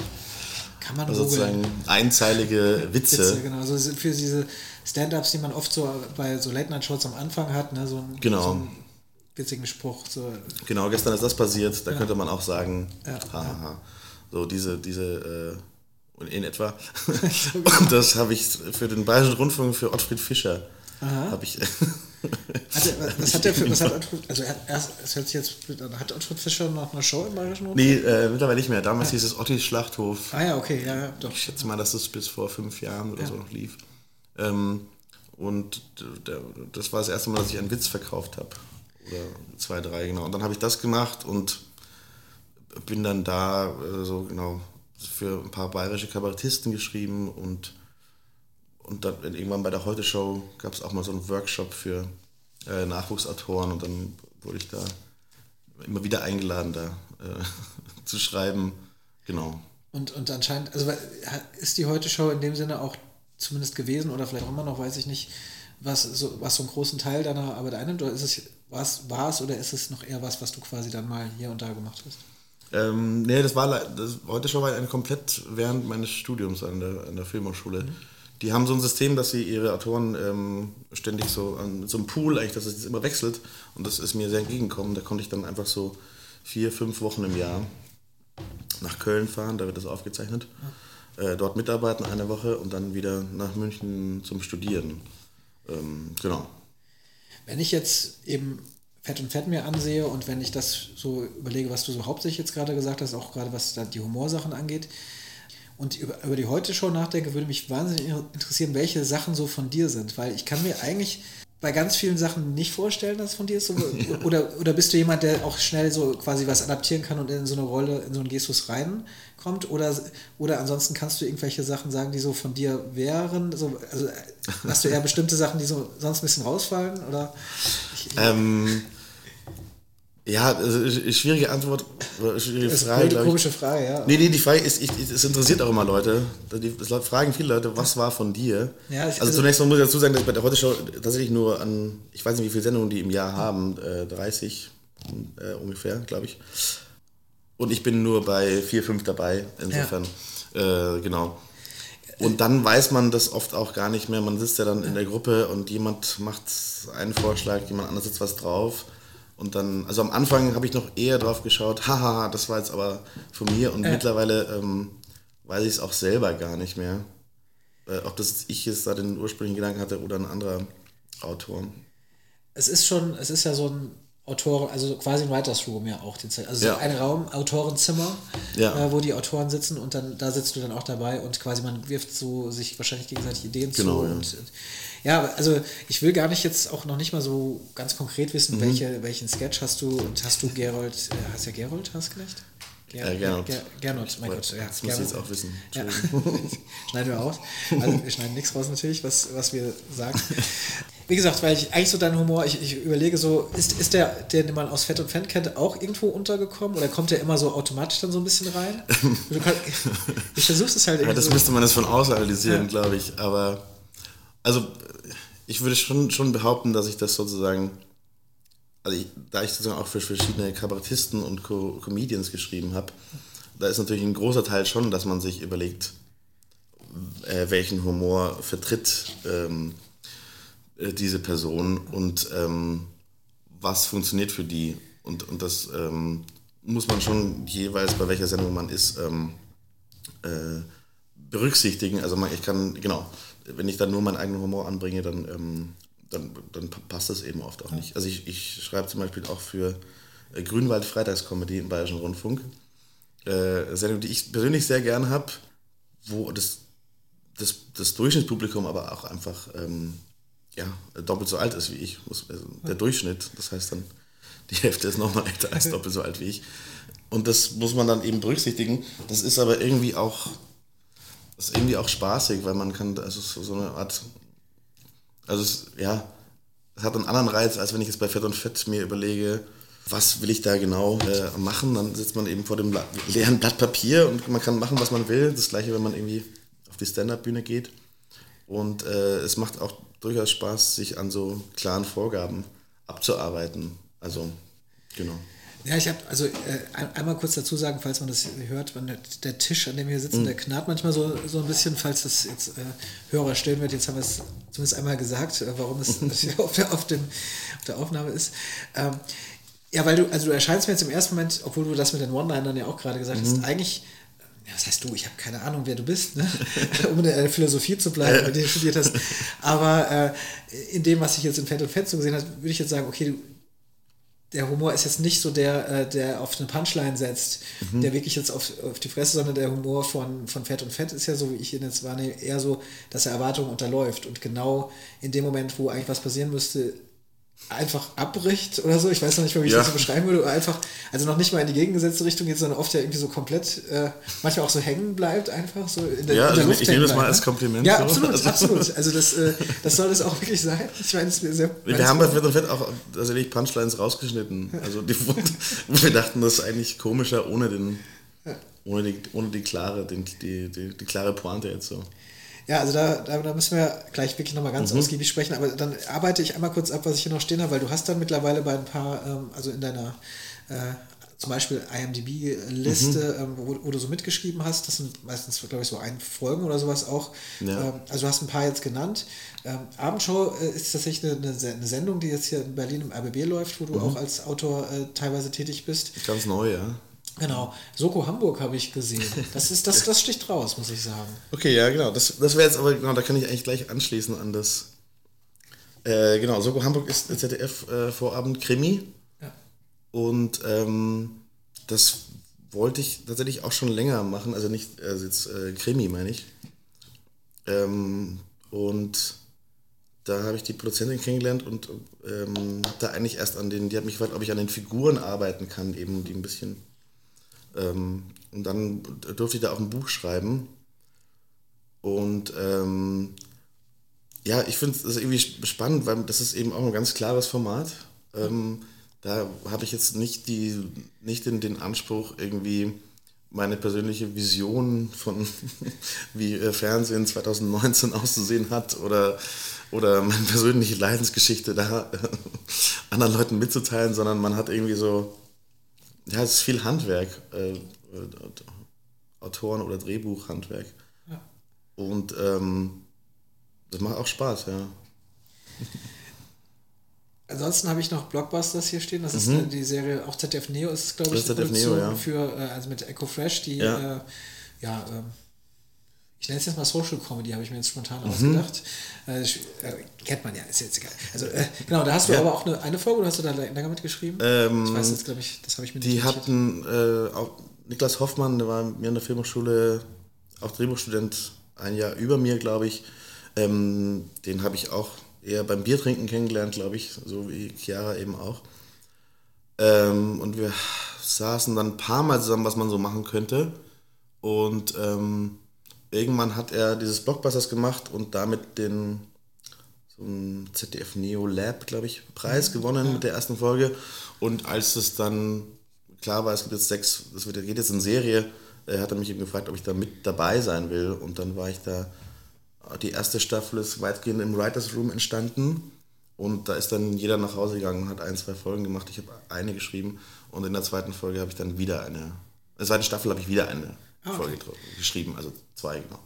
kann man also sozusagen einzeilige Witze. Witze. Genau, also für diese Stand-ups, die man oft so bei so Late-Night-Shows am Anfang hat, ne, so ein, genau. so ein witzigen Spruch. So. Genau, gestern ist das passiert, da ja. könnte man auch sagen, ja, haha. Ja. So diese, diese äh, in etwa. Und das habe ich für den Bayerischen Rundfunk für Ottfried Fischer habe ich. also, was hat der für, was hat Ottfried, also erst, es hört sich jetzt, hat Ottfried Fischer noch eine Show im Bayerischen Rundfunk? Nee, äh, mittlerweile nicht mehr. Damals hieß es Ottis Schlachthof. Ah ja, okay, ja, ja, doch. Ich schätze mal, dass das bis vor fünf Jahren oder so noch lief. Ähm, und der, das war das erste Mal, dass ich einen Witz verkauft habe. Oder zwei, drei, genau. Und dann habe ich das gemacht und bin dann da äh, so genau für ein paar bayerische Kabarettisten geschrieben und, und dann irgendwann bei der Heute-Show gab es auch mal so einen Workshop für äh, Nachwuchsautoren und dann wurde ich da immer wieder eingeladen, da äh, zu schreiben. Genau. Und, und anscheinend, also ist die Heute-Show in dem Sinne auch zumindest gewesen oder vielleicht auch immer noch, weiß ich nicht, was so, was so einen großen Teil deiner Arbeit einnimmt? Oder ist es, was war es oder ist es noch eher was, was du quasi dann mal hier und da gemacht hast? Ähm, nee, das war das, heute schon mal ein komplett während meines Studiums an der, an der Filmhochschule. Mhm. Die haben so ein System, dass sie ihre Autoren ähm, ständig so an so einem Pool, eigentlich, dass es immer wechselt. Und das ist mir sehr entgegengekommen. Da konnte ich dann einfach so vier, fünf Wochen im Jahr nach Köln fahren, da wird das aufgezeichnet. Äh, dort mitarbeiten eine Woche und dann wieder nach München zum Studieren. Ähm, genau. Wenn ich jetzt eben Fett und Fett mir ansehe und wenn ich das so überlege, was du so hauptsächlich jetzt gerade gesagt hast, auch gerade was die Humorsachen angeht, und über, über die Heute-Show nachdenke, würde mich wahnsinnig interessieren, welche Sachen so von dir sind, weil ich kann mir eigentlich bei ganz vielen Sachen nicht vorstellen, dass es von dir ist? Oder, oder bist du jemand, der auch schnell so quasi was adaptieren kann und in so eine Rolle, in so einen Gestus reinkommt? Oder, oder ansonsten kannst du irgendwelche Sachen sagen, die so von dir wären? So, also hast du eher bestimmte Sachen, die so sonst ein bisschen rausfallen? Oder ich, ähm, ja, also schwierige Antwort, schwierige das Frage. Ist eine komische Frage, ja. Nee, nee, die Frage ist, ich, es interessiert auch immer Leute. Es fragen viele Leute, was war von dir? Ja, ich, also, also, zunächst mal muss ich dazu sagen, dass ich bei der Heute Show tatsächlich nur an, ich weiß nicht, wie viele Sendungen die im Jahr haben, äh, 30 äh, ungefähr, glaube ich. Und ich bin nur bei vier, fünf dabei, insofern, ja. äh, genau. Und dann weiß man das oft auch gar nicht mehr. Man sitzt ja dann in der Gruppe und jemand macht einen Vorschlag, jemand anders setzt was drauf. Und dann, also am Anfang habe ich noch eher drauf geschaut, haha, das war jetzt aber von mir. Und äh. mittlerweile ähm, weiß ich es auch selber gar nicht mehr. Äh, ob das ich jetzt da den ursprünglichen Gedanken hatte oder ein anderer Autor. Es ist schon, es ist ja so ein Autoren, also quasi ein Writers Room ja auch. Also ja. ein Raum, Autorenzimmer, ja. äh, wo die Autoren sitzen und dann da sitzt du dann auch dabei und quasi man wirft so sich wahrscheinlich gegenseitig Ideen genau, zu. Ja. Und, ja, also ich will gar nicht jetzt auch noch nicht mal so ganz konkret wissen, mhm. welche, welchen Sketch hast du und hast du Gerold, äh, hast ja Gerold Hasknecht? Ger äh, Gernot. Ger Gernot, mein Gott. Ja, das muss ich jetzt auch wissen. Ja. schneiden wir aus. Also wir schneiden nichts raus natürlich, was, was wir sagen. Wie gesagt, weil ich eigentlich so deinen Humor, ich, ich überlege so, ist, ist der, der, den man aus Fett und Fan kennt, auch irgendwo untergekommen oder kommt der immer so automatisch dann so ein bisschen rein? Kann, ich versuche es halt irgendwie. Ja, das so müsste man jetzt von außen analysieren, ja. glaube ich. Aber also ich würde schon, schon behaupten, dass ich das sozusagen, also ich, da ich sozusagen auch für verschiedene Kabarettisten und Co Comedians geschrieben habe, da ist natürlich ein großer Teil schon, dass man sich überlegt, äh, welchen Humor vertritt ähm, äh, diese Person und ähm, was funktioniert für die. Und, und das ähm, muss man schon jeweils, bei welcher Sendung man ist, ähm, äh, berücksichtigen. Also man, ich kann, genau, wenn ich dann nur meinen eigenen Humor anbringe, dann, ähm, dann, dann passt das eben oft auch nicht. Also ich, ich schreibe zum Beispiel auch für äh, Grünwald Freitagskomödie im Bayerischen Rundfunk. Äh, Sendung, die ich persönlich sehr gern habe, wo das, das, das Durchschnittspublikum aber auch einfach ähm, ja, doppelt so alt ist wie ich. Also der Durchschnitt, das heißt dann, die Hälfte ist nochmal älter als doppelt so alt wie ich. Und das muss man dann eben berücksichtigen. Das ist aber irgendwie auch, das ist irgendwie auch spaßig, weil man kann, also so eine Art, also es, ja, es hat einen anderen Reiz, als wenn ich jetzt bei Fett und Fett mir überlege, was will ich da genau äh, machen. Dann sitzt man eben vor dem leeren Blatt Papier und man kann machen, was man will. Das gleiche, wenn man irgendwie auf die Stand-Up-Bühne geht. Und äh, es macht auch durchaus Spaß, sich an so klaren Vorgaben abzuarbeiten. Also, genau. Ja, ich habe, also äh, einmal kurz dazu sagen, falls man das hört, man, der Tisch, an dem wir sitzen, mhm. der knarrt manchmal so, so ein bisschen, falls das jetzt äh, Hörer stellen wird. Jetzt haben wir es zumindest einmal gesagt, äh, warum es auf, der, auf, dem, auf der Aufnahme ist. Ähm, ja, weil du, also du erscheinst mir jetzt im ersten Moment, obwohl du das mit den One-Linern ja auch gerade gesagt mhm. hast, eigentlich was heißt du, ich habe keine Ahnung, wer du bist, ne? um in der Philosophie zu bleiben, der du studiert hast. Aber äh, in dem, was ich jetzt in Fett und Fett so gesehen habe, würde ich jetzt sagen, okay, der Humor ist jetzt nicht so der, äh, der auf eine Punchline setzt, mhm. der wirklich jetzt auf, auf die Fresse, sondern der Humor von, von Fett und Fett ist ja so, wie ich ihn jetzt wahrnehme, eher so, dass er Erwartungen unterläuft und genau in dem Moment, wo eigentlich was passieren müsste, einfach abbricht oder so. Ich weiß noch nicht mal, wie ich ja. das so beschreiben würde. Oder einfach, also noch nicht mal in die gegengesetzte Richtung geht, sondern oft ja irgendwie so komplett, äh, manchmal auch so hängen bleibt, einfach so in der, ja, in der also Luft ich nehme das mal als Kompliment. Ja, so. absolut, also. absolut. Also das, äh, das soll das auch wirklich sein. Ich meine, es ist sehr. Wir haben bei Fett und Fett auch tatsächlich Punchlines rausgeschnitten. Also die, wir dachten, das ist eigentlich komischer ohne den, ohne die, ohne die klare, den, die, die, die klare Pointe jetzt so. Ja, also da, da, da, müssen wir gleich wirklich nochmal ganz mhm. ausgiebig sprechen, aber dann arbeite ich einmal kurz ab, was ich hier noch stehen habe, weil du hast dann mittlerweile bei ein paar, ähm, also in deiner äh, zum Beispiel IMDb-Liste, mhm. ähm, wo, wo, du so mitgeschrieben hast, das sind meistens, glaube ich, so ein Folgen oder sowas auch. Ja. Ähm, also du hast ein paar jetzt genannt. Ähm, Abendshow äh, ist tatsächlich eine, eine, Sendung, die jetzt hier in Berlin im RBB läuft, wo du mhm. auch als Autor äh, teilweise tätig bist. Ganz neu, ja. Genau. Soko Hamburg habe ich gesehen. Das, ist, das, das sticht raus, muss ich sagen. Okay, ja, genau. Das, das wäre jetzt aber, genau, da kann ich eigentlich gleich anschließen an das. Äh, genau, Soko Hamburg ist ZDF-Vorabend äh, Krimi. Ja. Und ähm, das wollte ich tatsächlich auch schon länger machen. Also nicht, also jetzt äh, Krimi meine ich. Ähm, und da habe ich die Produzentin kennengelernt und ähm, da eigentlich erst an den, die hat mich gefragt, ob ich an den Figuren arbeiten kann, eben die ein bisschen ähm, und dann durfte ich da auch ein Buch schreiben. Und ähm, ja, ich finde es irgendwie spannend, weil das ist eben auch ein ganz klares Format. Ähm, da habe ich jetzt nicht, die, nicht den, den Anspruch, irgendwie meine persönliche Vision von wie äh, Fernsehen 2019 auszusehen hat oder, oder meine persönliche Leidensgeschichte da äh, anderen Leuten mitzuteilen, sondern man hat irgendwie so ja, es ist viel Handwerk, äh, äh, Autoren- oder Drehbuchhandwerk. Ja. Und ähm, das macht auch Spaß, ja. Ansonsten habe ich noch Blockbusters hier stehen. Das ist mhm. die Serie, auch ZDF Neo ist es, glaube ich, ZDF Neo, ja. für, äh, also mit Echo Fresh, die ja, äh, ja ähm, ich nenne es jetzt mal Social Comedy, habe ich mir jetzt spontan mhm. ausgedacht. Äh, äh, kennt man ja, ist jetzt egal. Also, äh, genau, da hast du ja. aber auch eine, eine Folge, oder hast du da länger mitgeschrieben? Ähm, ich weiß jetzt, glaube ich, das habe ich mir Die hatten äh, auch Niklas Hoffmann, der war mir in der Filmhochschule, auch Drehbuchstudent, ein Jahr über mir, glaube ich. Ähm, den habe ich auch eher beim Biertrinken kennengelernt, glaube ich, so wie Chiara eben auch. Ähm, und wir saßen dann ein paar Mal zusammen, was man so machen könnte. Und ähm, irgendwann hat er dieses Blockbusters gemacht und damit den so ZDF Neo Lab, glaube ich, Preis mhm, gewonnen ja. mit der ersten Folge. Und als es dann klar war, es gibt jetzt sechs, das wird, geht jetzt in Serie, äh, hat er mich eben gefragt, ob ich da mit dabei sein will. Und dann war ich da, die erste Staffel ist weitgehend im Writers Room entstanden. Und da ist dann jeder nach Hause gegangen und hat ein, zwei Folgen gemacht. Ich habe eine geschrieben und in der zweiten Folge habe ich dann wieder eine, in der zweiten Staffel habe ich wieder eine ah, okay. Folge geschrieben, also zwei genau.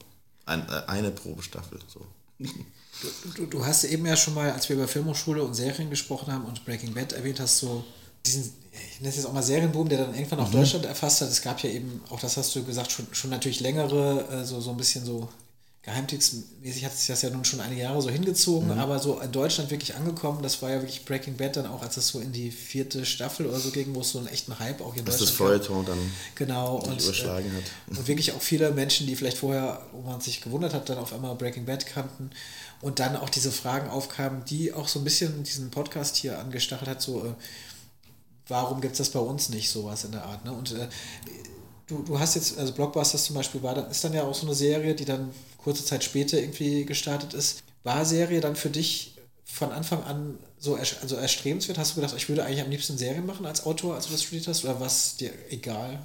ein, äh, eine Probestaffel. So. Du, du, du, hast eben ja schon mal, als wir über Filmhochschule und Serien gesprochen haben und Breaking Bad erwähnt hast, so diesen, ich nenne es jetzt auch mal Serienboom, der dann irgendwann auch mhm. Deutschland erfasst hat. Es gab ja eben, auch das hast du gesagt, schon, schon natürlich längere, äh, so, so ein bisschen so geheimtippsmäßig hat sich das ja nun schon einige Jahre so hingezogen, mhm. aber so in Deutschland wirklich angekommen, das war ja wirklich Breaking Bad dann auch, als es so in die vierte Staffel oder so ging, wo es so einen echten Hype auch in Deutschland das Feuerton dann genau, und, überschlagen hat. Äh, und wirklich auch viele Menschen, die vielleicht vorher, wo man sich gewundert hat, dann auf einmal Breaking Bad kannten und dann auch diese Fragen aufkamen, die auch so ein bisschen diesen Podcast hier angestachelt hat, so äh, warum gibt es das bei uns nicht, sowas in der Art. Ne? Und äh, du, du hast jetzt, also Blockbusters zum Beispiel war, dann ist dann ja auch so eine Serie, die dann kurze Zeit später irgendwie gestartet ist. War Serie dann für dich von Anfang an so also erstrebenswert? Hast du gedacht, ich würde eigentlich am liebsten Serien machen als Autor, als du das studiert hast? Oder was dir egal?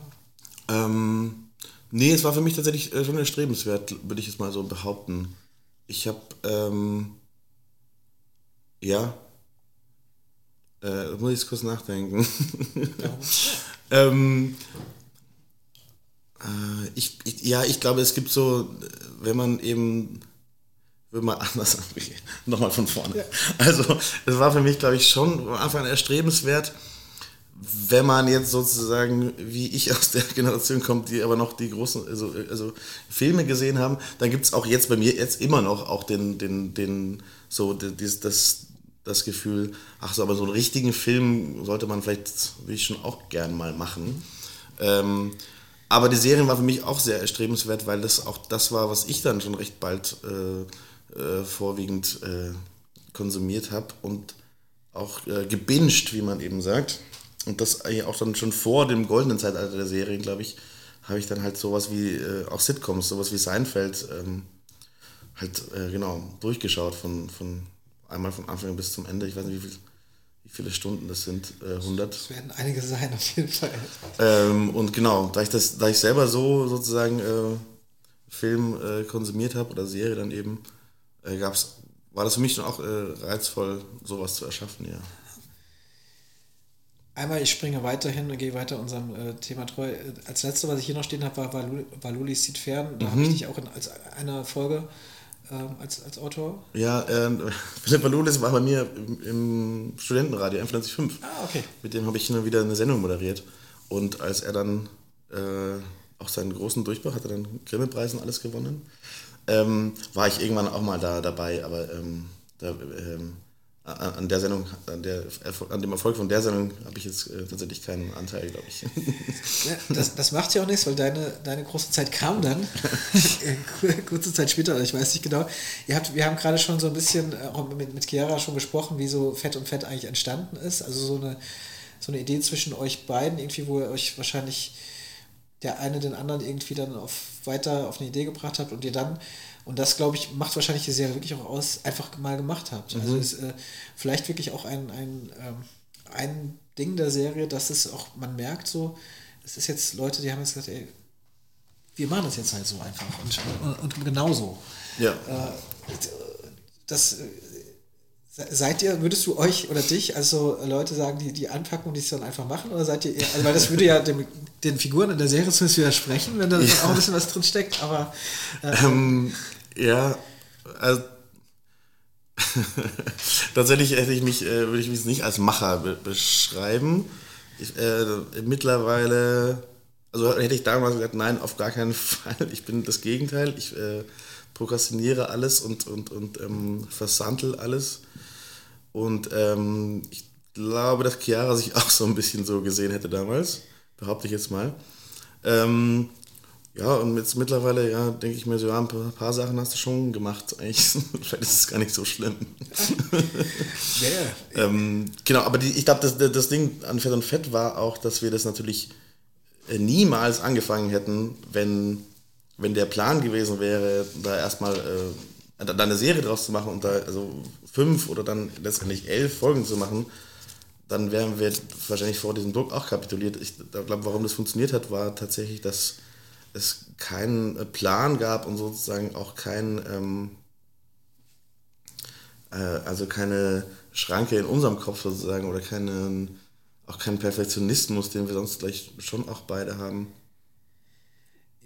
Ähm, nee, es war für mich tatsächlich äh, schon erstrebenswert, würde ich jetzt mal so behaupten. Ich habe, ähm, ja, äh, muss ich kurz nachdenken. ähm, äh, ich, ich, ja, ich glaube, es gibt so, wenn man eben, will mal anders angehen, nochmal von vorne. Ja. Also, es war für mich, glaube ich, schon am Anfang erstrebenswert, wenn man jetzt sozusagen, wie ich aus der Generation kommt, die aber noch die großen, also, also Filme gesehen haben, dann gibt es auch jetzt bei mir jetzt immer noch auch den, den, den, so, das, das, das Gefühl, ach so, aber so einen richtigen Film sollte man vielleicht, will ich schon auch gern mal machen. Ähm, aber die Serien war für mich auch sehr erstrebenswert, weil das auch das war, was ich dann schon recht bald äh, äh, vorwiegend äh, konsumiert habe und auch äh, gebinged, wie man eben sagt. Und das auch dann schon vor dem goldenen Zeitalter der Serien, glaube ich, habe ich dann halt sowas wie äh, auch Sitcoms, sowas wie Seinfeld ähm, halt äh, genau durchgeschaut von, von einmal von Anfang bis zum Ende. Ich weiß nicht, wie, viel, viele Stunden das sind. Äh, 100. Das werden einige sein, auf jeden Fall. Ähm, und genau, da ich, das, da ich selber so sozusagen äh, Film äh, konsumiert habe oder Serie dann eben, äh, gab's, war das für mich dann auch äh, reizvoll, sowas zu erschaffen, ja. Einmal, ich springe weiterhin und gehe weiter unserem äh, Thema treu. Äh, als letzte, was ich hier noch stehen habe, war Valuli sieht fern. Da mhm. habe ich dich auch in als einer Folge ähm, als, als Autor? Ja, äh, Philipp Valulis war bei mir im, im Studentenradio M95. Ah, okay. Mit dem habe ich wieder eine Sendung moderiert. Und als er dann äh, auch seinen großen Durchbruch hat, er dann Grimme-Preis und alles gewonnen, ähm, war ich irgendwann auch mal da dabei. Aber ähm, da, ähm, an der Sendung, an, der, an dem Erfolg von der Sendung habe ich jetzt äh, tatsächlich keinen Anteil, glaube ich. Das, das macht ja auch nichts, weil deine, deine große Zeit kam dann, kurze Zeit später, ich weiß nicht genau. Ihr habt, wir haben gerade schon so ein bisschen äh, auch mit, mit Chiara schon gesprochen, wie so Fett und Fett eigentlich entstanden ist. Also so eine, so eine Idee zwischen euch beiden, irgendwie, wo ihr euch wahrscheinlich der eine den anderen irgendwie dann auf, weiter auf eine Idee gebracht habt und ihr dann und das, glaube ich, macht wahrscheinlich die Serie wirklich auch aus, einfach mal gemacht habt. Also mhm. Also ist äh, vielleicht wirklich auch ein, ein, ähm, ein Ding der Serie, dass es auch, man merkt so, es ist jetzt Leute, die haben jetzt gesagt, ey, wir machen das jetzt halt so einfach und, und, und genau so. Ja. Äh, das, äh, Seid ihr, würdest du euch oder dich, also Leute sagen, die, die anpacken und die es dann einfach machen? Oder seid ihr eher, also weil das würde ja dem, den Figuren in der Serie zumindest widersprechen, wenn da ja. auch ein bisschen was drin steckt, aber. Äh, ähm, ja, also. Tatsächlich hätte ich mich, äh, würde ich mich nicht als Macher be beschreiben. Ich, äh, mittlerweile, also hätte ich damals gesagt, nein, auf gar keinen Fall. Ich bin das Gegenteil. Ich äh, prokrastiniere alles und, und, und ähm, versandel alles. Und ähm, ich glaube, dass Chiara sich auch so ein bisschen so gesehen hätte damals, behaupte ich jetzt mal. Ähm, ja, und jetzt mittlerweile, ja, denke ich mir so, ja, ein paar, paar, Sachen hast du schon gemacht. Eigentlich, vielleicht ist es gar nicht so schlimm. yeah. ähm, genau, aber die, ich glaube, das, das Ding an Fett und Fett war auch, dass wir das natürlich äh, niemals angefangen hätten, wenn, wenn der Plan gewesen wäre, da erstmal äh, da eine Serie draus zu machen und da also fünf oder dann letztendlich elf Folgen zu machen, dann wären wir wahrscheinlich vor diesem Druck auch kapituliert. Ich glaube, warum das funktioniert hat, war tatsächlich, dass es keinen Plan gab und sozusagen auch kein, ähm, äh, also keine Schranke in unserem Kopf sozusagen oder keinen, auch keinen Perfektionismus, den wir sonst gleich schon auch beide haben.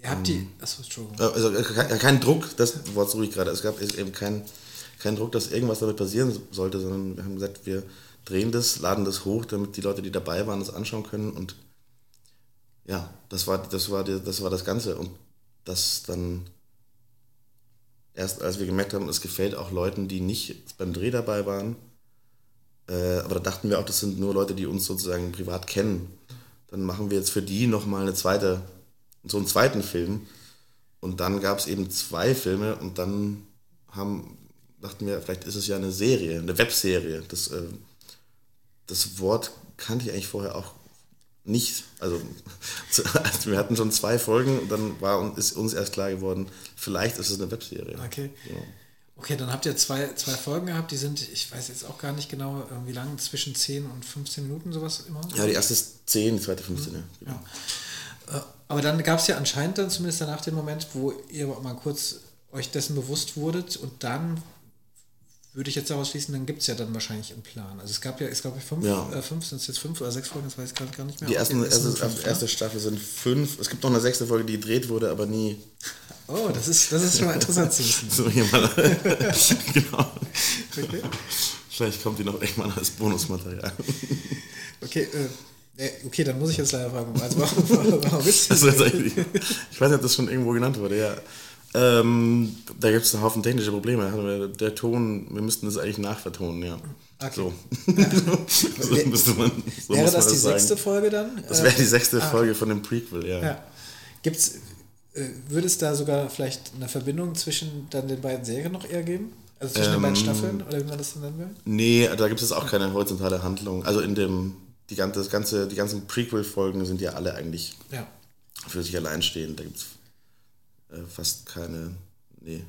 Ihr habt die. Achso, Entschuldigung. Also kein, kein Druck, das Wort suche ich gerade. Es gab eben keinen kein Druck, dass irgendwas damit passieren sollte, sondern wir haben gesagt, wir drehen das, laden das hoch, damit die Leute, die dabei waren, das anschauen können. Und ja, das war das, war die, das, war das Ganze. Und das dann erst, als wir gemerkt haben, es gefällt auch Leuten, die nicht beim Dreh dabei waren. Äh, aber da dachten wir auch, das sind nur Leute, die uns sozusagen privat kennen. Dann machen wir jetzt für die nochmal eine zweite, so einen zweiten Film. Und dann gab es eben zwei Filme und dann haben, dachten wir, vielleicht ist es ja eine Serie, eine Webserie. Das, äh, das Wort kannte ich eigentlich vorher auch nicht. Also, also wir hatten schon zwei Folgen und dann war, ist uns erst klar geworden, vielleicht ist es eine Webserie. Okay. Ja. Okay, dann habt ihr zwei, zwei Folgen gehabt, die sind, ich weiß jetzt auch gar nicht genau, äh, wie lang, zwischen 10 und 15 Minuten sowas immer? Ja, die erste ist 10, die zweite 15, mhm. ja. ja. Aber dann gab es ja anscheinend dann zumindest danach den Moment, wo ihr mal kurz euch dessen bewusst wurdet und dann würde ich jetzt daraus schließen, dann gibt es ja dann wahrscheinlich einen Plan. Also es gab ja, es gab ja fünf, ja. Äh, fünf sind es jetzt fünf oder sechs Folgen, das weiß ich gerade gar nicht mehr. Die ersten, erste, fünf, erste Staffel sind fünf. Es gibt noch eine sechste Folge, die gedreht wurde, aber nie. Oh, das ist, das ist schon mal interessant zu wissen. so jemand. genau. Okay. Vielleicht kommt die noch irgendwann als Bonusmaterial. okay, äh, okay, dann muss ich jetzt leider fragen, also warum, warum, ist das? Also, ich weiß nicht, ob das schon irgendwo genannt wurde, ja. Ähm, da gibt es einen Haufen technische Probleme. Der Ton, wir müssten das eigentlich nachvertonen, ja. Okay. So. so müsste man, so wäre das, das die sagen. sechste Folge dann? Das wäre die sechste ah, Folge von dem Prequel, ja. ja. Gibt's, äh, würde es da sogar vielleicht eine Verbindung zwischen dann den beiden Serien noch eher geben? Also zwischen ähm, den beiden ähm, Staffeln oder wie man das nennen will? Nee, da gibt es auch keine horizontale Handlung. Also in dem, die ganze, das ganze, die ganzen Prequel-Folgen sind ja alle eigentlich ja. für sich allein stehend. Da gibt es äh, fast keine, nee.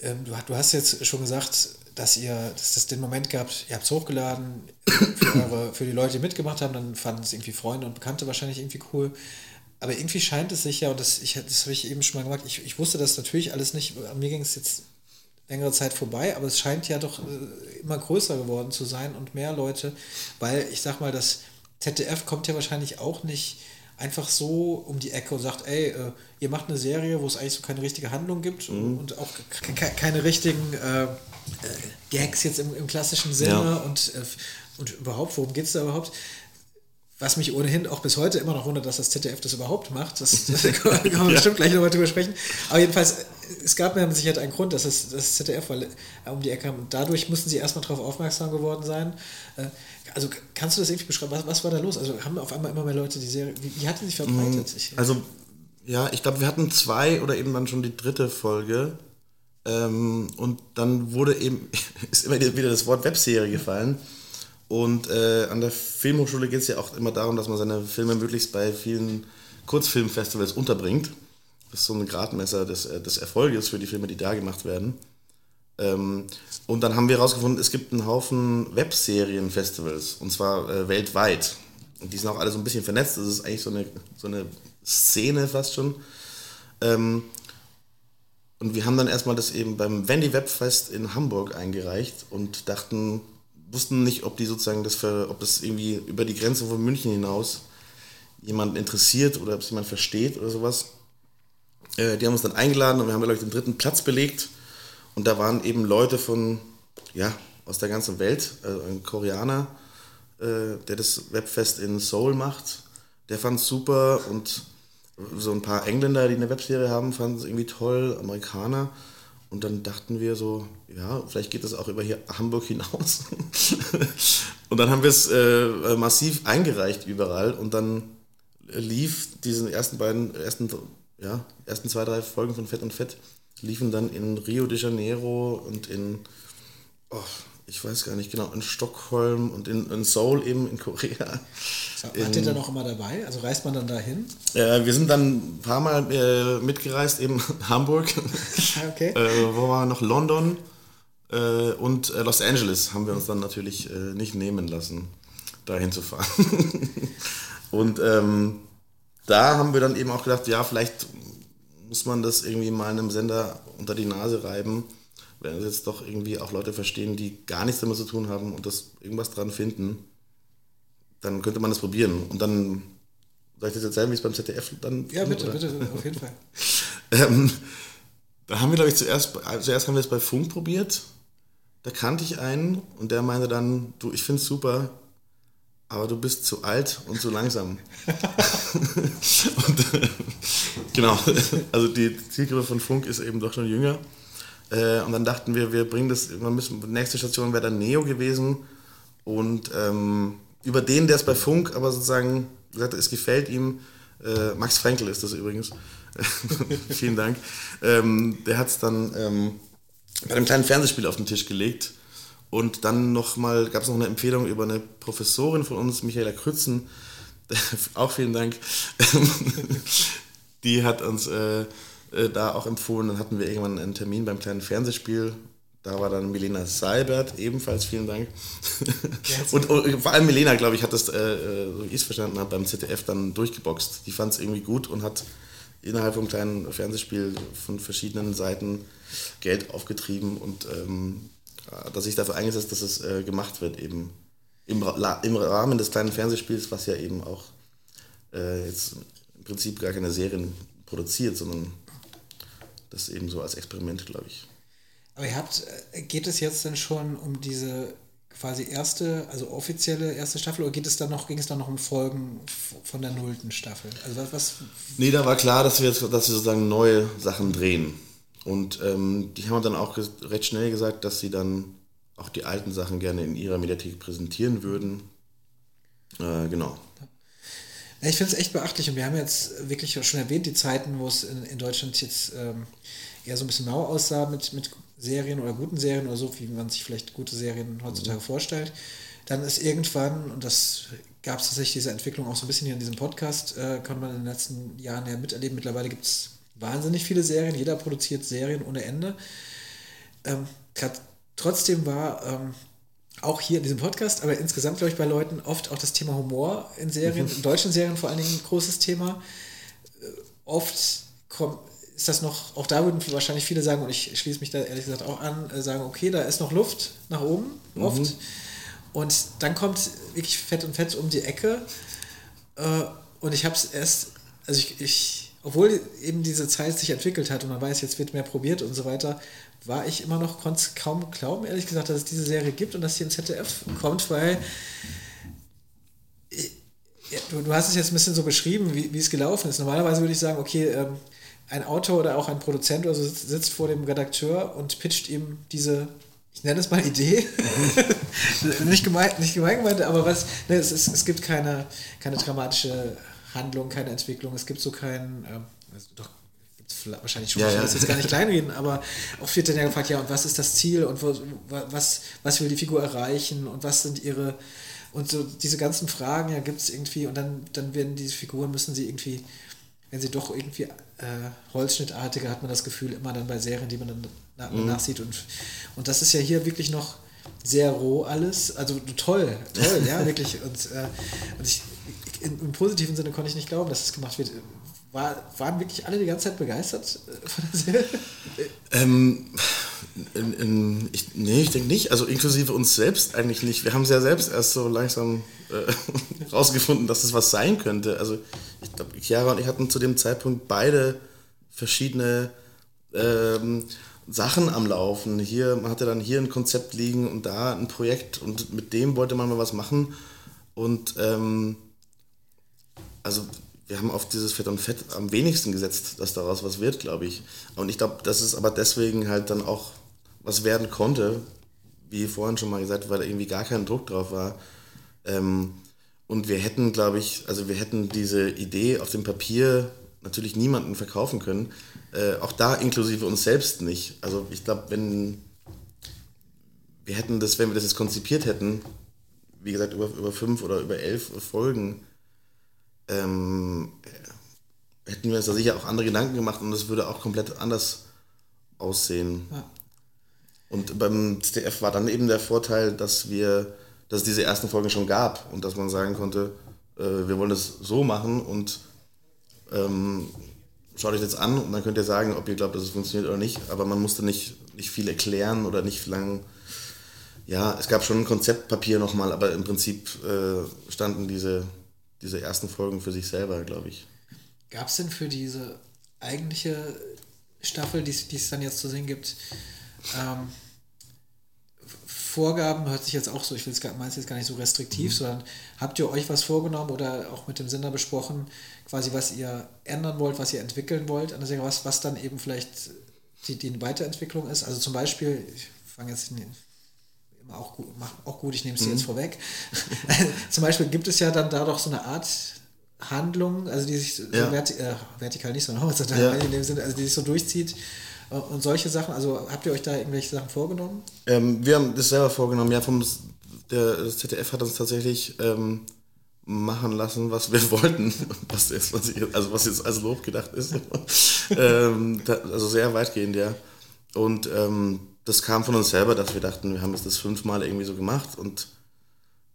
Ähm, du, du, hast jetzt schon gesagt, dass ihr, dass das den Moment gab, ihr habt es hochgeladen für, eure, für die Leute, die mitgemacht haben, dann fanden es irgendwie Freunde und Bekannte wahrscheinlich irgendwie cool. Aber irgendwie scheint es sich ja, und das, das habe ich eben schon mal gemacht, ich, ich wusste das natürlich alles nicht, mir ging es jetzt längere Zeit vorbei, aber es scheint ja doch äh, immer größer geworden zu sein und mehr Leute, weil ich sag mal, das ZDF kommt ja wahrscheinlich auch nicht einfach so um die Ecke und sagt, ey, äh, ihr macht eine Serie, wo es eigentlich so keine richtige Handlung gibt mhm. und auch keine richtigen äh, äh, Gags jetzt im, im klassischen Sinne ja. und, äh, und überhaupt, worum geht es da überhaupt? Was mich ohnehin auch bis heute immer noch wundert, dass das ZDF das überhaupt macht. Das, das kann man ja. bestimmt gleich nochmal drüber sprechen. Aber jedenfalls, es gab mir mit Sicherheit einen Grund, dass das, das ZDF äh, um die Ecke kam. Und dadurch mussten sie erstmal darauf aufmerksam geworden sein. Äh, also kannst du das irgendwie beschreiben? Was, was war da los? Also haben auf einmal immer mehr Leute die Serie. Wie, wie hat die sich verbreitet? Ich, also, ja, ich glaube, wir hatten zwei oder eben dann schon die dritte Folge. Ähm, und dann wurde eben, ist immer wieder das Wort Webserie gefallen. Und äh, an der Filmhochschule geht es ja auch immer darum, dass man seine Filme möglichst bei vielen Kurzfilmfestivals unterbringt. Das ist so ein Gradmesser des, äh, des Erfolges für die Filme, die da gemacht werden. Ähm, und dann haben wir herausgefunden, es gibt einen Haufen Webserien-Festivals, und zwar äh, weltweit. Und die sind auch alle so ein bisschen vernetzt. Das ist eigentlich so eine, so eine Szene fast schon. Ähm, und wir haben dann erstmal das eben beim Wendy Webfest in Hamburg eingereicht und dachten, wussten nicht, ob die sozusagen das, für, ob das irgendwie über die Grenze von München hinaus jemanden interessiert oder ob es jemand versteht oder sowas. Äh, die haben uns dann eingeladen und wir haben, glaube ich, den dritten Platz belegt und da waren eben Leute von, ja, aus der ganzen Welt. Also ein Koreaner, äh, der das Webfest in Seoul macht, der fand es super. Und so ein paar Engländer, die eine Webserie haben, fanden es irgendwie toll. Amerikaner. Und dann dachten wir so, ja, vielleicht geht das auch über hier Hamburg hinaus. und dann haben wir es äh, massiv eingereicht überall und dann lief diesen ersten beiden, ersten, ja, ersten zwei, drei Folgen von Fett und Fett liefen dann in Rio de Janeiro und in, oh, ich weiß gar nicht genau, in Stockholm und in, in Seoul eben in Korea. So, wart ihr dann auch immer dabei? Also reist man dann dahin? Äh, wir sind dann ein paar Mal äh, mitgereist, eben Hamburg, okay. äh, wo war noch London äh, und äh, Los Angeles haben wir uns dann natürlich äh, nicht nehmen lassen, dahin zu fahren. und ähm, da haben wir dann eben auch gedacht, ja, vielleicht muss man das irgendwie mal einem Sender unter die Nase reiben, wenn es jetzt doch irgendwie auch Leute verstehen, die gar nichts damit zu tun haben und das irgendwas dran finden, dann könnte man das probieren. Und dann Soll ich das erzählen, wie es beim ZDF dann Ja, bitte, oder? bitte, auf jeden Fall. Ähm, da haben wir, glaube ich, zuerst, zuerst haben wir es bei Funk probiert. Da kannte ich einen und der meinte dann, du, ich finde es super, aber du bist zu alt und zu langsam. und, äh, genau, also die Zielgruppe von Funk ist eben doch schon jünger. Äh, und dann dachten wir, wir bringen das, wir müssen, nächste Station wäre dann Neo gewesen. Und ähm, über den, der es bei Funk, aber sozusagen gesagt hat, es gefällt ihm, äh, Max Frenkel ist das übrigens, vielen Dank, ähm, der hat es dann ähm, bei einem kleinen Fernsehspiel auf den Tisch gelegt. Und dann nochmal, gab es noch eine Empfehlung über eine Professorin von uns, Michaela Krützen, auch vielen Dank, die hat uns äh, äh, da auch empfohlen. Dann hatten wir irgendwann einen Termin beim kleinen Fernsehspiel. Da war dann Milena Seibert, ebenfalls vielen Dank. und, und vor allem Milena, glaube ich, hat das, äh, äh, so wie ich es verstanden habe, beim ZDF dann durchgeboxt. Die fand es irgendwie gut und hat innerhalb vom kleinen Fernsehspiel von verschiedenen Seiten Geld aufgetrieben und ähm, dass sich dafür eingesetzt, dass es äh, gemacht wird, eben im, Ra im Rahmen des kleinen Fernsehspiels, was ja eben auch äh, jetzt im Prinzip gar keine Serien produziert, sondern das eben so als Experiment, glaube ich. Aber ihr habt, äh, geht es jetzt denn schon um diese quasi erste, also offizielle erste Staffel oder geht es dann noch, ging es dann noch um Folgen von der nullten Staffel? Also was, was Nee, da war klar, dass wir, jetzt, dass wir sozusagen neue Sachen drehen. Und ähm, die haben dann auch recht schnell gesagt, dass sie dann auch die alten Sachen gerne in ihrer Mediathek präsentieren würden. Äh, genau. Ich finde es echt beachtlich und wir haben jetzt wirklich schon erwähnt, die Zeiten, wo es in, in Deutschland jetzt ähm, eher so ein bisschen mau aussah mit, mit Serien oder guten Serien oder so, wie man sich vielleicht gute Serien heutzutage mhm. vorstellt. Dann ist irgendwann, und das gab es tatsächlich diese Entwicklung auch so ein bisschen hier in diesem Podcast, äh, konnte man in den letzten Jahren ja miterleben. Mittlerweile gibt es wahnsinnig viele Serien, jeder produziert Serien ohne Ende. Ähm, trotzdem war ähm, auch hier in diesem Podcast, aber insgesamt, glaube ich, bei Leuten oft auch das Thema Humor in Serien, mhm. in deutschen Serien vor allen Dingen ein großes Thema. Äh, oft kommt, ist das noch, auch da würden wahrscheinlich viele sagen, und ich schließe mich da ehrlich gesagt auch an, äh, sagen, okay, da ist noch Luft nach oben, oft. Mhm. Und dann kommt wirklich fett und fett um die Ecke. Äh, und ich habe es erst, also ich, ich, obwohl eben diese Zeit sich entwickelt hat und man weiß, jetzt wird mehr probiert und so weiter, war ich immer noch, konnte kaum glauben, ehrlich gesagt, dass es diese Serie gibt und dass sie ins ZDF kommt, weil ja, du, du, hast es jetzt ein bisschen so beschrieben, wie, wie es gelaufen ist. Normalerweise würde ich sagen, okay, ähm, ein Autor oder auch ein Produzent oder so sitzt, sitzt, vor dem Redakteur und pitcht ihm diese, ich nenne es mal Idee, nicht, gemein, nicht gemein gemeint, aber was, ne, es, ist, es gibt keine, keine dramatische Handlung, keine Entwicklung, es gibt so keinen, ähm, also doch, wahrscheinlich schon, ja, ich will das jetzt gar nicht kleinreden, aber oft wird dann ja gefragt, ja, und was ist das Ziel und wo, was, was will die Figur erreichen und was sind ihre, und so diese ganzen Fragen, ja, gibt es irgendwie, und dann, dann werden diese Figuren, müssen sie irgendwie, wenn sie doch irgendwie äh, holzschnittartiger, hat man das Gefühl, immer dann bei Serien, die man dann nach, mhm. nachsieht und, und das ist ja hier wirklich noch sehr roh alles, also toll, toll, ja, wirklich, und, äh, und ich, in, im positiven Sinne konnte ich nicht glauben, dass es das gemacht wird. War, waren wirklich alle die ganze Zeit begeistert äh, von der Serie? Ähm, in, in, ich, nee, ich denke nicht. Also inklusive uns selbst eigentlich nicht. Wir haben es ja selbst erst so langsam äh, rausgefunden, dass das was sein könnte. Also ich glaube, Chiara und ich hatten zu dem Zeitpunkt beide verschiedene ähm, Sachen am Laufen. Hier, man hatte dann hier ein Konzept liegen und da ein Projekt und mit dem wollte man mal was machen. Und ähm, also wir haben auf dieses Fett und Fett am wenigsten gesetzt, dass daraus was wird, glaube ich. Und ich glaube, dass es aber deswegen halt dann auch was werden konnte, wie vorhin schon mal gesagt, weil da irgendwie gar kein Druck drauf war. Ähm, und wir hätten, glaube ich, also wir hätten diese Idee auf dem Papier natürlich niemanden verkaufen können. Äh, auch da inklusive uns selbst nicht. Also ich glaube, wenn wir hätten das, wenn wir das jetzt konzipiert hätten, wie gesagt, über, über fünf oder über elf Folgen, ähm, hätten wir uns da sicher auch andere Gedanken gemacht und es würde auch komplett anders aussehen. Ja. Und beim ZDF war dann eben der Vorteil, dass wir, dass es diese ersten Folgen schon gab und dass man sagen konnte, äh, wir wollen das so machen und ähm, schaut euch jetzt an und dann könnt ihr sagen, ob ihr glaubt, dass es funktioniert oder nicht. Aber man musste nicht, nicht viel erklären oder nicht lang. Ja, es gab schon ein Konzeptpapier nochmal, aber im Prinzip äh, standen diese diese ersten Folgen für sich selber, glaube ich. Gab es denn für diese eigentliche Staffel, die es dann jetzt zu sehen gibt, ähm, Vorgaben, hört sich jetzt auch so, ich will es jetzt gar nicht so restriktiv, mhm. sondern habt ihr euch was vorgenommen oder auch mit dem Sender besprochen, quasi was ihr ändern wollt, was ihr entwickeln wollt an der Serie, was, was dann eben vielleicht die, die Weiterentwicklung ist? Also zum Beispiel, ich fange jetzt immer auch gut, auch gut, ich nehme es mhm. jetzt vorweg. zum Beispiel gibt es ja dann da doch so eine Art Handlung, also die sich ja. so verti äh, vertikal nicht, sondern horizontal ja. in dem Sinne, also die sich so durchzieht äh, und solche Sachen. Also habt ihr euch da irgendwelche Sachen vorgenommen? Ähm, wir haben das selber vorgenommen. Ja, vom der ZDF hat uns tatsächlich ähm, machen lassen, was wir wollten, was jetzt, was ich, also was jetzt als Lob gedacht ist. ähm, da, also sehr weitgehend, ja. Und ähm, das kam von uns selber, dass wir dachten, wir haben jetzt das fünfmal irgendwie so gemacht und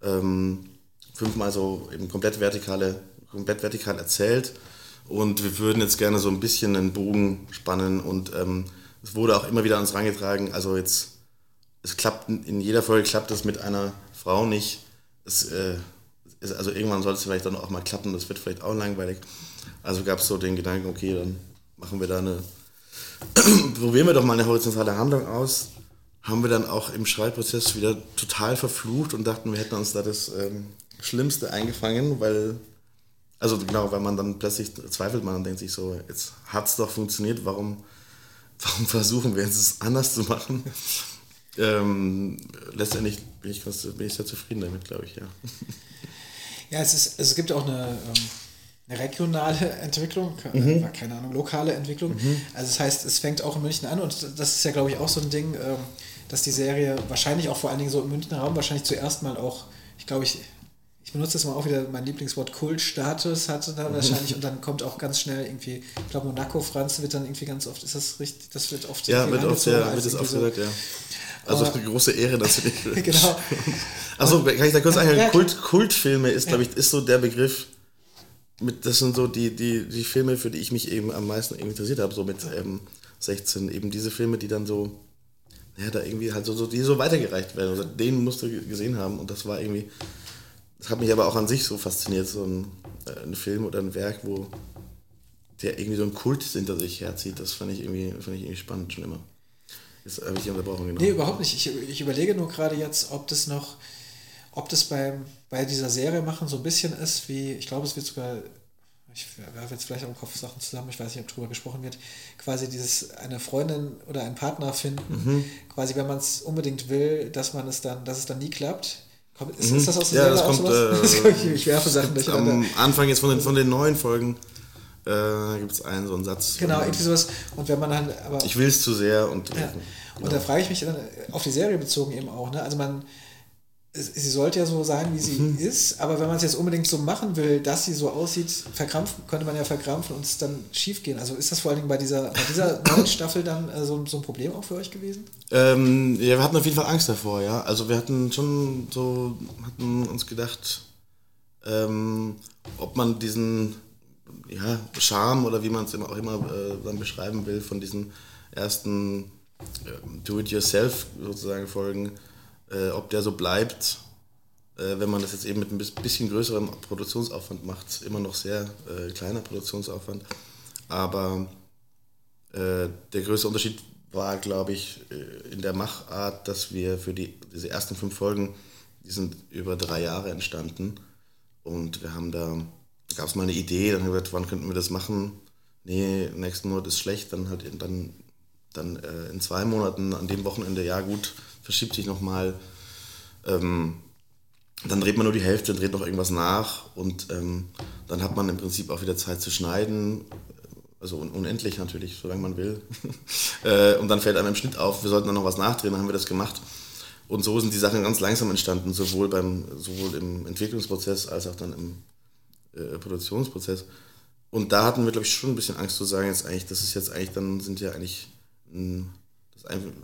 ähm, fünfmal so eben komplett vertikale, komplett vertikal erzählt. Und wir würden jetzt gerne so ein bisschen einen Bogen spannen und ähm, es wurde auch immer wieder an uns herangetragen, also jetzt, es klappt, in jeder Folge klappt es mit einer Frau nicht. Es, äh, es, also irgendwann soll es vielleicht dann auch mal klappen, das wird vielleicht auch langweilig. Also gab es so den Gedanken, okay, dann machen wir da eine, probieren wir doch mal eine horizontale Handlung aus. Haben wir dann auch im Schreibprozess wieder total verflucht und dachten, wir hätten uns da das ähm, Schlimmste eingefangen, weil also genau, weil man dann plötzlich zweifelt man und denkt sich so, jetzt hat es doch funktioniert, warum, warum versuchen wir jetzt es anders zu machen? Ähm, letztendlich bin ich, bin ich sehr zufrieden damit, glaube ich, ja. Ja, es, ist, es gibt auch eine, ähm, eine regionale Entwicklung, mhm. keine Ahnung, lokale Entwicklung. Mhm. Also das heißt, es fängt auch in München an und das ist ja, glaube ich, auch so ein Ding, ähm, dass die Serie wahrscheinlich auch vor allen Dingen so im Münchner Raum wahrscheinlich zuerst mal auch, ich glaube, ich ich benutze das mal auch wieder, mein Lieblingswort Kultstatus hatte da wahrscheinlich und dann kommt auch ganz schnell irgendwie, ich glaube Monaco, Franz wird dann irgendwie ganz oft, ist das richtig, das wird oft Ja, wird oft, ja, wird es oft gesagt, ja. Also eine große Ehre, dass du dich. genau. Achso, kann ich da kurz sagen, Kult, Kultfilme ist, glaube ich, ist so der Begriff, mit, das sind so die, die, die Filme, für die ich mich eben am meisten interessiert habe, so mit ähm, 16, eben diese Filme, die dann so, ja, da irgendwie halt so, so die so weitergereicht werden. Also den musst du gesehen haben und das war irgendwie das hat mich aber auch an sich so fasziniert, so ein, äh, ein Film oder ein Werk, wo der irgendwie so einen Kult hinter sich herzieht. Das fand ich irgendwie, fand ich irgendwie spannend schon immer. Jetzt habe ich die Unterbrauchung genommen. Nee, überhaupt nicht. Ich, ich überlege nur gerade jetzt, ob das noch, ob das beim, bei dieser Serie machen so ein bisschen ist wie, ich glaube, es wird sogar, ich werfe jetzt vielleicht auch im Kopf Sachen zusammen, ich weiß nicht, ob darüber gesprochen wird, quasi dieses eine Freundin oder einen Partner finden, mhm. quasi wenn man es unbedingt will, dass man es dann, dass es dann nie klappt ist, mhm. ist, das aus der ja, Serie das kommt, äh, ich werfe Sachen durcheinander. Am Anfang jetzt von den, von den neuen Folgen äh, gibt es einen so einen Satz. Genau, irgendwie sowas. Und wenn man dann aber. Ich will es zu sehr und. Ja. Genau. Und da frage ich mich dann auf die Serie bezogen eben auch. Ne? Also man sie sollte ja so sein, wie sie mhm. ist, aber wenn man es jetzt unbedingt so machen will, dass sie so aussieht, verkrampfen, könnte man ja verkrampfen und es dann schief gehen. Also ist das vor allen Dingen bei dieser, bei dieser neuen Staffel dann äh, so, so ein Problem auch für euch gewesen? Ähm, ja, wir hatten auf jeden Fall Angst davor, ja. Also wir hatten schon so, hatten uns gedacht, ähm, ob man diesen ja, Charme oder wie man es auch immer äh, dann beschreiben will, von diesen ersten äh, Do-it-yourself sozusagen Folgen, äh, ob der so bleibt, äh, wenn man das jetzt eben mit ein bisschen größerem Produktionsaufwand macht, immer noch sehr äh, kleiner Produktionsaufwand. Aber äh, der größte Unterschied war, glaube ich, äh, in der Machart, dass wir für die, diese ersten fünf Folgen, die sind über drei Jahre entstanden. Und wir haben da, da gab es mal eine Idee, dann haben wir gesagt, wann könnten wir das machen? Nee, nächsten Monat ist schlecht, dann halt dann, dann äh, in zwei Monaten, an dem Wochenende, ja gut, verschiebt sich nochmal. Ähm, dann dreht man nur die Hälfte, dreht noch irgendwas nach und ähm, dann hat man im Prinzip auch wieder Zeit zu schneiden. Also unendlich natürlich, solange man will. äh, und dann fällt einem im Schnitt auf, wir sollten dann noch was nachdrehen, dann haben wir das gemacht. Und so sind die Sachen ganz langsam entstanden, sowohl, beim, sowohl im Entwicklungsprozess als auch dann im äh, Produktionsprozess. Und da hatten wir, glaube ich, schon ein bisschen Angst zu sagen, jetzt eigentlich, das ist jetzt eigentlich, dann sind ja eigentlich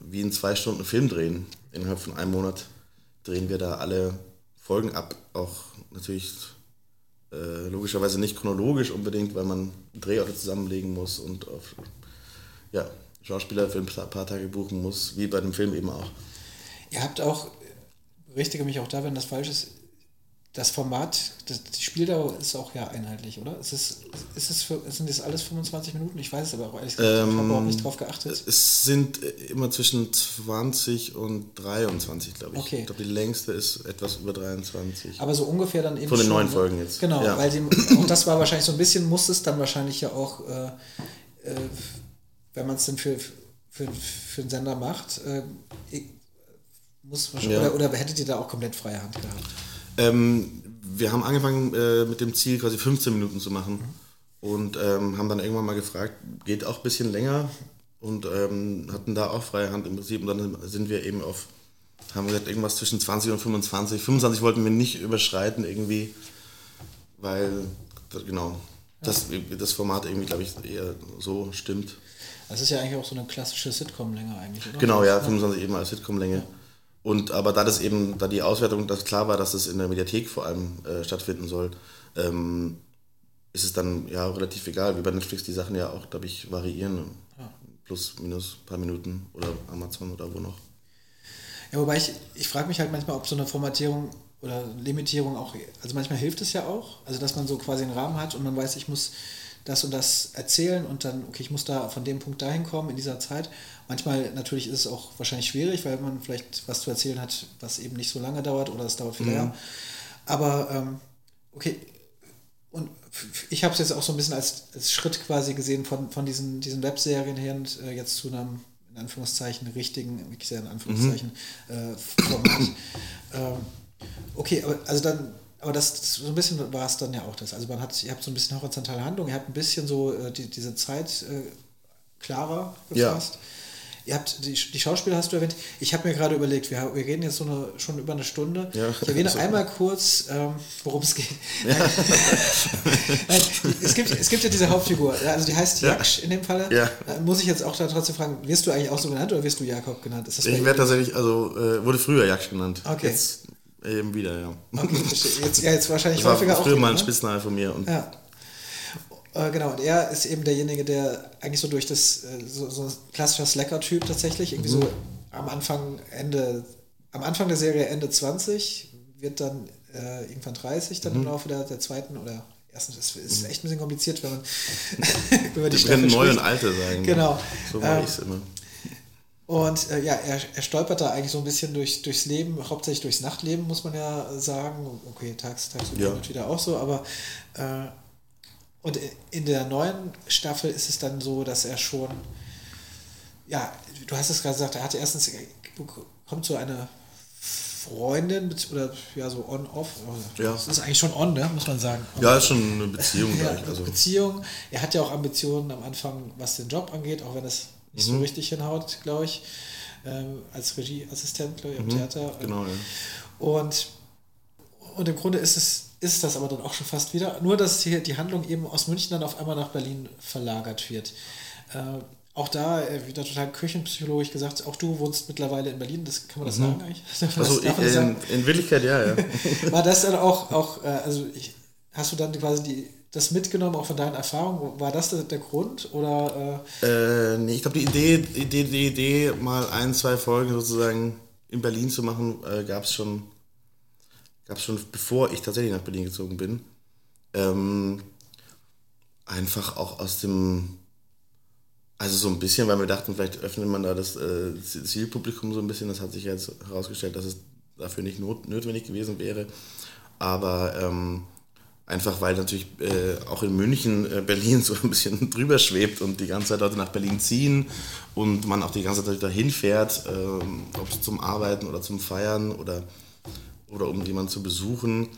wie in zwei Stunden Film drehen. Innerhalb von einem Monat drehen wir da alle Folgen ab. Auch natürlich äh, logischerweise nicht chronologisch unbedingt, weil man Drehorte zusammenlegen muss und auf ja, Schauspieler für ein paar Tage buchen muss, wie bei dem Film eben auch. Ihr habt auch, richtige mich auch da, wenn das falsch ist, das Format, das, die Spieldauer ist auch ja einheitlich, oder? Ist es, ist es für, sind das alles 25 Minuten? Ich weiß es aber auch ehrlich gesagt, ähm, ich habe überhaupt nicht drauf geachtet. Es sind immer zwischen 20 und 23, glaube ich. Okay. Ich glaube, die längste ist etwas über 23. Aber so ungefähr dann eben. Von den schon, neun ne? Folgen jetzt. Genau, ja. weil die, auch das war wahrscheinlich so ein bisschen, muss es dann wahrscheinlich ja auch, äh, äh, wenn man es denn für, für, für einen Sender macht, äh, muss wahrscheinlich, ja. oder, oder hättet ihr da auch komplett freie Hand gehabt? Ähm, wir haben angefangen äh, mit dem Ziel, quasi 15 Minuten zu machen. Und ähm, haben dann irgendwann mal gefragt, geht auch ein bisschen länger? Und ähm, hatten da auch freie Hand im Prinzip. Und dann sind wir eben auf, haben gesagt, irgendwas zwischen 20 und 25. 25 wollten wir nicht überschreiten irgendwie, weil, genau, das, das Format irgendwie, glaube ich, eher so stimmt. Das ist ja eigentlich auch so eine klassische Sitcom-Länge eigentlich, oder? Genau, ja, 25 eben als Sitcom-Länge. Ja. Und aber da das eben, da die Auswertung, dass klar war, dass es in der Mediathek vor allem äh, stattfinden soll, ähm, ist es dann ja relativ egal, wie bei Netflix die Sachen ja auch, glaube ich, variieren. Ja. Plus, minus ein paar Minuten oder Amazon oder wo noch. Ja, wobei ich, ich frage mich halt manchmal, ob so eine Formatierung oder Limitierung auch, also manchmal hilft es ja auch, also dass man so quasi einen Rahmen hat und man weiß, ich muss das und das erzählen und dann, okay, ich muss da von dem Punkt dahin kommen in dieser Zeit. Manchmal natürlich ist es auch wahrscheinlich schwierig, weil man vielleicht was zu erzählen hat, was eben nicht so lange dauert oder es dauert viel mhm. länger. Aber ähm, okay, und ich habe es jetzt auch so ein bisschen als, als Schritt quasi gesehen von, von diesen, diesen Webserien her und äh, jetzt zu einem, in Anführungszeichen, richtigen, wirklich sehr in Anführungszeichen, mhm. äh, Format. ähm, okay, aber also dann aber das so ein bisschen war es dann ja auch das. Also man hat, ihr habt so ein bisschen horizontale Handlung, ihr habt ein bisschen so äh, die, diese Zeit äh, klarer gefasst. Ja. Ihr habt die, die Schauspieler hast du erwähnt. Ich habe mir gerade überlegt, wir, wir reden jetzt so eine, schon über eine Stunde. Ja, ich erwähne so. einmal kurz, ähm, worum es geht. Ja. Nein, es, gibt, es gibt ja diese Hauptfigur, also die heißt Jaksch in dem Falle. Ja. Äh, muss ich jetzt auch da trotzdem fragen, wirst du eigentlich auch so genannt oder wirst du Jakob genannt? ich werde tatsächlich, also äh, wurde früher Jaksch genannt. Okay. Jetzt Eben wieder, ja. Okay, jetzt, ja, jetzt wahrscheinlich das häufiger war früher auch. mal ein ne? Spitzname von mir. Und ja. Äh, genau, und er ist eben derjenige, der eigentlich so durch das, äh, so, so ein klassischer Slacker-Typ tatsächlich, irgendwie mhm. so am Anfang, Ende, am Anfang der Serie Ende 20, wird dann äh, irgendwann 30, dann mhm. im Laufe der, der zweiten oder ersten, das ist mhm. echt ein bisschen kompliziert, wenn man über die Wir können neu und alte sagen. Genau. So mache ähm, ich es immer. Und äh, ja, er, er stolpert da eigentlich so ein bisschen durch, durchs Leben, hauptsächlich durchs Nachtleben, muss man ja sagen. Okay, tags, tagsüber ja. wieder auch so, aber äh, und in der neuen Staffel ist es dann so, dass er schon, ja, du hast es gerade gesagt, er hatte erstens, kommt so eine Freundin, oder ja, so on-off. Ja. Das ist eigentlich schon on, ne, muss man sagen. Ja, ist schon eine Beziehung. ja, also. Beziehung. Er hat ja auch Ambitionen am Anfang, was den Job angeht, auch wenn es nicht mhm. so richtig hinhaut, glaube ich, ähm, als Regieassistent, glaube ich, am mhm. Theater. Genau, ja. Und, und im Grunde ist es ist das aber dann auch schon fast wieder. Nur, dass hier die Handlung eben aus München dann auf einmal nach Berlin verlagert wird. Äh, auch da äh, wieder total küchenpsychologisch gesagt, auch du wohnst mittlerweile in Berlin, das kann man das mhm. sagen eigentlich? Also ich, in, in, Wirklichkeit ja, ja. War das dann auch, auch äh, also ich, hast du dann quasi die das mitgenommen, auch von deinen Erfahrungen? War das der, der Grund? Oder, äh? Äh, nee, ich glaube, die Idee, Idee, die Idee, mal ein, zwei Folgen sozusagen in Berlin zu machen, äh, gab es schon, gab's schon, bevor ich tatsächlich nach Berlin gezogen bin. Ähm, einfach auch aus dem, also so ein bisschen, weil wir dachten, vielleicht öffnet man da das äh, Zielpublikum so ein bisschen. Das hat sich jetzt herausgestellt, dass es dafür nicht not notwendig gewesen wäre. Aber ähm, Einfach weil natürlich äh, auch in München äh, Berlin so ein bisschen drüber schwebt und die ganze Zeit Leute nach Berlin ziehen und man auch die ganze Zeit dahin fährt, äh, ob es zum Arbeiten oder zum Feiern oder, oder um jemanden zu besuchen.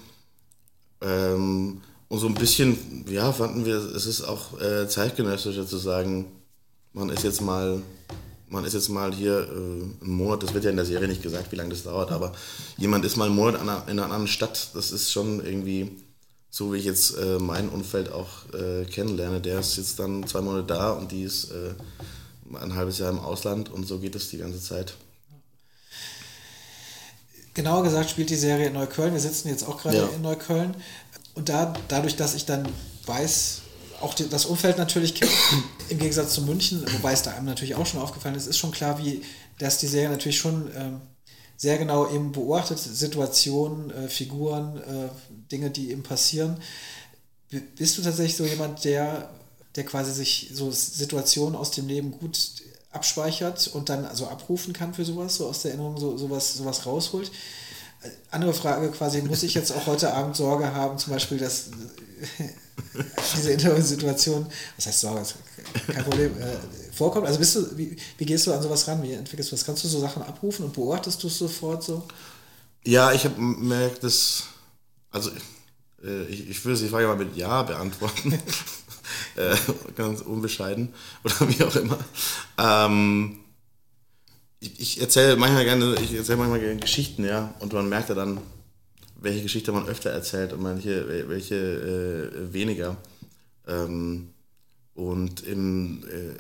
Ähm, und so ein bisschen, ja, fanden wir, es ist auch äh, zeitgenössischer zu sagen, man ist jetzt mal, man ist jetzt mal hier äh, einen Monat, das wird ja in der Serie nicht gesagt, wie lange das dauert, aber jemand ist mal einen Monat in einer, in einer anderen Stadt, das ist schon irgendwie so wie ich jetzt äh, mein Umfeld auch äh, kennenlerne, der ist jetzt dann zwei Monate da und die ist äh, ein halbes Jahr im Ausland und so geht es die ganze Zeit. Genauer gesagt spielt die Serie in Neukölln. Wir sitzen jetzt auch gerade ja. in Neukölln. Und da, dadurch, dass ich dann weiß, auch die, das Umfeld natürlich im Gegensatz zu München, wobei es da einem natürlich auch schon aufgefallen ist, ist schon klar, wie dass die Serie natürlich schon ähm, sehr genau eben beobachtet, Situationen, äh, Figuren, äh, Dinge, die eben passieren. Bist du tatsächlich so jemand, der, der quasi sich so Situationen aus dem Leben gut abspeichert und dann also abrufen kann für sowas, so aus der Erinnerung so, sowas, sowas rausholt? Andere Frage quasi, muss ich jetzt auch heute Abend Sorge haben, zum Beispiel, dass diese Interviewsituation, was heißt Sorge, kein Problem, äh, vorkommt? Also bist du, wie, wie gehst du an sowas ran? Wie entwickelst du das? Kannst du so Sachen abrufen und beobachtest du es sofort so? Ja, ich habe merkt, dass, also äh, ich, ich würde die Frage mal mit Ja beantworten. äh, ganz unbescheiden oder wie auch immer. Ähm, ich, ich erzähle manchmal gerne, ich erzähle manchmal gerne Geschichten, ja, und man merkt ja dann, welche Geschichte man öfter erzählt und manche, welche äh, weniger. Ähm, und im, äh,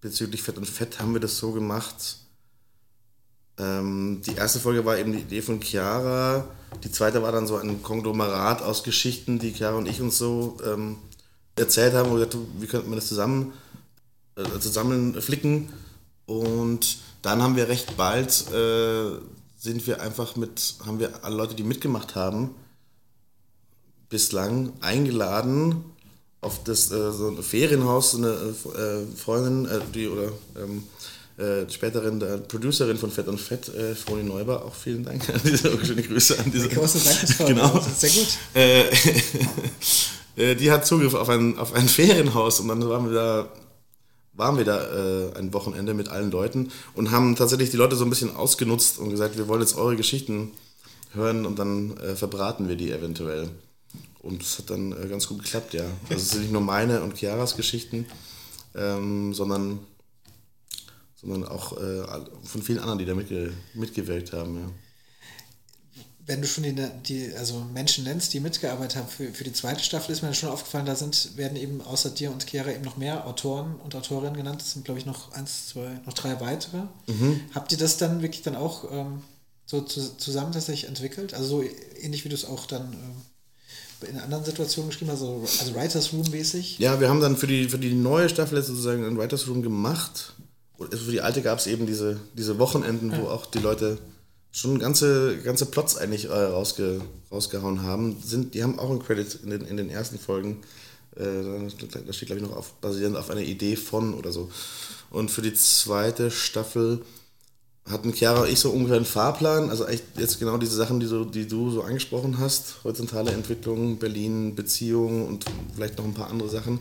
bezüglich Fett und Fett haben wir das so gemacht. Ähm, die erste Folge war eben die Idee von Chiara. Die zweite war dann so ein Konglomerat aus Geschichten, die Chiara und ich uns so ähm, erzählt haben. Und gesagt, wie könnte man das zusammen, äh, zusammen flicken? Und dann haben wir recht bald, äh, sind wir einfach mit, haben wir alle Leute, die mitgemacht haben, bislang eingeladen auf das äh, so ein Ferienhaus, so eine äh, Freundin, äh, die oder ähm, äh, späterin der Producerin von Fett und Fett, äh, Froni Neuber, auch vielen Dank an diese schöne Grüße an diese. Große Dank, genau. sehr gut. Äh, äh, die hat Zugriff auf ein, auf ein Ferienhaus und dann waren wir da waren wir da äh, ein Wochenende mit allen Leuten und haben tatsächlich die Leute so ein bisschen ausgenutzt und gesagt, wir wollen jetzt eure Geschichten hören und dann äh, verbraten wir die eventuell. Und es hat dann äh, ganz gut geklappt, ja. Also es sind nicht nur meine und Chiaras Geschichten, ähm, sondern, sondern auch äh, von vielen anderen, die da mitge mitgewirkt haben, ja wenn du schon die, die, also Menschen nennst, die mitgearbeitet haben für, für die zweite Staffel, ist mir schon aufgefallen, da sind, werden eben außer dir und Chiara eben noch mehr Autoren und Autorinnen genannt. Das sind, glaube ich, noch eins, zwei, noch drei weitere. Mhm. Habt ihr das dann wirklich dann auch ähm, so zu, zusammen tatsächlich entwickelt? Also so ähnlich wie du es auch dann ähm, in anderen Situationen geschrieben hast, also, also Writers Room mäßig? Ja, wir haben dann für die, für die neue Staffel sozusagen ein Writers Room gemacht. Und für die alte gab es eben diese, diese Wochenenden, ja. wo auch die Leute schon ganze, ganze Plots eigentlich äh, rausge, rausgehauen haben. Sind, die haben auch einen Credit in den, in den ersten Folgen. Äh, da steht, glaube ich, noch auf, basierend auf einer Idee von oder so. Und für die zweite Staffel hatten Chiara und ich so ungefähr einen Fahrplan. Also echt jetzt genau diese Sachen, die, so, die du so angesprochen hast. Horizontale Entwicklung, Berlin, Beziehungen und vielleicht noch ein paar andere Sachen.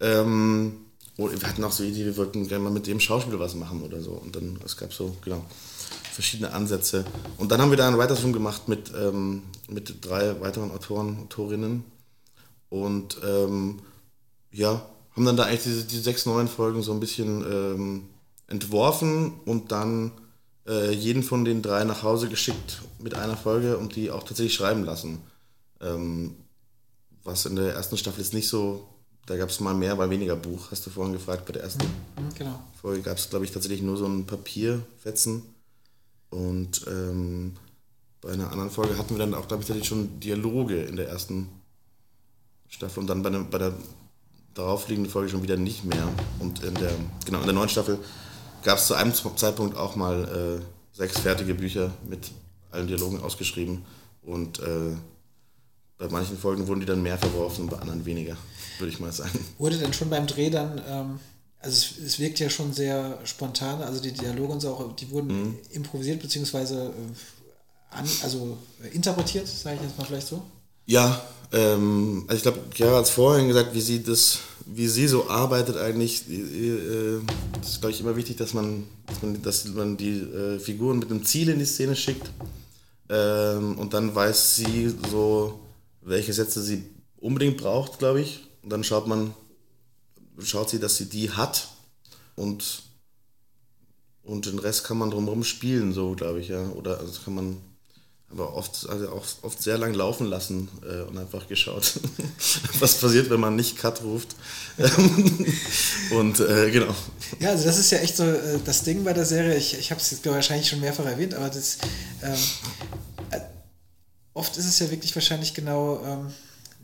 Ähm, wir hatten auch so Idee, wir wollten gerne mal mit dem Schauspieler was machen oder so. Und dann, es gab so, genau verschiedene Ansätze. Und dann haben wir da einen Weiterfilm gemacht mit, ähm, mit drei weiteren Autoren, Autorinnen. Und ähm, ja, haben dann da eigentlich diese, die sechs neuen Folgen so ein bisschen ähm, entworfen und dann äh, jeden von den drei nach Hause geschickt mit einer Folge und die auch tatsächlich schreiben lassen. Ähm, was in der ersten Staffel jetzt nicht so, da gab es mal mehr, weil weniger Buch, hast du vorhin gefragt. Bei der ersten mhm, genau. Folge gab es, glaube ich, tatsächlich nur so ein Papierfetzen. Und ähm, bei einer anderen Folge hatten wir dann auch, glaube ich, schon Dialoge in der ersten Staffel und dann bei, der, bei der daraufliegenden Folge schon wieder nicht mehr. Und in der, genau, in der neuen Staffel gab es zu einem Zeitpunkt auch mal äh, sechs fertige Bücher mit allen Dialogen ausgeschrieben. Und äh, bei manchen Folgen wurden die dann mehr verworfen, bei anderen weniger, würde ich mal sagen. Wurde denn schon beim Dreh dann ähm, also es, es, wirkt ja schon sehr spontan, also die Dialoge und so auch, die wurden mhm. improvisiert beziehungsweise äh, an, also interpretiert, sage ich jetzt mal vielleicht so. Ja, ähm, also ich glaube, Chiara hat es vorhin gesagt, wie sie das, wie sie so arbeitet eigentlich, äh, das ist glaube ich immer wichtig, dass man, dass man, dass man die äh, Figuren mit einem Ziel in die Szene schickt ähm, und dann weiß sie so, welche Sätze sie unbedingt braucht, glaube ich. Und dann schaut man, schaut sie, dass sie die hat und, und den Rest kann man drumherum spielen, so glaube ich, ja. Oder also kann man aber oft, also auch oft sehr lang laufen lassen äh, und einfach geschaut, was passiert, wenn man nicht Cut ruft. und äh, genau. Ja, also das ist ja echt so äh, das Ding bei der Serie. Ich, ich habe es jetzt wahrscheinlich schon mehrfach erwähnt, aber das ähm, äh, oft ist es ja wirklich wahrscheinlich genau ähm,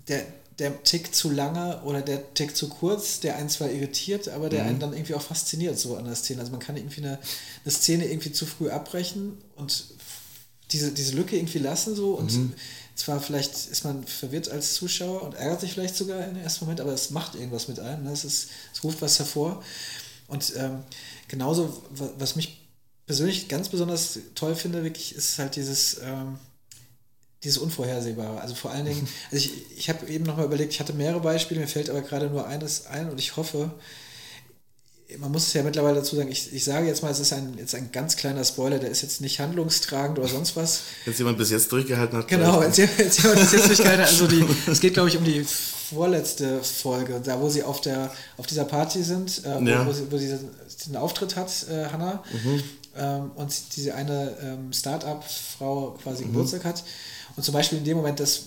der, der Tick zu lange oder der Tick zu kurz, der einen zwar irritiert, aber der Mhm. einen dann irgendwie auch fasziniert so an der Szene. Also man kann irgendwie eine, eine Szene irgendwie zu früh abbrechen und diese, diese Lücke irgendwie lassen so und Mhm. zwar vielleicht ist man verwirrt als Zuschauer und ärgert sich vielleicht sogar im ersten Moment, aber es macht irgendwas mit einem. Ne? Es, ist, es ruft was hervor. Und ähm, genauso, wa- was mich persönlich ganz besonders toll finde, wirklich, ist halt dieses, ähm, dieses Unvorhersehbare. Also vor allen Dingen, also ich, ich habe eben nochmal überlegt, ich hatte mehrere Beispiele, mir fällt aber gerade nur eines ein und ich hoffe, man muss es ja mittlerweile dazu sagen, ich, ich sage jetzt mal, es ist ein, jetzt ein ganz kleiner Spoiler, der ist jetzt nicht handlungstragend oder sonst was. Wenn jemand bis jetzt durchgehalten hat. Genau, jetzt, jetzt jemand das jetzt nicht gehalten hat. Also die, es geht, glaube ich, um die vorletzte Folge, da wo sie auf der auf dieser Party sind, äh, wo, Ja. wo sie, wo sie diesen, diesen Auftritt hat, äh, Hannah, ähm, und diese eine ähm, Start-up-Frau quasi Geburtstag hat. Und zum Beispiel in dem Moment, dass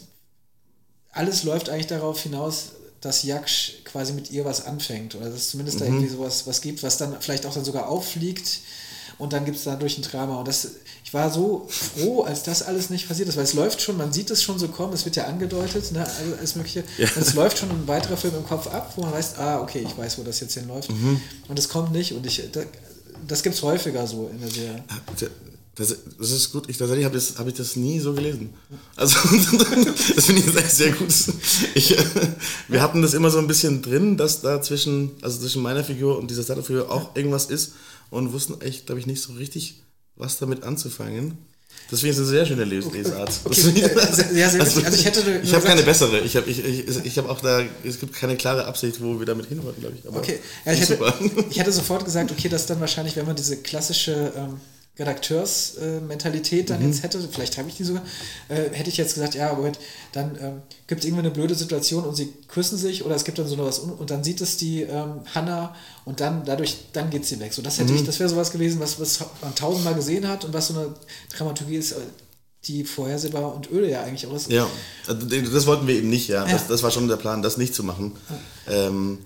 alles läuft eigentlich darauf hinaus, dass Jaksch quasi mit ihr was anfängt oder dass es zumindest da irgendwie sowas was gibt, was dann vielleicht auch dann sogar auffliegt und dann gibt es dadurch ein Drama. Und das, ich war so froh, als das alles nicht passiert ist, weil es läuft schon, man sieht es schon so kommen, es wird ja angedeutet, ne, also alles Mögliche. Und es läuft schon ein weiterer Film im Kopf ab, wo man weiß, ah, okay, ich weiß, wo das jetzt hinläuft. Und es kommt nicht und ich, da, das gibt es häufiger so in der Serie. Das, das ist gut. Ich tatsächlich habe hab ich das nie so gelesen. Also das finde ich jetzt echt sehr gut. Ich, wir hatten das immer so ein bisschen drin, dass da zwischen, also zwischen meiner Figur und dieser Startup-Figur auch irgendwas ist und wussten echt, glaube ich, nicht so richtig, was damit anzufangen. Das finde ich eine sehr schöne Les Lesart. Okay, ich- äh, sehr- ja, sehr witzig. Also ich hätte ich habe keine bessere. Ich habe ich, ich, ich hab auch da, es gibt keine klare Absicht, wo wir damit hinwollen, glaube ich. Aber Okay, ja, ich, hätte, ich hätte sofort gesagt, okay, das dann wahrscheinlich, wenn man diese klassische ähm, Redakteursmentalität dann Mhm. jetzt hätte, vielleicht habe ich die sogar, äh, hätte ich jetzt gesagt, ja, Moment, dann ähm, gibt es irgendwie eine blöde Situation und sie küssen sich oder es gibt dann so noch was un- und dann sieht es die ähm, Hannah und dann dadurch, dann geht sie weg. So, das hätte Mhm. ich, das wäre sowas gewesen, was, was man tausendmal gesehen hat und was so eine Dramaturgie ist, äh, die vorhersehbar und öde ja eigentlich auch ist. Ja, also das wollten wir eben nicht, ja. Ja. Das, das war schon der Plan, das nicht zu machen. Ähm,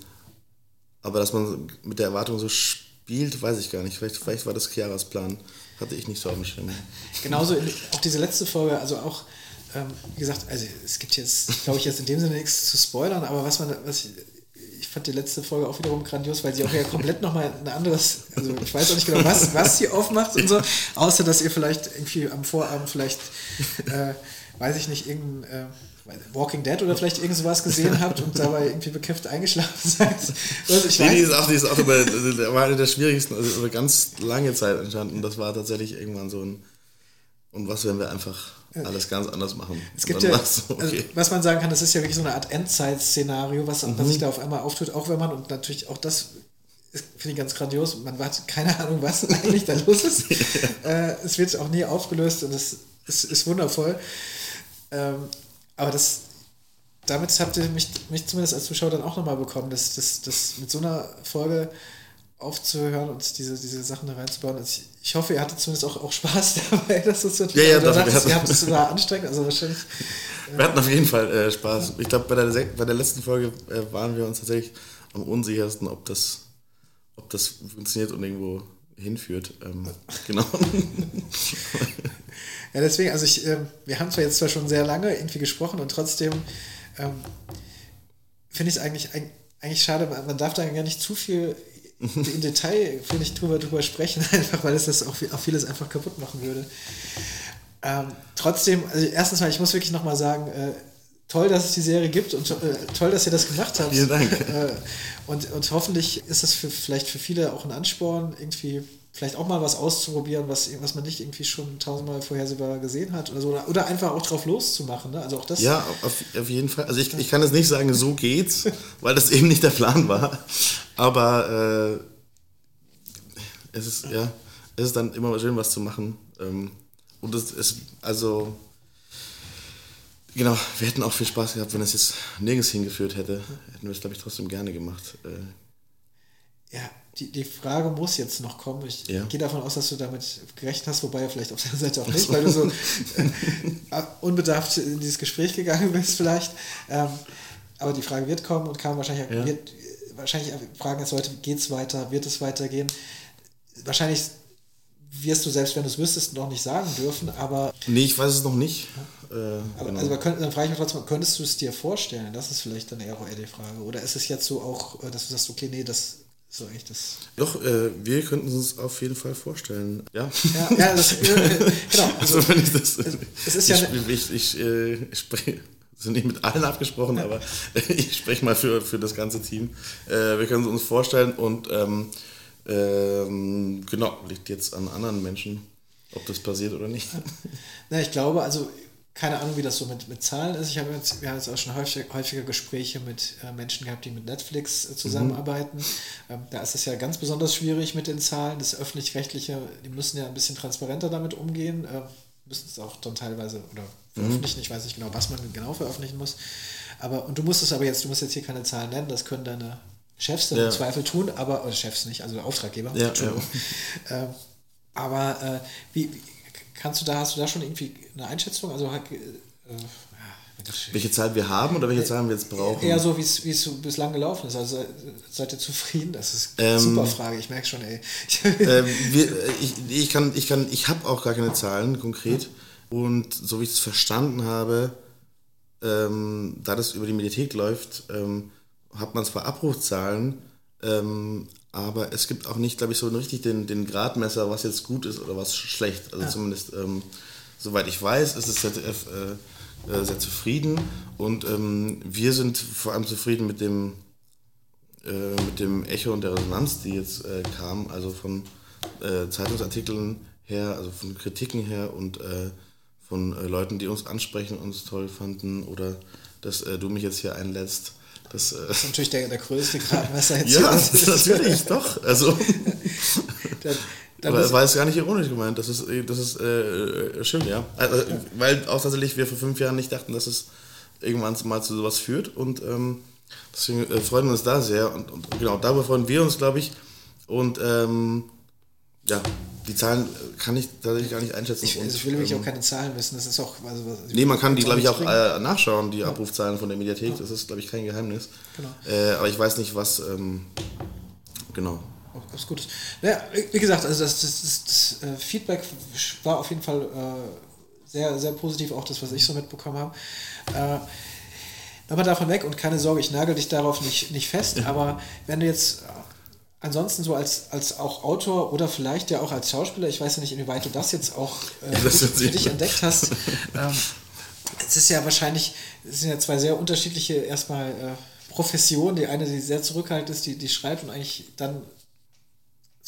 aber dass man mit der Erwartung so spielt, weiß ich gar nicht. Vielleicht, vielleicht war das Chiaras Plan. Hatte ich nicht so auf dem Schirm. Genauso auch diese letzte Folge, also auch, ähm, wie gesagt, also es gibt jetzt, glaube ich, jetzt in dem Sinne nichts zu spoilern, aber was man, was ich, ich fand die letzte Folge auch wiederum grandios, weil sie auch ja komplett nochmal ein anderes, also ich weiß auch nicht genau, was, was sie aufmacht und so, außer dass ihr vielleicht irgendwie am Vorabend vielleicht, äh, weiß ich nicht, irgendein äh, Walking Dead oder vielleicht irgend sowas gesehen habt und dabei irgendwie bekifft eingeschlafen seid. Also ich Nee, die weiß, ist auch, die ist auch der war eine der schwierigsten, also über ganz lange Zeit entstanden. Das war tatsächlich irgendwann so ein, und was, wenn wir einfach alles ganz anders machen? Es gibt ja, so, also, okay. was man sagen kann, das ist ja wirklich so eine Art Endzeit-Szenario, was, was Mhm. sich da auf einmal auftut, auch wenn man, und natürlich auch das finde ich ganz grandios, man hat keine Ahnung, was eigentlich da los ist. äh, es wird auch nie aufgelöst und es ist, ist wundervoll. Ähm, aber das, damit habt ihr mich, mich zumindest als Zuschauer dann auch nochmal bekommen, dass das, das mit so einer Folge aufzuhören und diese, diese Sachen da reinzubauen. Also ich, ich hoffe, ihr hattet zumindest auch, auch Spaß dabei, dass das so Ja, ja, sagtest, hatten- ihr habt es war anstrengend, also wahrscheinlich. Wir hatten auf jeden Fall äh, Spaß. Ich glaube, bei der, bei der letzten Folge äh, waren wir uns tatsächlich am unsichersten, ob das, ob das funktioniert und irgendwo hinführt. Ähm, genau. Ja, deswegen, also ich, ähm, wir haben zwar jetzt zwar schon sehr lange irgendwie gesprochen und trotzdem ähm, finde ich es eigentlich, eig- eigentlich schade, man darf da gar nicht zu viel im Detail, finde ich, drüber, drüber sprechen, einfach weil es das auch, auch vieles einfach kaputt machen würde. Ähm, trotzdem, also erstens mal, ich muss wirklich nochmal sagen, äh, toll, dass es die Serie gibt und äh, toll, dass ihr das gemacht habt. Vielen Dank. Äh, und, und hoffentlich ist es für, vielleicht für viele auch ein Ansporn, irgendwie vielleicht auch mal was auszuprobieren, was, was man nicht irgendwie schon tausendmal vorhersehbar gesehen hat oder so. Oder, oder einfach auch drauf loszumachen. Ne? Also auch das. ja, auf, auf jeden Fall. Also ich, ich kann jetzt nicht sagen, so geht's, weil das eben nicht der Plan war. Aber äh, es ist, ja, es ist dann immer schön, was zu machen. Ähm, und es ist, also, genau, wir hätten auch viel Spaß gehabt, wenn es jetzt nirgends hingeführt hätte. Hätten wir es, glaube ich, trotzdem gerne gemacht. Äh, Ja, die, die Frage muss jetzt noch kommen. Ich Ja. gehe davon aus, dass du damit gerechnet hast, wobei vielleicht auf der Seite auch nicht, weil du so äh, unbedarft in dieses Gespräch gegangen bist vielleicht. Ähm, aber die Frage wird kommen und kam wahrscheinlich, Ja. wird, wahrscheinlich fragen jetzt Leute, geht es weiter, wird es weitergehen? Wahrscheinlich wirst du, selbst wenn du es wüsstest, noch nicht sagen dürfen, aber Nee, ich weiß es noch nicht. Äh, Aber, genau. also, könnt, dann frage ich mich trotzdem, könntest du es dir vorstellen? Das ist vielleicht dann eher die Frage. Oder ist es jetzt so auch, äh, dass du sagst, okay, nee, das so eigentlich das. Doch, äh, wir könnten es uns auf jeden Fall vorstellen. Ja. Ja, ja das, äh, genau. Also, Also, wenn ich das. es ist ja ich, ich, ich, äh, ich spreche. sind nicht mit allen abgesprochen, aber ich spreche mal für, für das ganze Team. Äh, wir können es uns vorstellen und ähm, ähm, genau, liegt jetzt an anderen Menschen, ob das passiert oder nicht. Na, ich glaube, also keine Ahnung, wie das so mit, mit Zahlen ist. Ich habe jetzt, wir haben jetzt auch schon häufig, häufiger Gespräche mit äh, Menschen gehabt, die mit Netflix äh, zusammenarbeiten. Ähm, da ist es ja ganz besonders schwierig mit den Zahlen. Das öffentlich-rechtliche, die müssen ja ein bisschen transparenter damit umgehen, äh, müssen es auch dann teilweise oder veröffentlichen. Ich weiß nicht genau, was man genau veröffentlichen muss. Aber, und du musst es aber jetzt, du musst jetzt hier keine Zahlen nennen, das können deine Chefs dann Ja. im Zweifel tun, aber, oder Chefs nicht, also Auftraggeber. Ja, Entschuldigung. Ähm, aber wie, wie kannst du da, hast du da schon irgendwie eine Einschätzung? Also äh, äh, Welche Zahl wir haben oder welche Zahlen wir jetzt brauchen? eher so, wie es bislang gelaufen ist. Also äh, seid ihr zufrieden? Das ist eine Ähm, super Frage, ich merke schon, ey. ähm, wir, äh, ich, ich kann, ich kann, ich habe auch gar keine Zahlen konkret. Und so wie ich es verstanden habe, ähm, da das über die Mediathek läuft, ähm, hat man zwar Abrufzahlen, ähm, aber es gibt auch nicht, glaube ich, so richtig den, den Gradmesser, was jetzt gut ist oder was schlecht. Also zumindest, ähm, soweit ich weiß, ist das ZDF äh, äh, sehr zufrieden und ähm, wir sind vor allem zufrieden mit dem, äh, mit dem Echo und der Resonanz, die jetzt äh, kam, also von äh, Zeitungsartikeln her, also von Kritiken her und äh, von Leuten, die uns ansprechen, uns toll fanden oder dass du mich jetzt hier einlädst. Das, äh, Das ist natürlich der, der größte Gradmesser jetzt. ja, hier. natürlich, doch. Also, Da, da aber es war jetzt gar nicht ironisch gemeint. Das ist, das ist äh, schön, ja. Also, Weil auch tatsächlich wir vor fünf Jahren nicht dachten, dass es irgendwann mal zu sowas führt. Und ähm, deswegen äh, freuen wir uns da sehr. Und, und genau, darüber freuen wir uns, glaube ich. Und ähm, ja, die Zahlen kann ich tatsächlich gar nicht einschätzen. ich, also ich will wirklich ähm, auch keine Zahlen wissen. Das ist auch. Also, Nee, man kann die, glaube ich, auch äh, nachschauen, die Abrufzahlen von der Mediathek. Das ist, glaube ich, kein Geheimnis. Genau. Äh, aber ich weiß nicht, was. Ähm, genau. Was Gutes. Naja, wie gesagt, also das, das, das, das äh, Feedback war auf jeden Fall äh, sehr, sehr positiv, auch das, was ich so mitbekommen habe. Äh, Nochmal davon weg und keine Sorge, ich nagel dich darauf nicht, nicht fest, aber wenn du jetzt äh, ansonsten so als, als auch Autor oder vielleicht ja auch als Schauspieler, ich weiß ja nicht, inwieweit du das jetzt auch äh, Das für, dich entdeckt hast, ähm, es ist ja wahrscheinlich, es sind ja zwei sehr unterschiedliche erstmal äh, Professionen. Die eine, die sehr zurückhaltend ist, die, die schreibt und eigentlich dann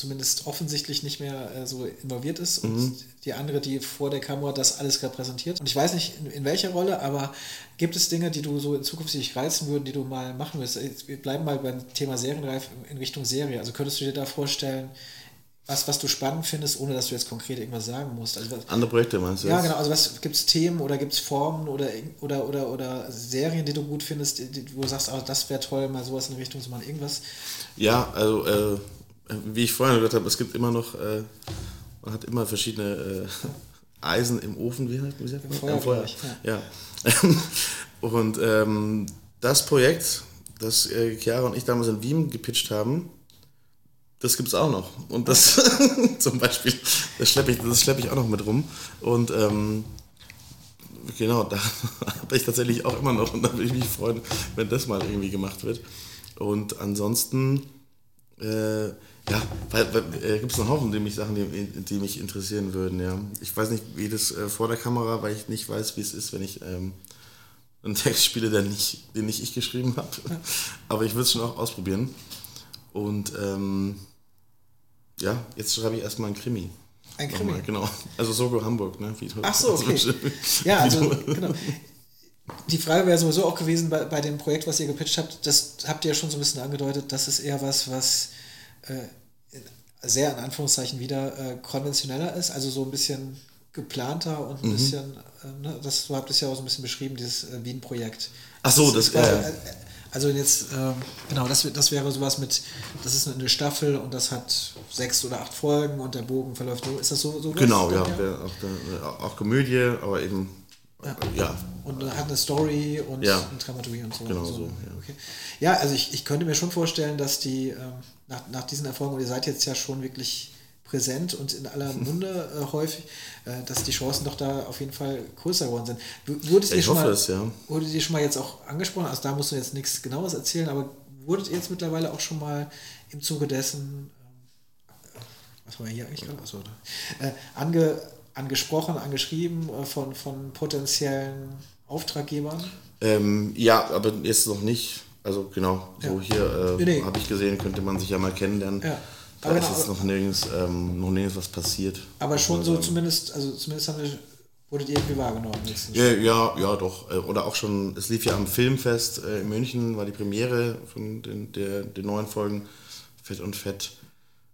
zumindest offensichtlich nicht mehr äh, so involviert ist und Mhm. die andere, die vor der Kamera das alles repräsentiert. Und ich weiß nicht, in, in welcher Rolle, aber gibt es Dinge, die du so in Zukunft dich reizen würden, die du mal machen willst? Jetzt, Wir bleiben mal beim Thema Serienreif in Richtung Serie. Also könntest du dir da vorstellen, was, was du spannend findest, ohne dass du jetzt konkret irgendwas sagen musst? Also was, Andere Projekte meinst du? ja, jetzt? genau. Also was gibt es Themen oder gibt es Formen oder, oder, oder, oder Serien, die du gut findest, die, die, wo du sagst, ah, das wäre toll, mal sowas in Richtung zu machen, irgendwas? Ja, also äh, wie ich vorhin gesagt habe, es gibt immer noch, äh, man hat immer verschiedene äh, Eisen im Ofen, wie, wie sagt man? Feuer, Am glaub ich, Ja. Und ähm, das Projekt, das äh, Chiara und ich damals in Wien gepitcht haben, das gibt es auch noch. Und das zum Beispiel, das schleppe ich, das schlepp ich auch noch mit rum. Und ähm, genau, da habe ich tatsächlich auch immer noch und da würde ich mich freuen, wenn das mal irgendwie gemacht wird. Und ansonsten, äh, ja, weil, weil, äh, gibt es noch Haufen die mich, Sachen, die, die mich interessieren würden. Ja. Ich weiß nicht, wie das äh, vor der Kamera, weil ich nicht weiß, wie es ist, wenn ich ähm, einen Text spiele, der nicht, den nicht ich geschrieben habe. Aber ich würde es schon auch ausprobieren. Und ähm, ja, jetzt schreibe ich erstmal einen Krimi. Ein Krimi? Nochmal, genau. Also Sogo Hamburg, ne? Wie Ach so, okay. Ja, wie also, genau. Die Frage wäre sowieso auch gewesen bei, bei dem Projekt, was ihr gepitcht habt, das habt ihr ja schon so ein bisschen angedeutet, das ist eher was, was sehr in Anführungszeichen wieder äh, konventioneller ist, also so ein bisschen geplanter und ein Mhm. bisschen, äh, ne, das, du habt es ja auch so ein bisschen beschrieben, dieses äh, Wien-Projekt. Ach so, das- ja, ja. äh, Also jetzt, ähm, genau, das, das wäre sowas mit, das ist eine Staffel und das hat sechs oder acht Folgen und der Bogen verläuft so. Ist das so? so Genau, ja. wär Auch, auch Komödie, aber eben, ja. ja. Und hat eine Story und Ja. eine Dramaturgie und so. Genau so, so, ja. Okay. ja, also ich, ich könnte mir schon vorstellen, dass die ähm, nach, nach diesen Erfolgen, und ihr seid jetzt ja schon wirklich präsent und in aller Munde äh, häufig, äh, dass die Chancen doch da auf jeden Fall größer geworden sind. Wurde ich hoffe mal, es, ja. Wurde dir schon mal jetzt auch angesprochen, also da musst du jetzt nichts Genaues erzählen, aber wurdet ihr jetzt mittlerweile auch schon mal im Zuge dessen, ähm, was war hier eigentlich gerade? Achso, äh, ange, angesprochen, angeschrieben äh, von, von potenziellen Auftraggebern? Ähm, ja, aber jetzt noch nicht. Also genau, so ja. hier äh, nee. habe ich gesehen, könnte man sich ja mal kennenlernen. Ja. Da aber ist genau, jetzt noch nirgends, ähm, noch nirgends was passiert. Aber schon so zumindest, also zumindest haben wir, wurdet ihr irgendwie wahrgenommen. Ja, ja, ja, doch. Äh, oder auch schon, es lief ja am Filmfest äh, in München, war die Premiere von den, der, den neuen Folgen Fett und Fett.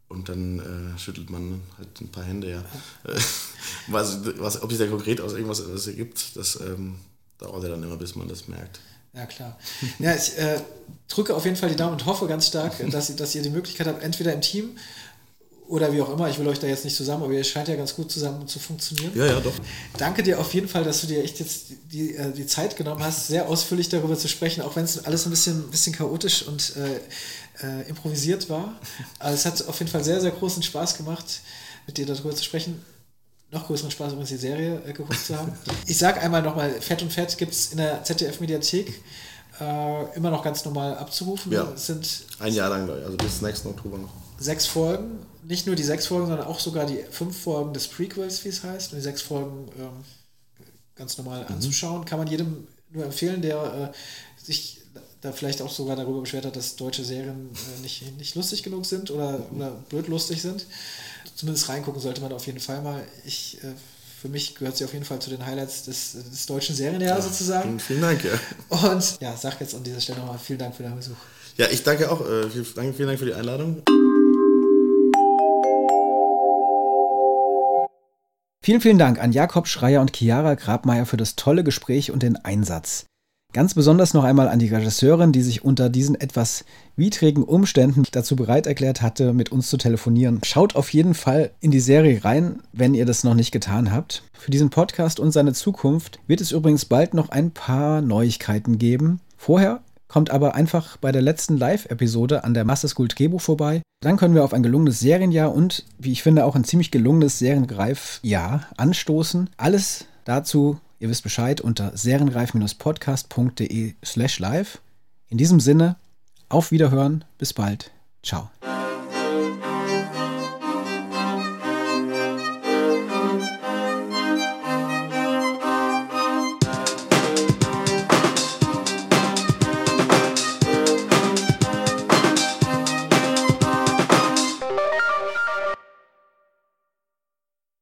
Und dann äh, schüttelt man halt ein paar Hände, ja. was, was, ob sich da konkret aus irgendwas ergibt, das ähm, dauert ja dann immer, bis man das merkt. Ja, klar. Ja, ich äh, drücke auf jeden Fall die Daumen und hoffe ganz stark, dass, dass ihr die Möglichkeit habt, entweder im Team oder wie auch immer, ich will euch da jetzt nicht zusammen, aber ihr scheint ja ganz gut zusammen zu funktionieren. Ja, ja, doch. Danke dir auf jeden Fall, dass du dir echt jetzt die, die, die Zeit genommen hast, sehr ausführlich darüber zu sprechen, auch wenn es alles ein bisschen, bisschen chaotisch und äh, äh, improvisiert war. Aber es hat auf jeden Fall sehr, sehr großen Spaß gemacht, mit dir darüber zu sprechen noch größeren Spaß, übrigens die Serie äh, geguckt zu haben. Ich sage einmal nochmal, Fett und Fett gibt es in der ZDF-Mediathek äh, immer noch ganz normal abzurufen. Ja, es sind ein Jahr lang, also bis nächsten Oktober noch. Sechs Folgen, nicht nur die sechs Folgen, sondern auch sogar die fünf Folgen des Prequels, wie es heißt, und die sechs Folgen ähm, ganz normal mhm. anzuschauen. Kann man jedem nur empfehlen, der äh, sich da vielleicht auch sogar darüber beschwert hat, dass deutsche Serien äh, nicht, nicht lustig genug sind oder, oder blöd lustig sind zumindest reingucken sollte man auf jeden Fall mal. Ich, äh, für mich gehört sie auf jeden Fall zu den Highlights des, des deutschen Serienjahres ja, sozusagen. Vielen Dank, ja. Und ja, sag jetzt an dieser Stelle nochmal vielen Dank für deinen Besuch. Ja, ich danke auch. Äh, vielen, Dank, vielen Dank für die Einladung. Vielen, vielen Dank an Jakob Schreier und Chiara Grabmeier für das tolle Gespräch und den Einsatz. Ganz besonders noch einmal an die Regisseurin, die sich unter diesen etwas widrigen Umständen dazu bereit erklärt hatte, mit uns zu telefonieren. Schaut auf jeden Fall in die Serie rein, wenn ihr das noch nicht getan habt. Für diesen Podcast und seine Zukunft wird es übrigens bald noch ein paar Neuigkeiten geben. Vorher kommt aber einfach bei der letzten Live-Episode an der Masse School Drehbuch vorbei. Dann können wir auf ein gelungenes Serienjahr und, wie ich finde, auch ein ziemlich gelungenes Seriengreifjahr anstoßen. Alles dazu Ihr wisst Bescheid unter serienreif-podcast.de slash live. In diesem Sinne, auf Wiederhören, bis bald. Ciao.